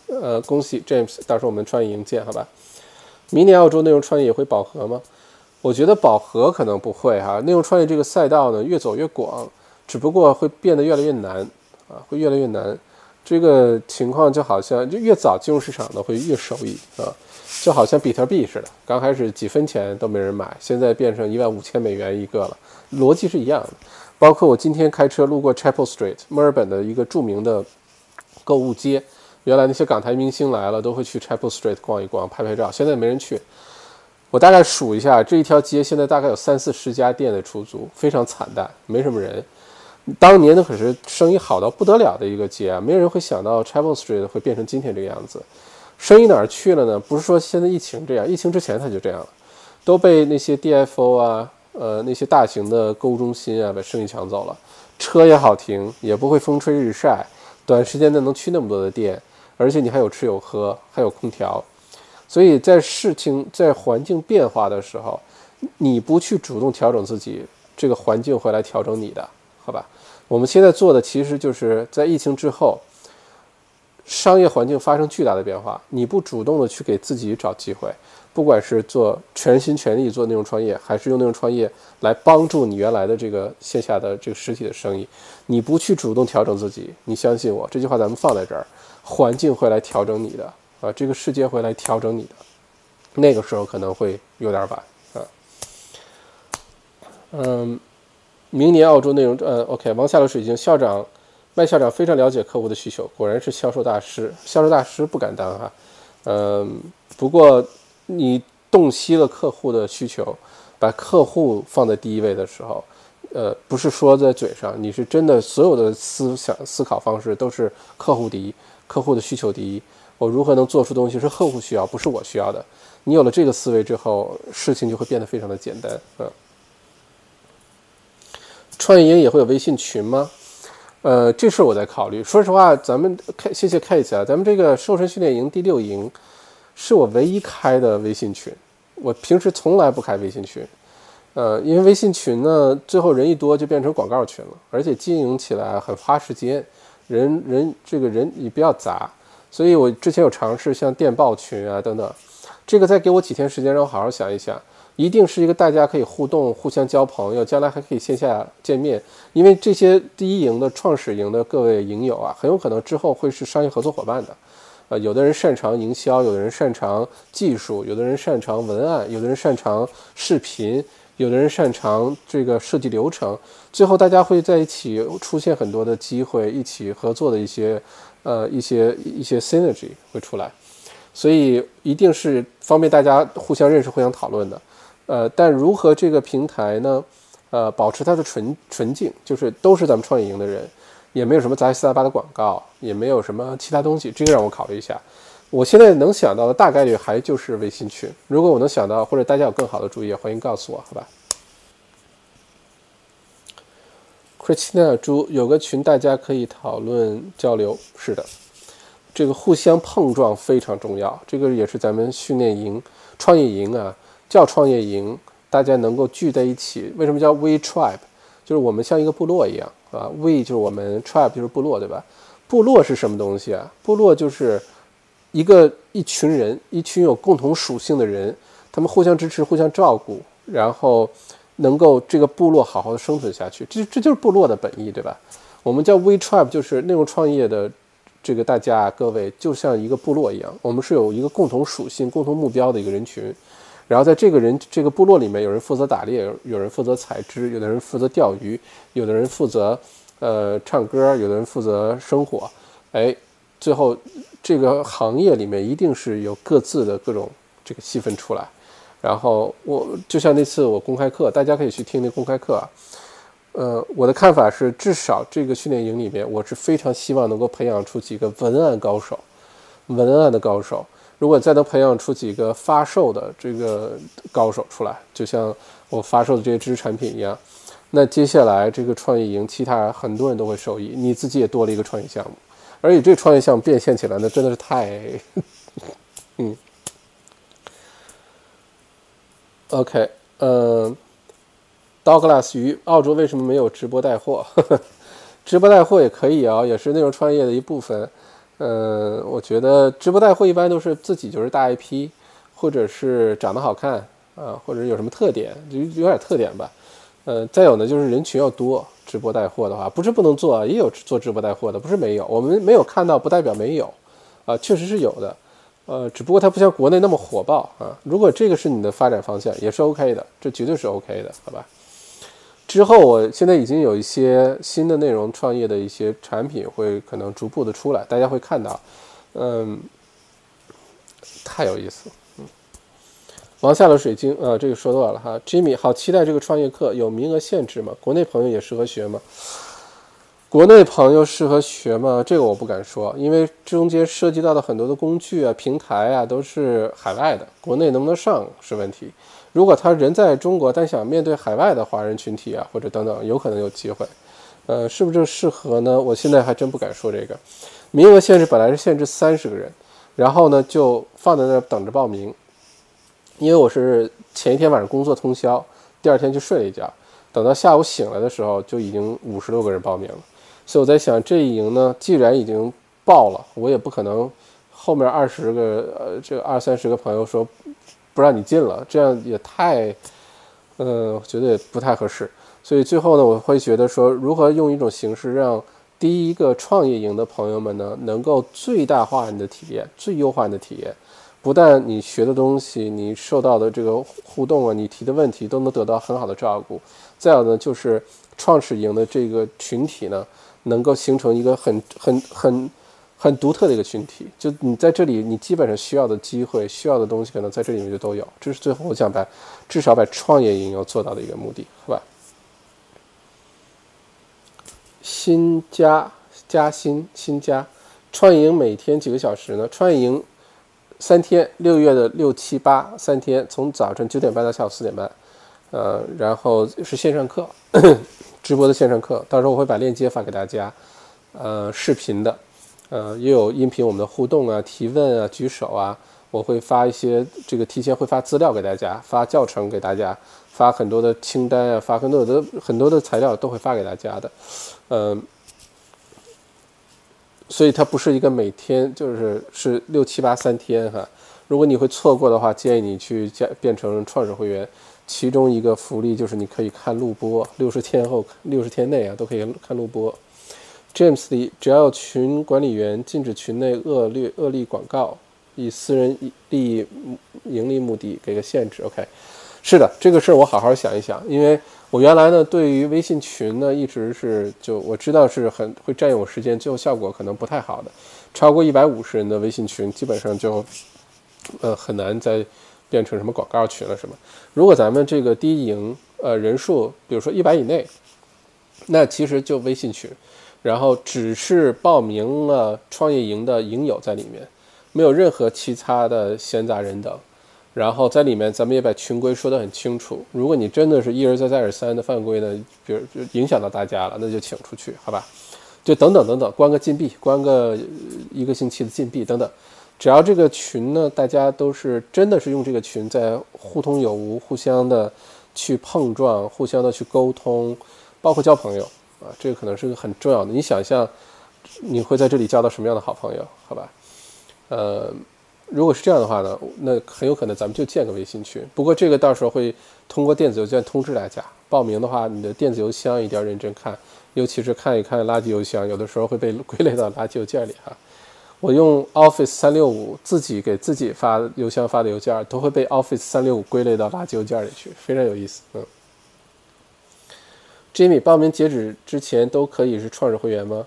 呃，恭喜 James，到时候我们创业营见，好吧？明年澳洲内容创业也会饱和吗？我觉得饱和可能不会哈，内容创业这个赛道呢越走越广，只不过会变得越来越难啊，会越来越难。这个情况就好像就越早进入市场的会越受益啊。就好像比特币似的，刚开始几分钱都没人买，现在变成一万五千美元一个了，逻辑是一样的。包括我今天开车路过 Chapel Street，墨尔本的一个著名的购物街，原来那些港台明星来了都会去 Chapel Street 逛一逛、拍拍照，现在没人去。我大概数一下，这一条街现在大概有三四十家店在出租，非常惨淡，没什么人。当年那可是生意好到不得了的一个街啊，没人会想到 Chapel Street 会变成今天这个样子。生意哪儿去了呢？不是说现在疫情这样，疫情之前它就这样了，都被那些 DFO 啊，呃，那些大型的购物中心啊把生意抢走了。车也好停，也不会风吹日晒，短时间内能去那么多的店，而且你还有吃有喝，还有空调。所以在事情在环境变化的时候，你不去主动调整自己，这个环境会来调整你的，好吧？我们现在做的其实就是在疫情之后。商业环境发生巨大的变化，你不主动的去给自己找机会，不管是做全心全力做内容创业，还是用内容创业来帮助你原来的这个线下的这个实体的生意，你不去主动调整自己，你相信我，这句话咱们放在这儿，环境会来调整你的啊，这个世界会来调整你的，那个时候可能会有点晚啊。嗯，明年澳洲内容，呃，OK，王下的水晶校长。麦校长非常了解客户的需求，果然是销售大师。销售大师不敢当哈，嗯，不过你洞悉了客户的需求，把客户放在第一位的时候，呃，不是说在嘴上，你是真的所有的思想思考方式都是客户第一，客户的需求第一，我如何能做出东西是客户需要，不是我需要的。你有了这个思维之后，事情就会变得非常的简单。嗯，创业营也会有微信群吗？呃，这事我在考虑。说实话，咱们开谢谢 Kate 啊，咱们这个瘦身训练营第六营是我唯一开的微信群，我平时从来不开微信群。呃，因为微信群呢，最后人一多就变成广告群了，而且经营起来很花时间，人人这个人也比较杂，所以我之前有尝试像电报群啊等等，这个再给我几天时间，让我好好想一想。一定是一个大家可以互动、互相交朋友，将来还可以线下见面。因为这些第一营的创始营的各位营友啊，很有可能之后会是商业合作伙伴的。呃，有的人擅长营销，有的人擅长技术，有的人擅长文案，有的人擅长视频，有的人擅长这个设计流程。最后大家会在一起出现很多的机会，一起合作的一些呃一些一些 synergy 会出来。所以一定是方便大家互相认识、互相讨论的。呃，但如何这个平台呢？呃，保持它的纯纯净，就是都是咱们创业营的人，也没有什么杂七杂八的广告，也没有什么其他东西，这个让我考虑一下。我现在能想到的大概率还就是微信群。如果我能想到，或者大家有更好的主意，欢迎告诉我，好吧？Christina 猪有个群，大家可以讨论交流。是的，这个互相碰撞非常重要。这个也是咱们训练营、创业营啊。叫创业营，大家能够聚在一起。为什么叫 We Tribe？就是我们像一个部落一样啊。We 就是我们，Tribe 就是部落，对吧？部落是什么东西啊？部落就是一个一群人，一群有共同属性的人，他们互相支持、互相照顾，然后能够这个部落好好的生存下去。这这就是部落的本意，对吧？我们叫 We Tribe，就是内容创业的这个大家各位，就像一个部落一样，我们是有一个共同属性、共同目标的一个人群。然后在这个人这个部落里面，有人负责打猎，有人负责采汁，有的人负责钓鱼，有的人负责呃唱歌，有的人负责生火。哎，最后这个行业里面一定是有各自的各种这个细分出来。然后我就像那次我公开课，大家可以去听那公开课啊。呃，我的看法是，至少这个训练营里面，我是非常希望能够培养出几个文案高手，文案的高手。如果再能培养出几个发售的这个高手出来，就像我发售的这些知识产品一样，那接下来这个创业营，其他很多人都会受益，你自己也多了一个创业项目，而且这个创业项目变现起来，那真的是太 嗯，OK，嗯，Douglas 鱼，澳洲为什么没有直播带货？呵 呵直播带货也可以啊，也是内容创业的一部分。嗯，我觉得直播带货一般都是自己就是大 IP，或者是长得好看啊，或者有什么特点，就有点特点吧。呃，再有呢就是人群要多，直播带货的话不是不能做，也有做直播带货的，不是没有。我们没有看到不代表没有，啊，确实是有的。呃，只不过它不像国内那么火爆啊。如果这个是你的发展方向，也是 OK 的，这绝对是 OK 的，好吧？之后，我现在已经有一些新的内容创业的一些产品会可能逐步的出来，大家会看到，嗯，太有意思，嗯，王下的水晶啊，这个说多了哈，Jimmy，好期待这个创业课，有名额限制吗？国内朋友也适合学吗？国内朋友适合学吗？这个我不敢说，因为中间涉及到的很多的工具啊、平台啊都是海外的，国内能不能上是问题。如果他人在中国，但想面对海外的华人群体啊，或者等等，有可能有机会。呃，是不是适合呢？我现在还真不敢说这个。名额限制本来是限制三十个人，然后呢就放在那等着报名。因为我是前一天晚上工作通宵，第二天就睡了一觉，等到下午醒来的时候就已经五十多个人报名了。所以我在想，这一营呢，既然已经报了，我也不可能后面二十个呃，这二三十个朋友说。不让你进了，这样也太，呃，觉得也不太合适。所以最后呢，我会觉得说，如何用一种形式让第一个创业营的朋友们呢，能够最大化你的体验，最优化你的体验。不但你学的东西，你受到的这个互动啊，你提的问题都能得到很好的照顾。再有呢，就是创始营的这个群体呢，能够形成一个很很很。很独特的一个群体，就你在这里，你基本上需要的机会、需要的东西，可能在这里面就都有。这是最后我想把，至少把创业营要做到的一个目的，好吧？新加加薪新加创业营每天几个小时呢？创业营三天，六月的六七八三天，从早晨九点半到下午四点半，呃，然后是线上课，直播的线上课，到时候我会把链接发给大家，呃，视频的，呃，也有音频，我们的互动啊、提问啊、举手啊，我会发一些这个提前会发资料给大家，发教程给大家，发很多的清单啊，发很多的很多的材料都会发给大家的，嗯。所以它不是一个每天就是是六七八三天哈，如果你会错过的话，建议你去加变成创始会员。其中一个福利就是你可以看录播，六十天后、六十天内啊都可以看录播。James 里只要群管理员禁止群内恶劣恶劣广告，以私人利益盈利目的给个限制。OK，是的，这个事儿我好好想一想，因为。我原来呢，对于微信群呢，一直是就我知道是很会占用时间，最后效果可能不太好的。超过一百五十人的微信群，基本上就呃很难再变成什么广告群了，是吗？如果咱们这个第一营呃人数，比如说一百以内，那其实就微信群，然后只是报名了创业营的营友在里面，没有任何其他的闲杂人等。然后在里面，咱们也把群规说得很清楚。如果你真的是一而再再而三的犯规呢，比如就影响到大家了，那就请出去，好吧？就等等等等，关个禁闭，关个一个星期的禁闭等等。只要这个群呢，大家都是真的是用这个群在互通有无，互相的去碰撞，互相的去沟通，包括交朋友这个可能是个很重要的。你想象你会在这里交到什么样的好朋友？好吧？呃。如果是这样的话呢，那很有可能咱们就建个微信群。不过这个到时候会通过电子邮件通知大家。报名的话，你的电子邮箱一定要认真看，尤其是看一看垃圾邮箱，有的时候会被 归类到垃圾邮件里哈。我用 Office 三六五自己给自己发邮箱发的邮件，都会被 Office 三六五归类到垃圾邮件里去，非常有意思。嗯，Jimmy，报名截止之前都可以是创始会员吗？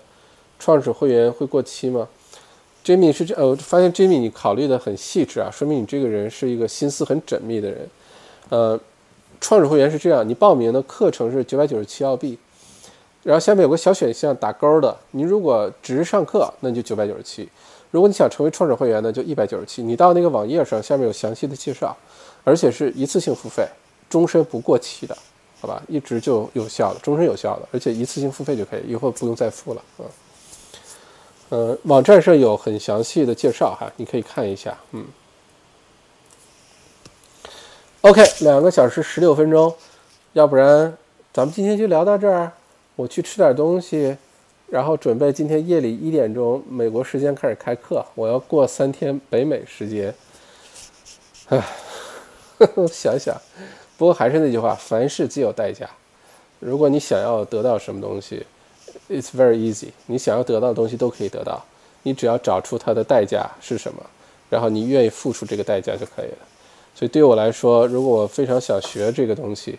创始会员会过期吗？Jimmy 是这呃，我发现 Jimmy 你考虑的很细致啊，说明你这个人是一个心思很缜密的人。呃，创始会员是这样，你报名的课程是九百九十七澳币，然后下面有个小选项打勾的，你如果只是上课，那就九百九十七；如果你想成为创始会员呢，就一百九十七。你到那个网页上，下面有详细的介绍，而且是一次性付费，终身不过期的，好吧？一直就有效的，终身有效的，而且一次性付费就可以，以后不用再付了啊。呃，网站上有很详细的介绍哈，你可以看一下。嗯，OK，两个小时十六分钟，要不然咱们今天就聊到这儿。我去吃点东西，然后准备今天夜里一点钟美国时间开始开课。我要过三天北美时间。唉，想想，不过还是那句话，凡事皆有代价。如果你想要得到什么东西，It's very easy，你想要得到的东西都可以得到，你只要找出它的代价是什么，然后你愿意付出这个代价就可以了。所以对我来说，如果我非常想学这个东西，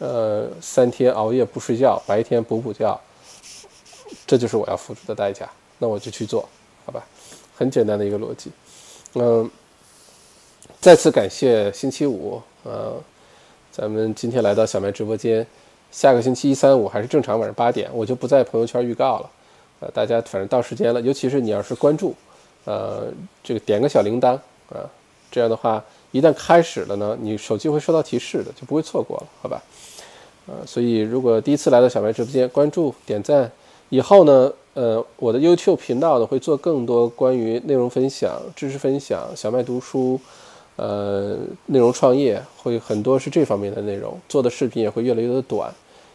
呃，三天熬夜不睡觉，白天补补觉，这就是我要付出的代价，那我就去做，好吧？很简单的一个逻辑。嗯，再次感谢星期五，呃，咱们今天来到小麦直播间。下个星期一、三、五还是正常晚上八点，我就不在朋友圈预告了。呃，大家反正到时间了，尤其是你要是关注，呃，这个点个小铃铛啊，这样的话，一旦开始了呢，你手机会收到提示的，就不会错过了，好吧？呃，所以如果第一次来到小麦直播间，关注、点赞，以后呢，呃，我的 YouTube 频道呢会做更多关于内容分享、知识分享、小麦读书。呃，内容创业会很多是这方面的内容，做的视频也会越来越的短，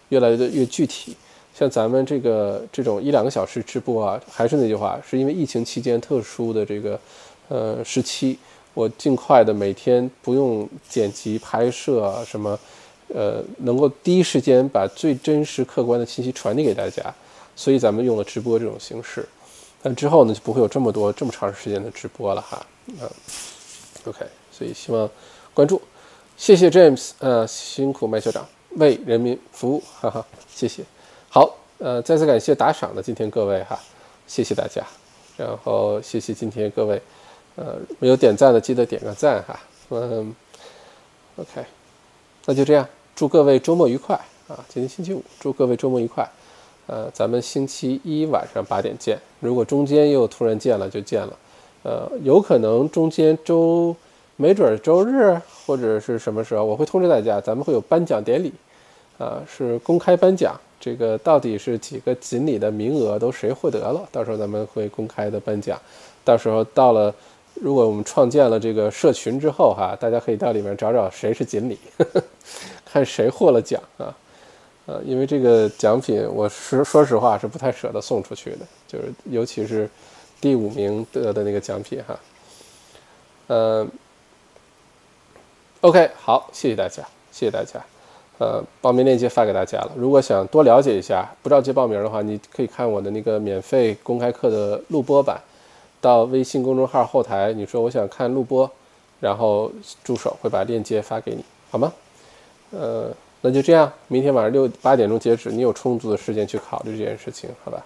越来越的越具体。像咱们这个这种一两个小时直播啊，还是那句话，是因为疫情期间特殊的这个呃时期，我尽快的每天不用剪辑拍摄什么，呃，能够第一时间把最真实客观的信息传递给大家，所以咱们用了直播这种形式。但之后呢，就不会有这么多这么长时间的直播了哈。嗯，OK。所以希望关注，谢谢 James，呃，辛苦麦校长为人民服务，哈哈，谢谢。好，呃，再次感谢打赏的今天各位哈，谢谢大家。然后谢谢今天各位，呃，没有点赞的记得点个赞哈。嗯，OK，那就这样，祝各位周末愉快啊！今天星期五，祝各位周末愉快。呃，咱们星期一晚上八点见。如果中间又突然见了，就见了。呃，有可能中间周，没准儿周日或者是什么时候，我会通知大家，咱们会有颁奖典礼，啊，是公开颁奖。这个到底是几个锦鲤的名额都谁获得了？到时候咱们会公开的颁奖。到时候到了，如果我们创建了这个社群之后哈，大家可以到里面找找谁是锦鲤，看谁获了奖啊。呃，因为这个奖品，我是说实话是不太舍得送出去的，就是尤其是第五名得的那个奖品哈。嗯，OK，好，谢谢大家，谢谢大家。呃，报名链接发给大家了。如果想多了解一下，不着急报名的话，你可以看我的那个免费公开课的录播版，到微信公众号后台，你说我想看录播，然后助手会把链接发给你，好吗？呃。那就这样，明天晚上六八点钟截止，你有充足的时间去考虑这件事情，好吧？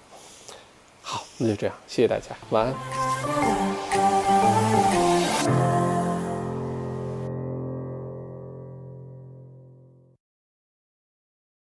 好，那就这样，谢谢大家，晚安。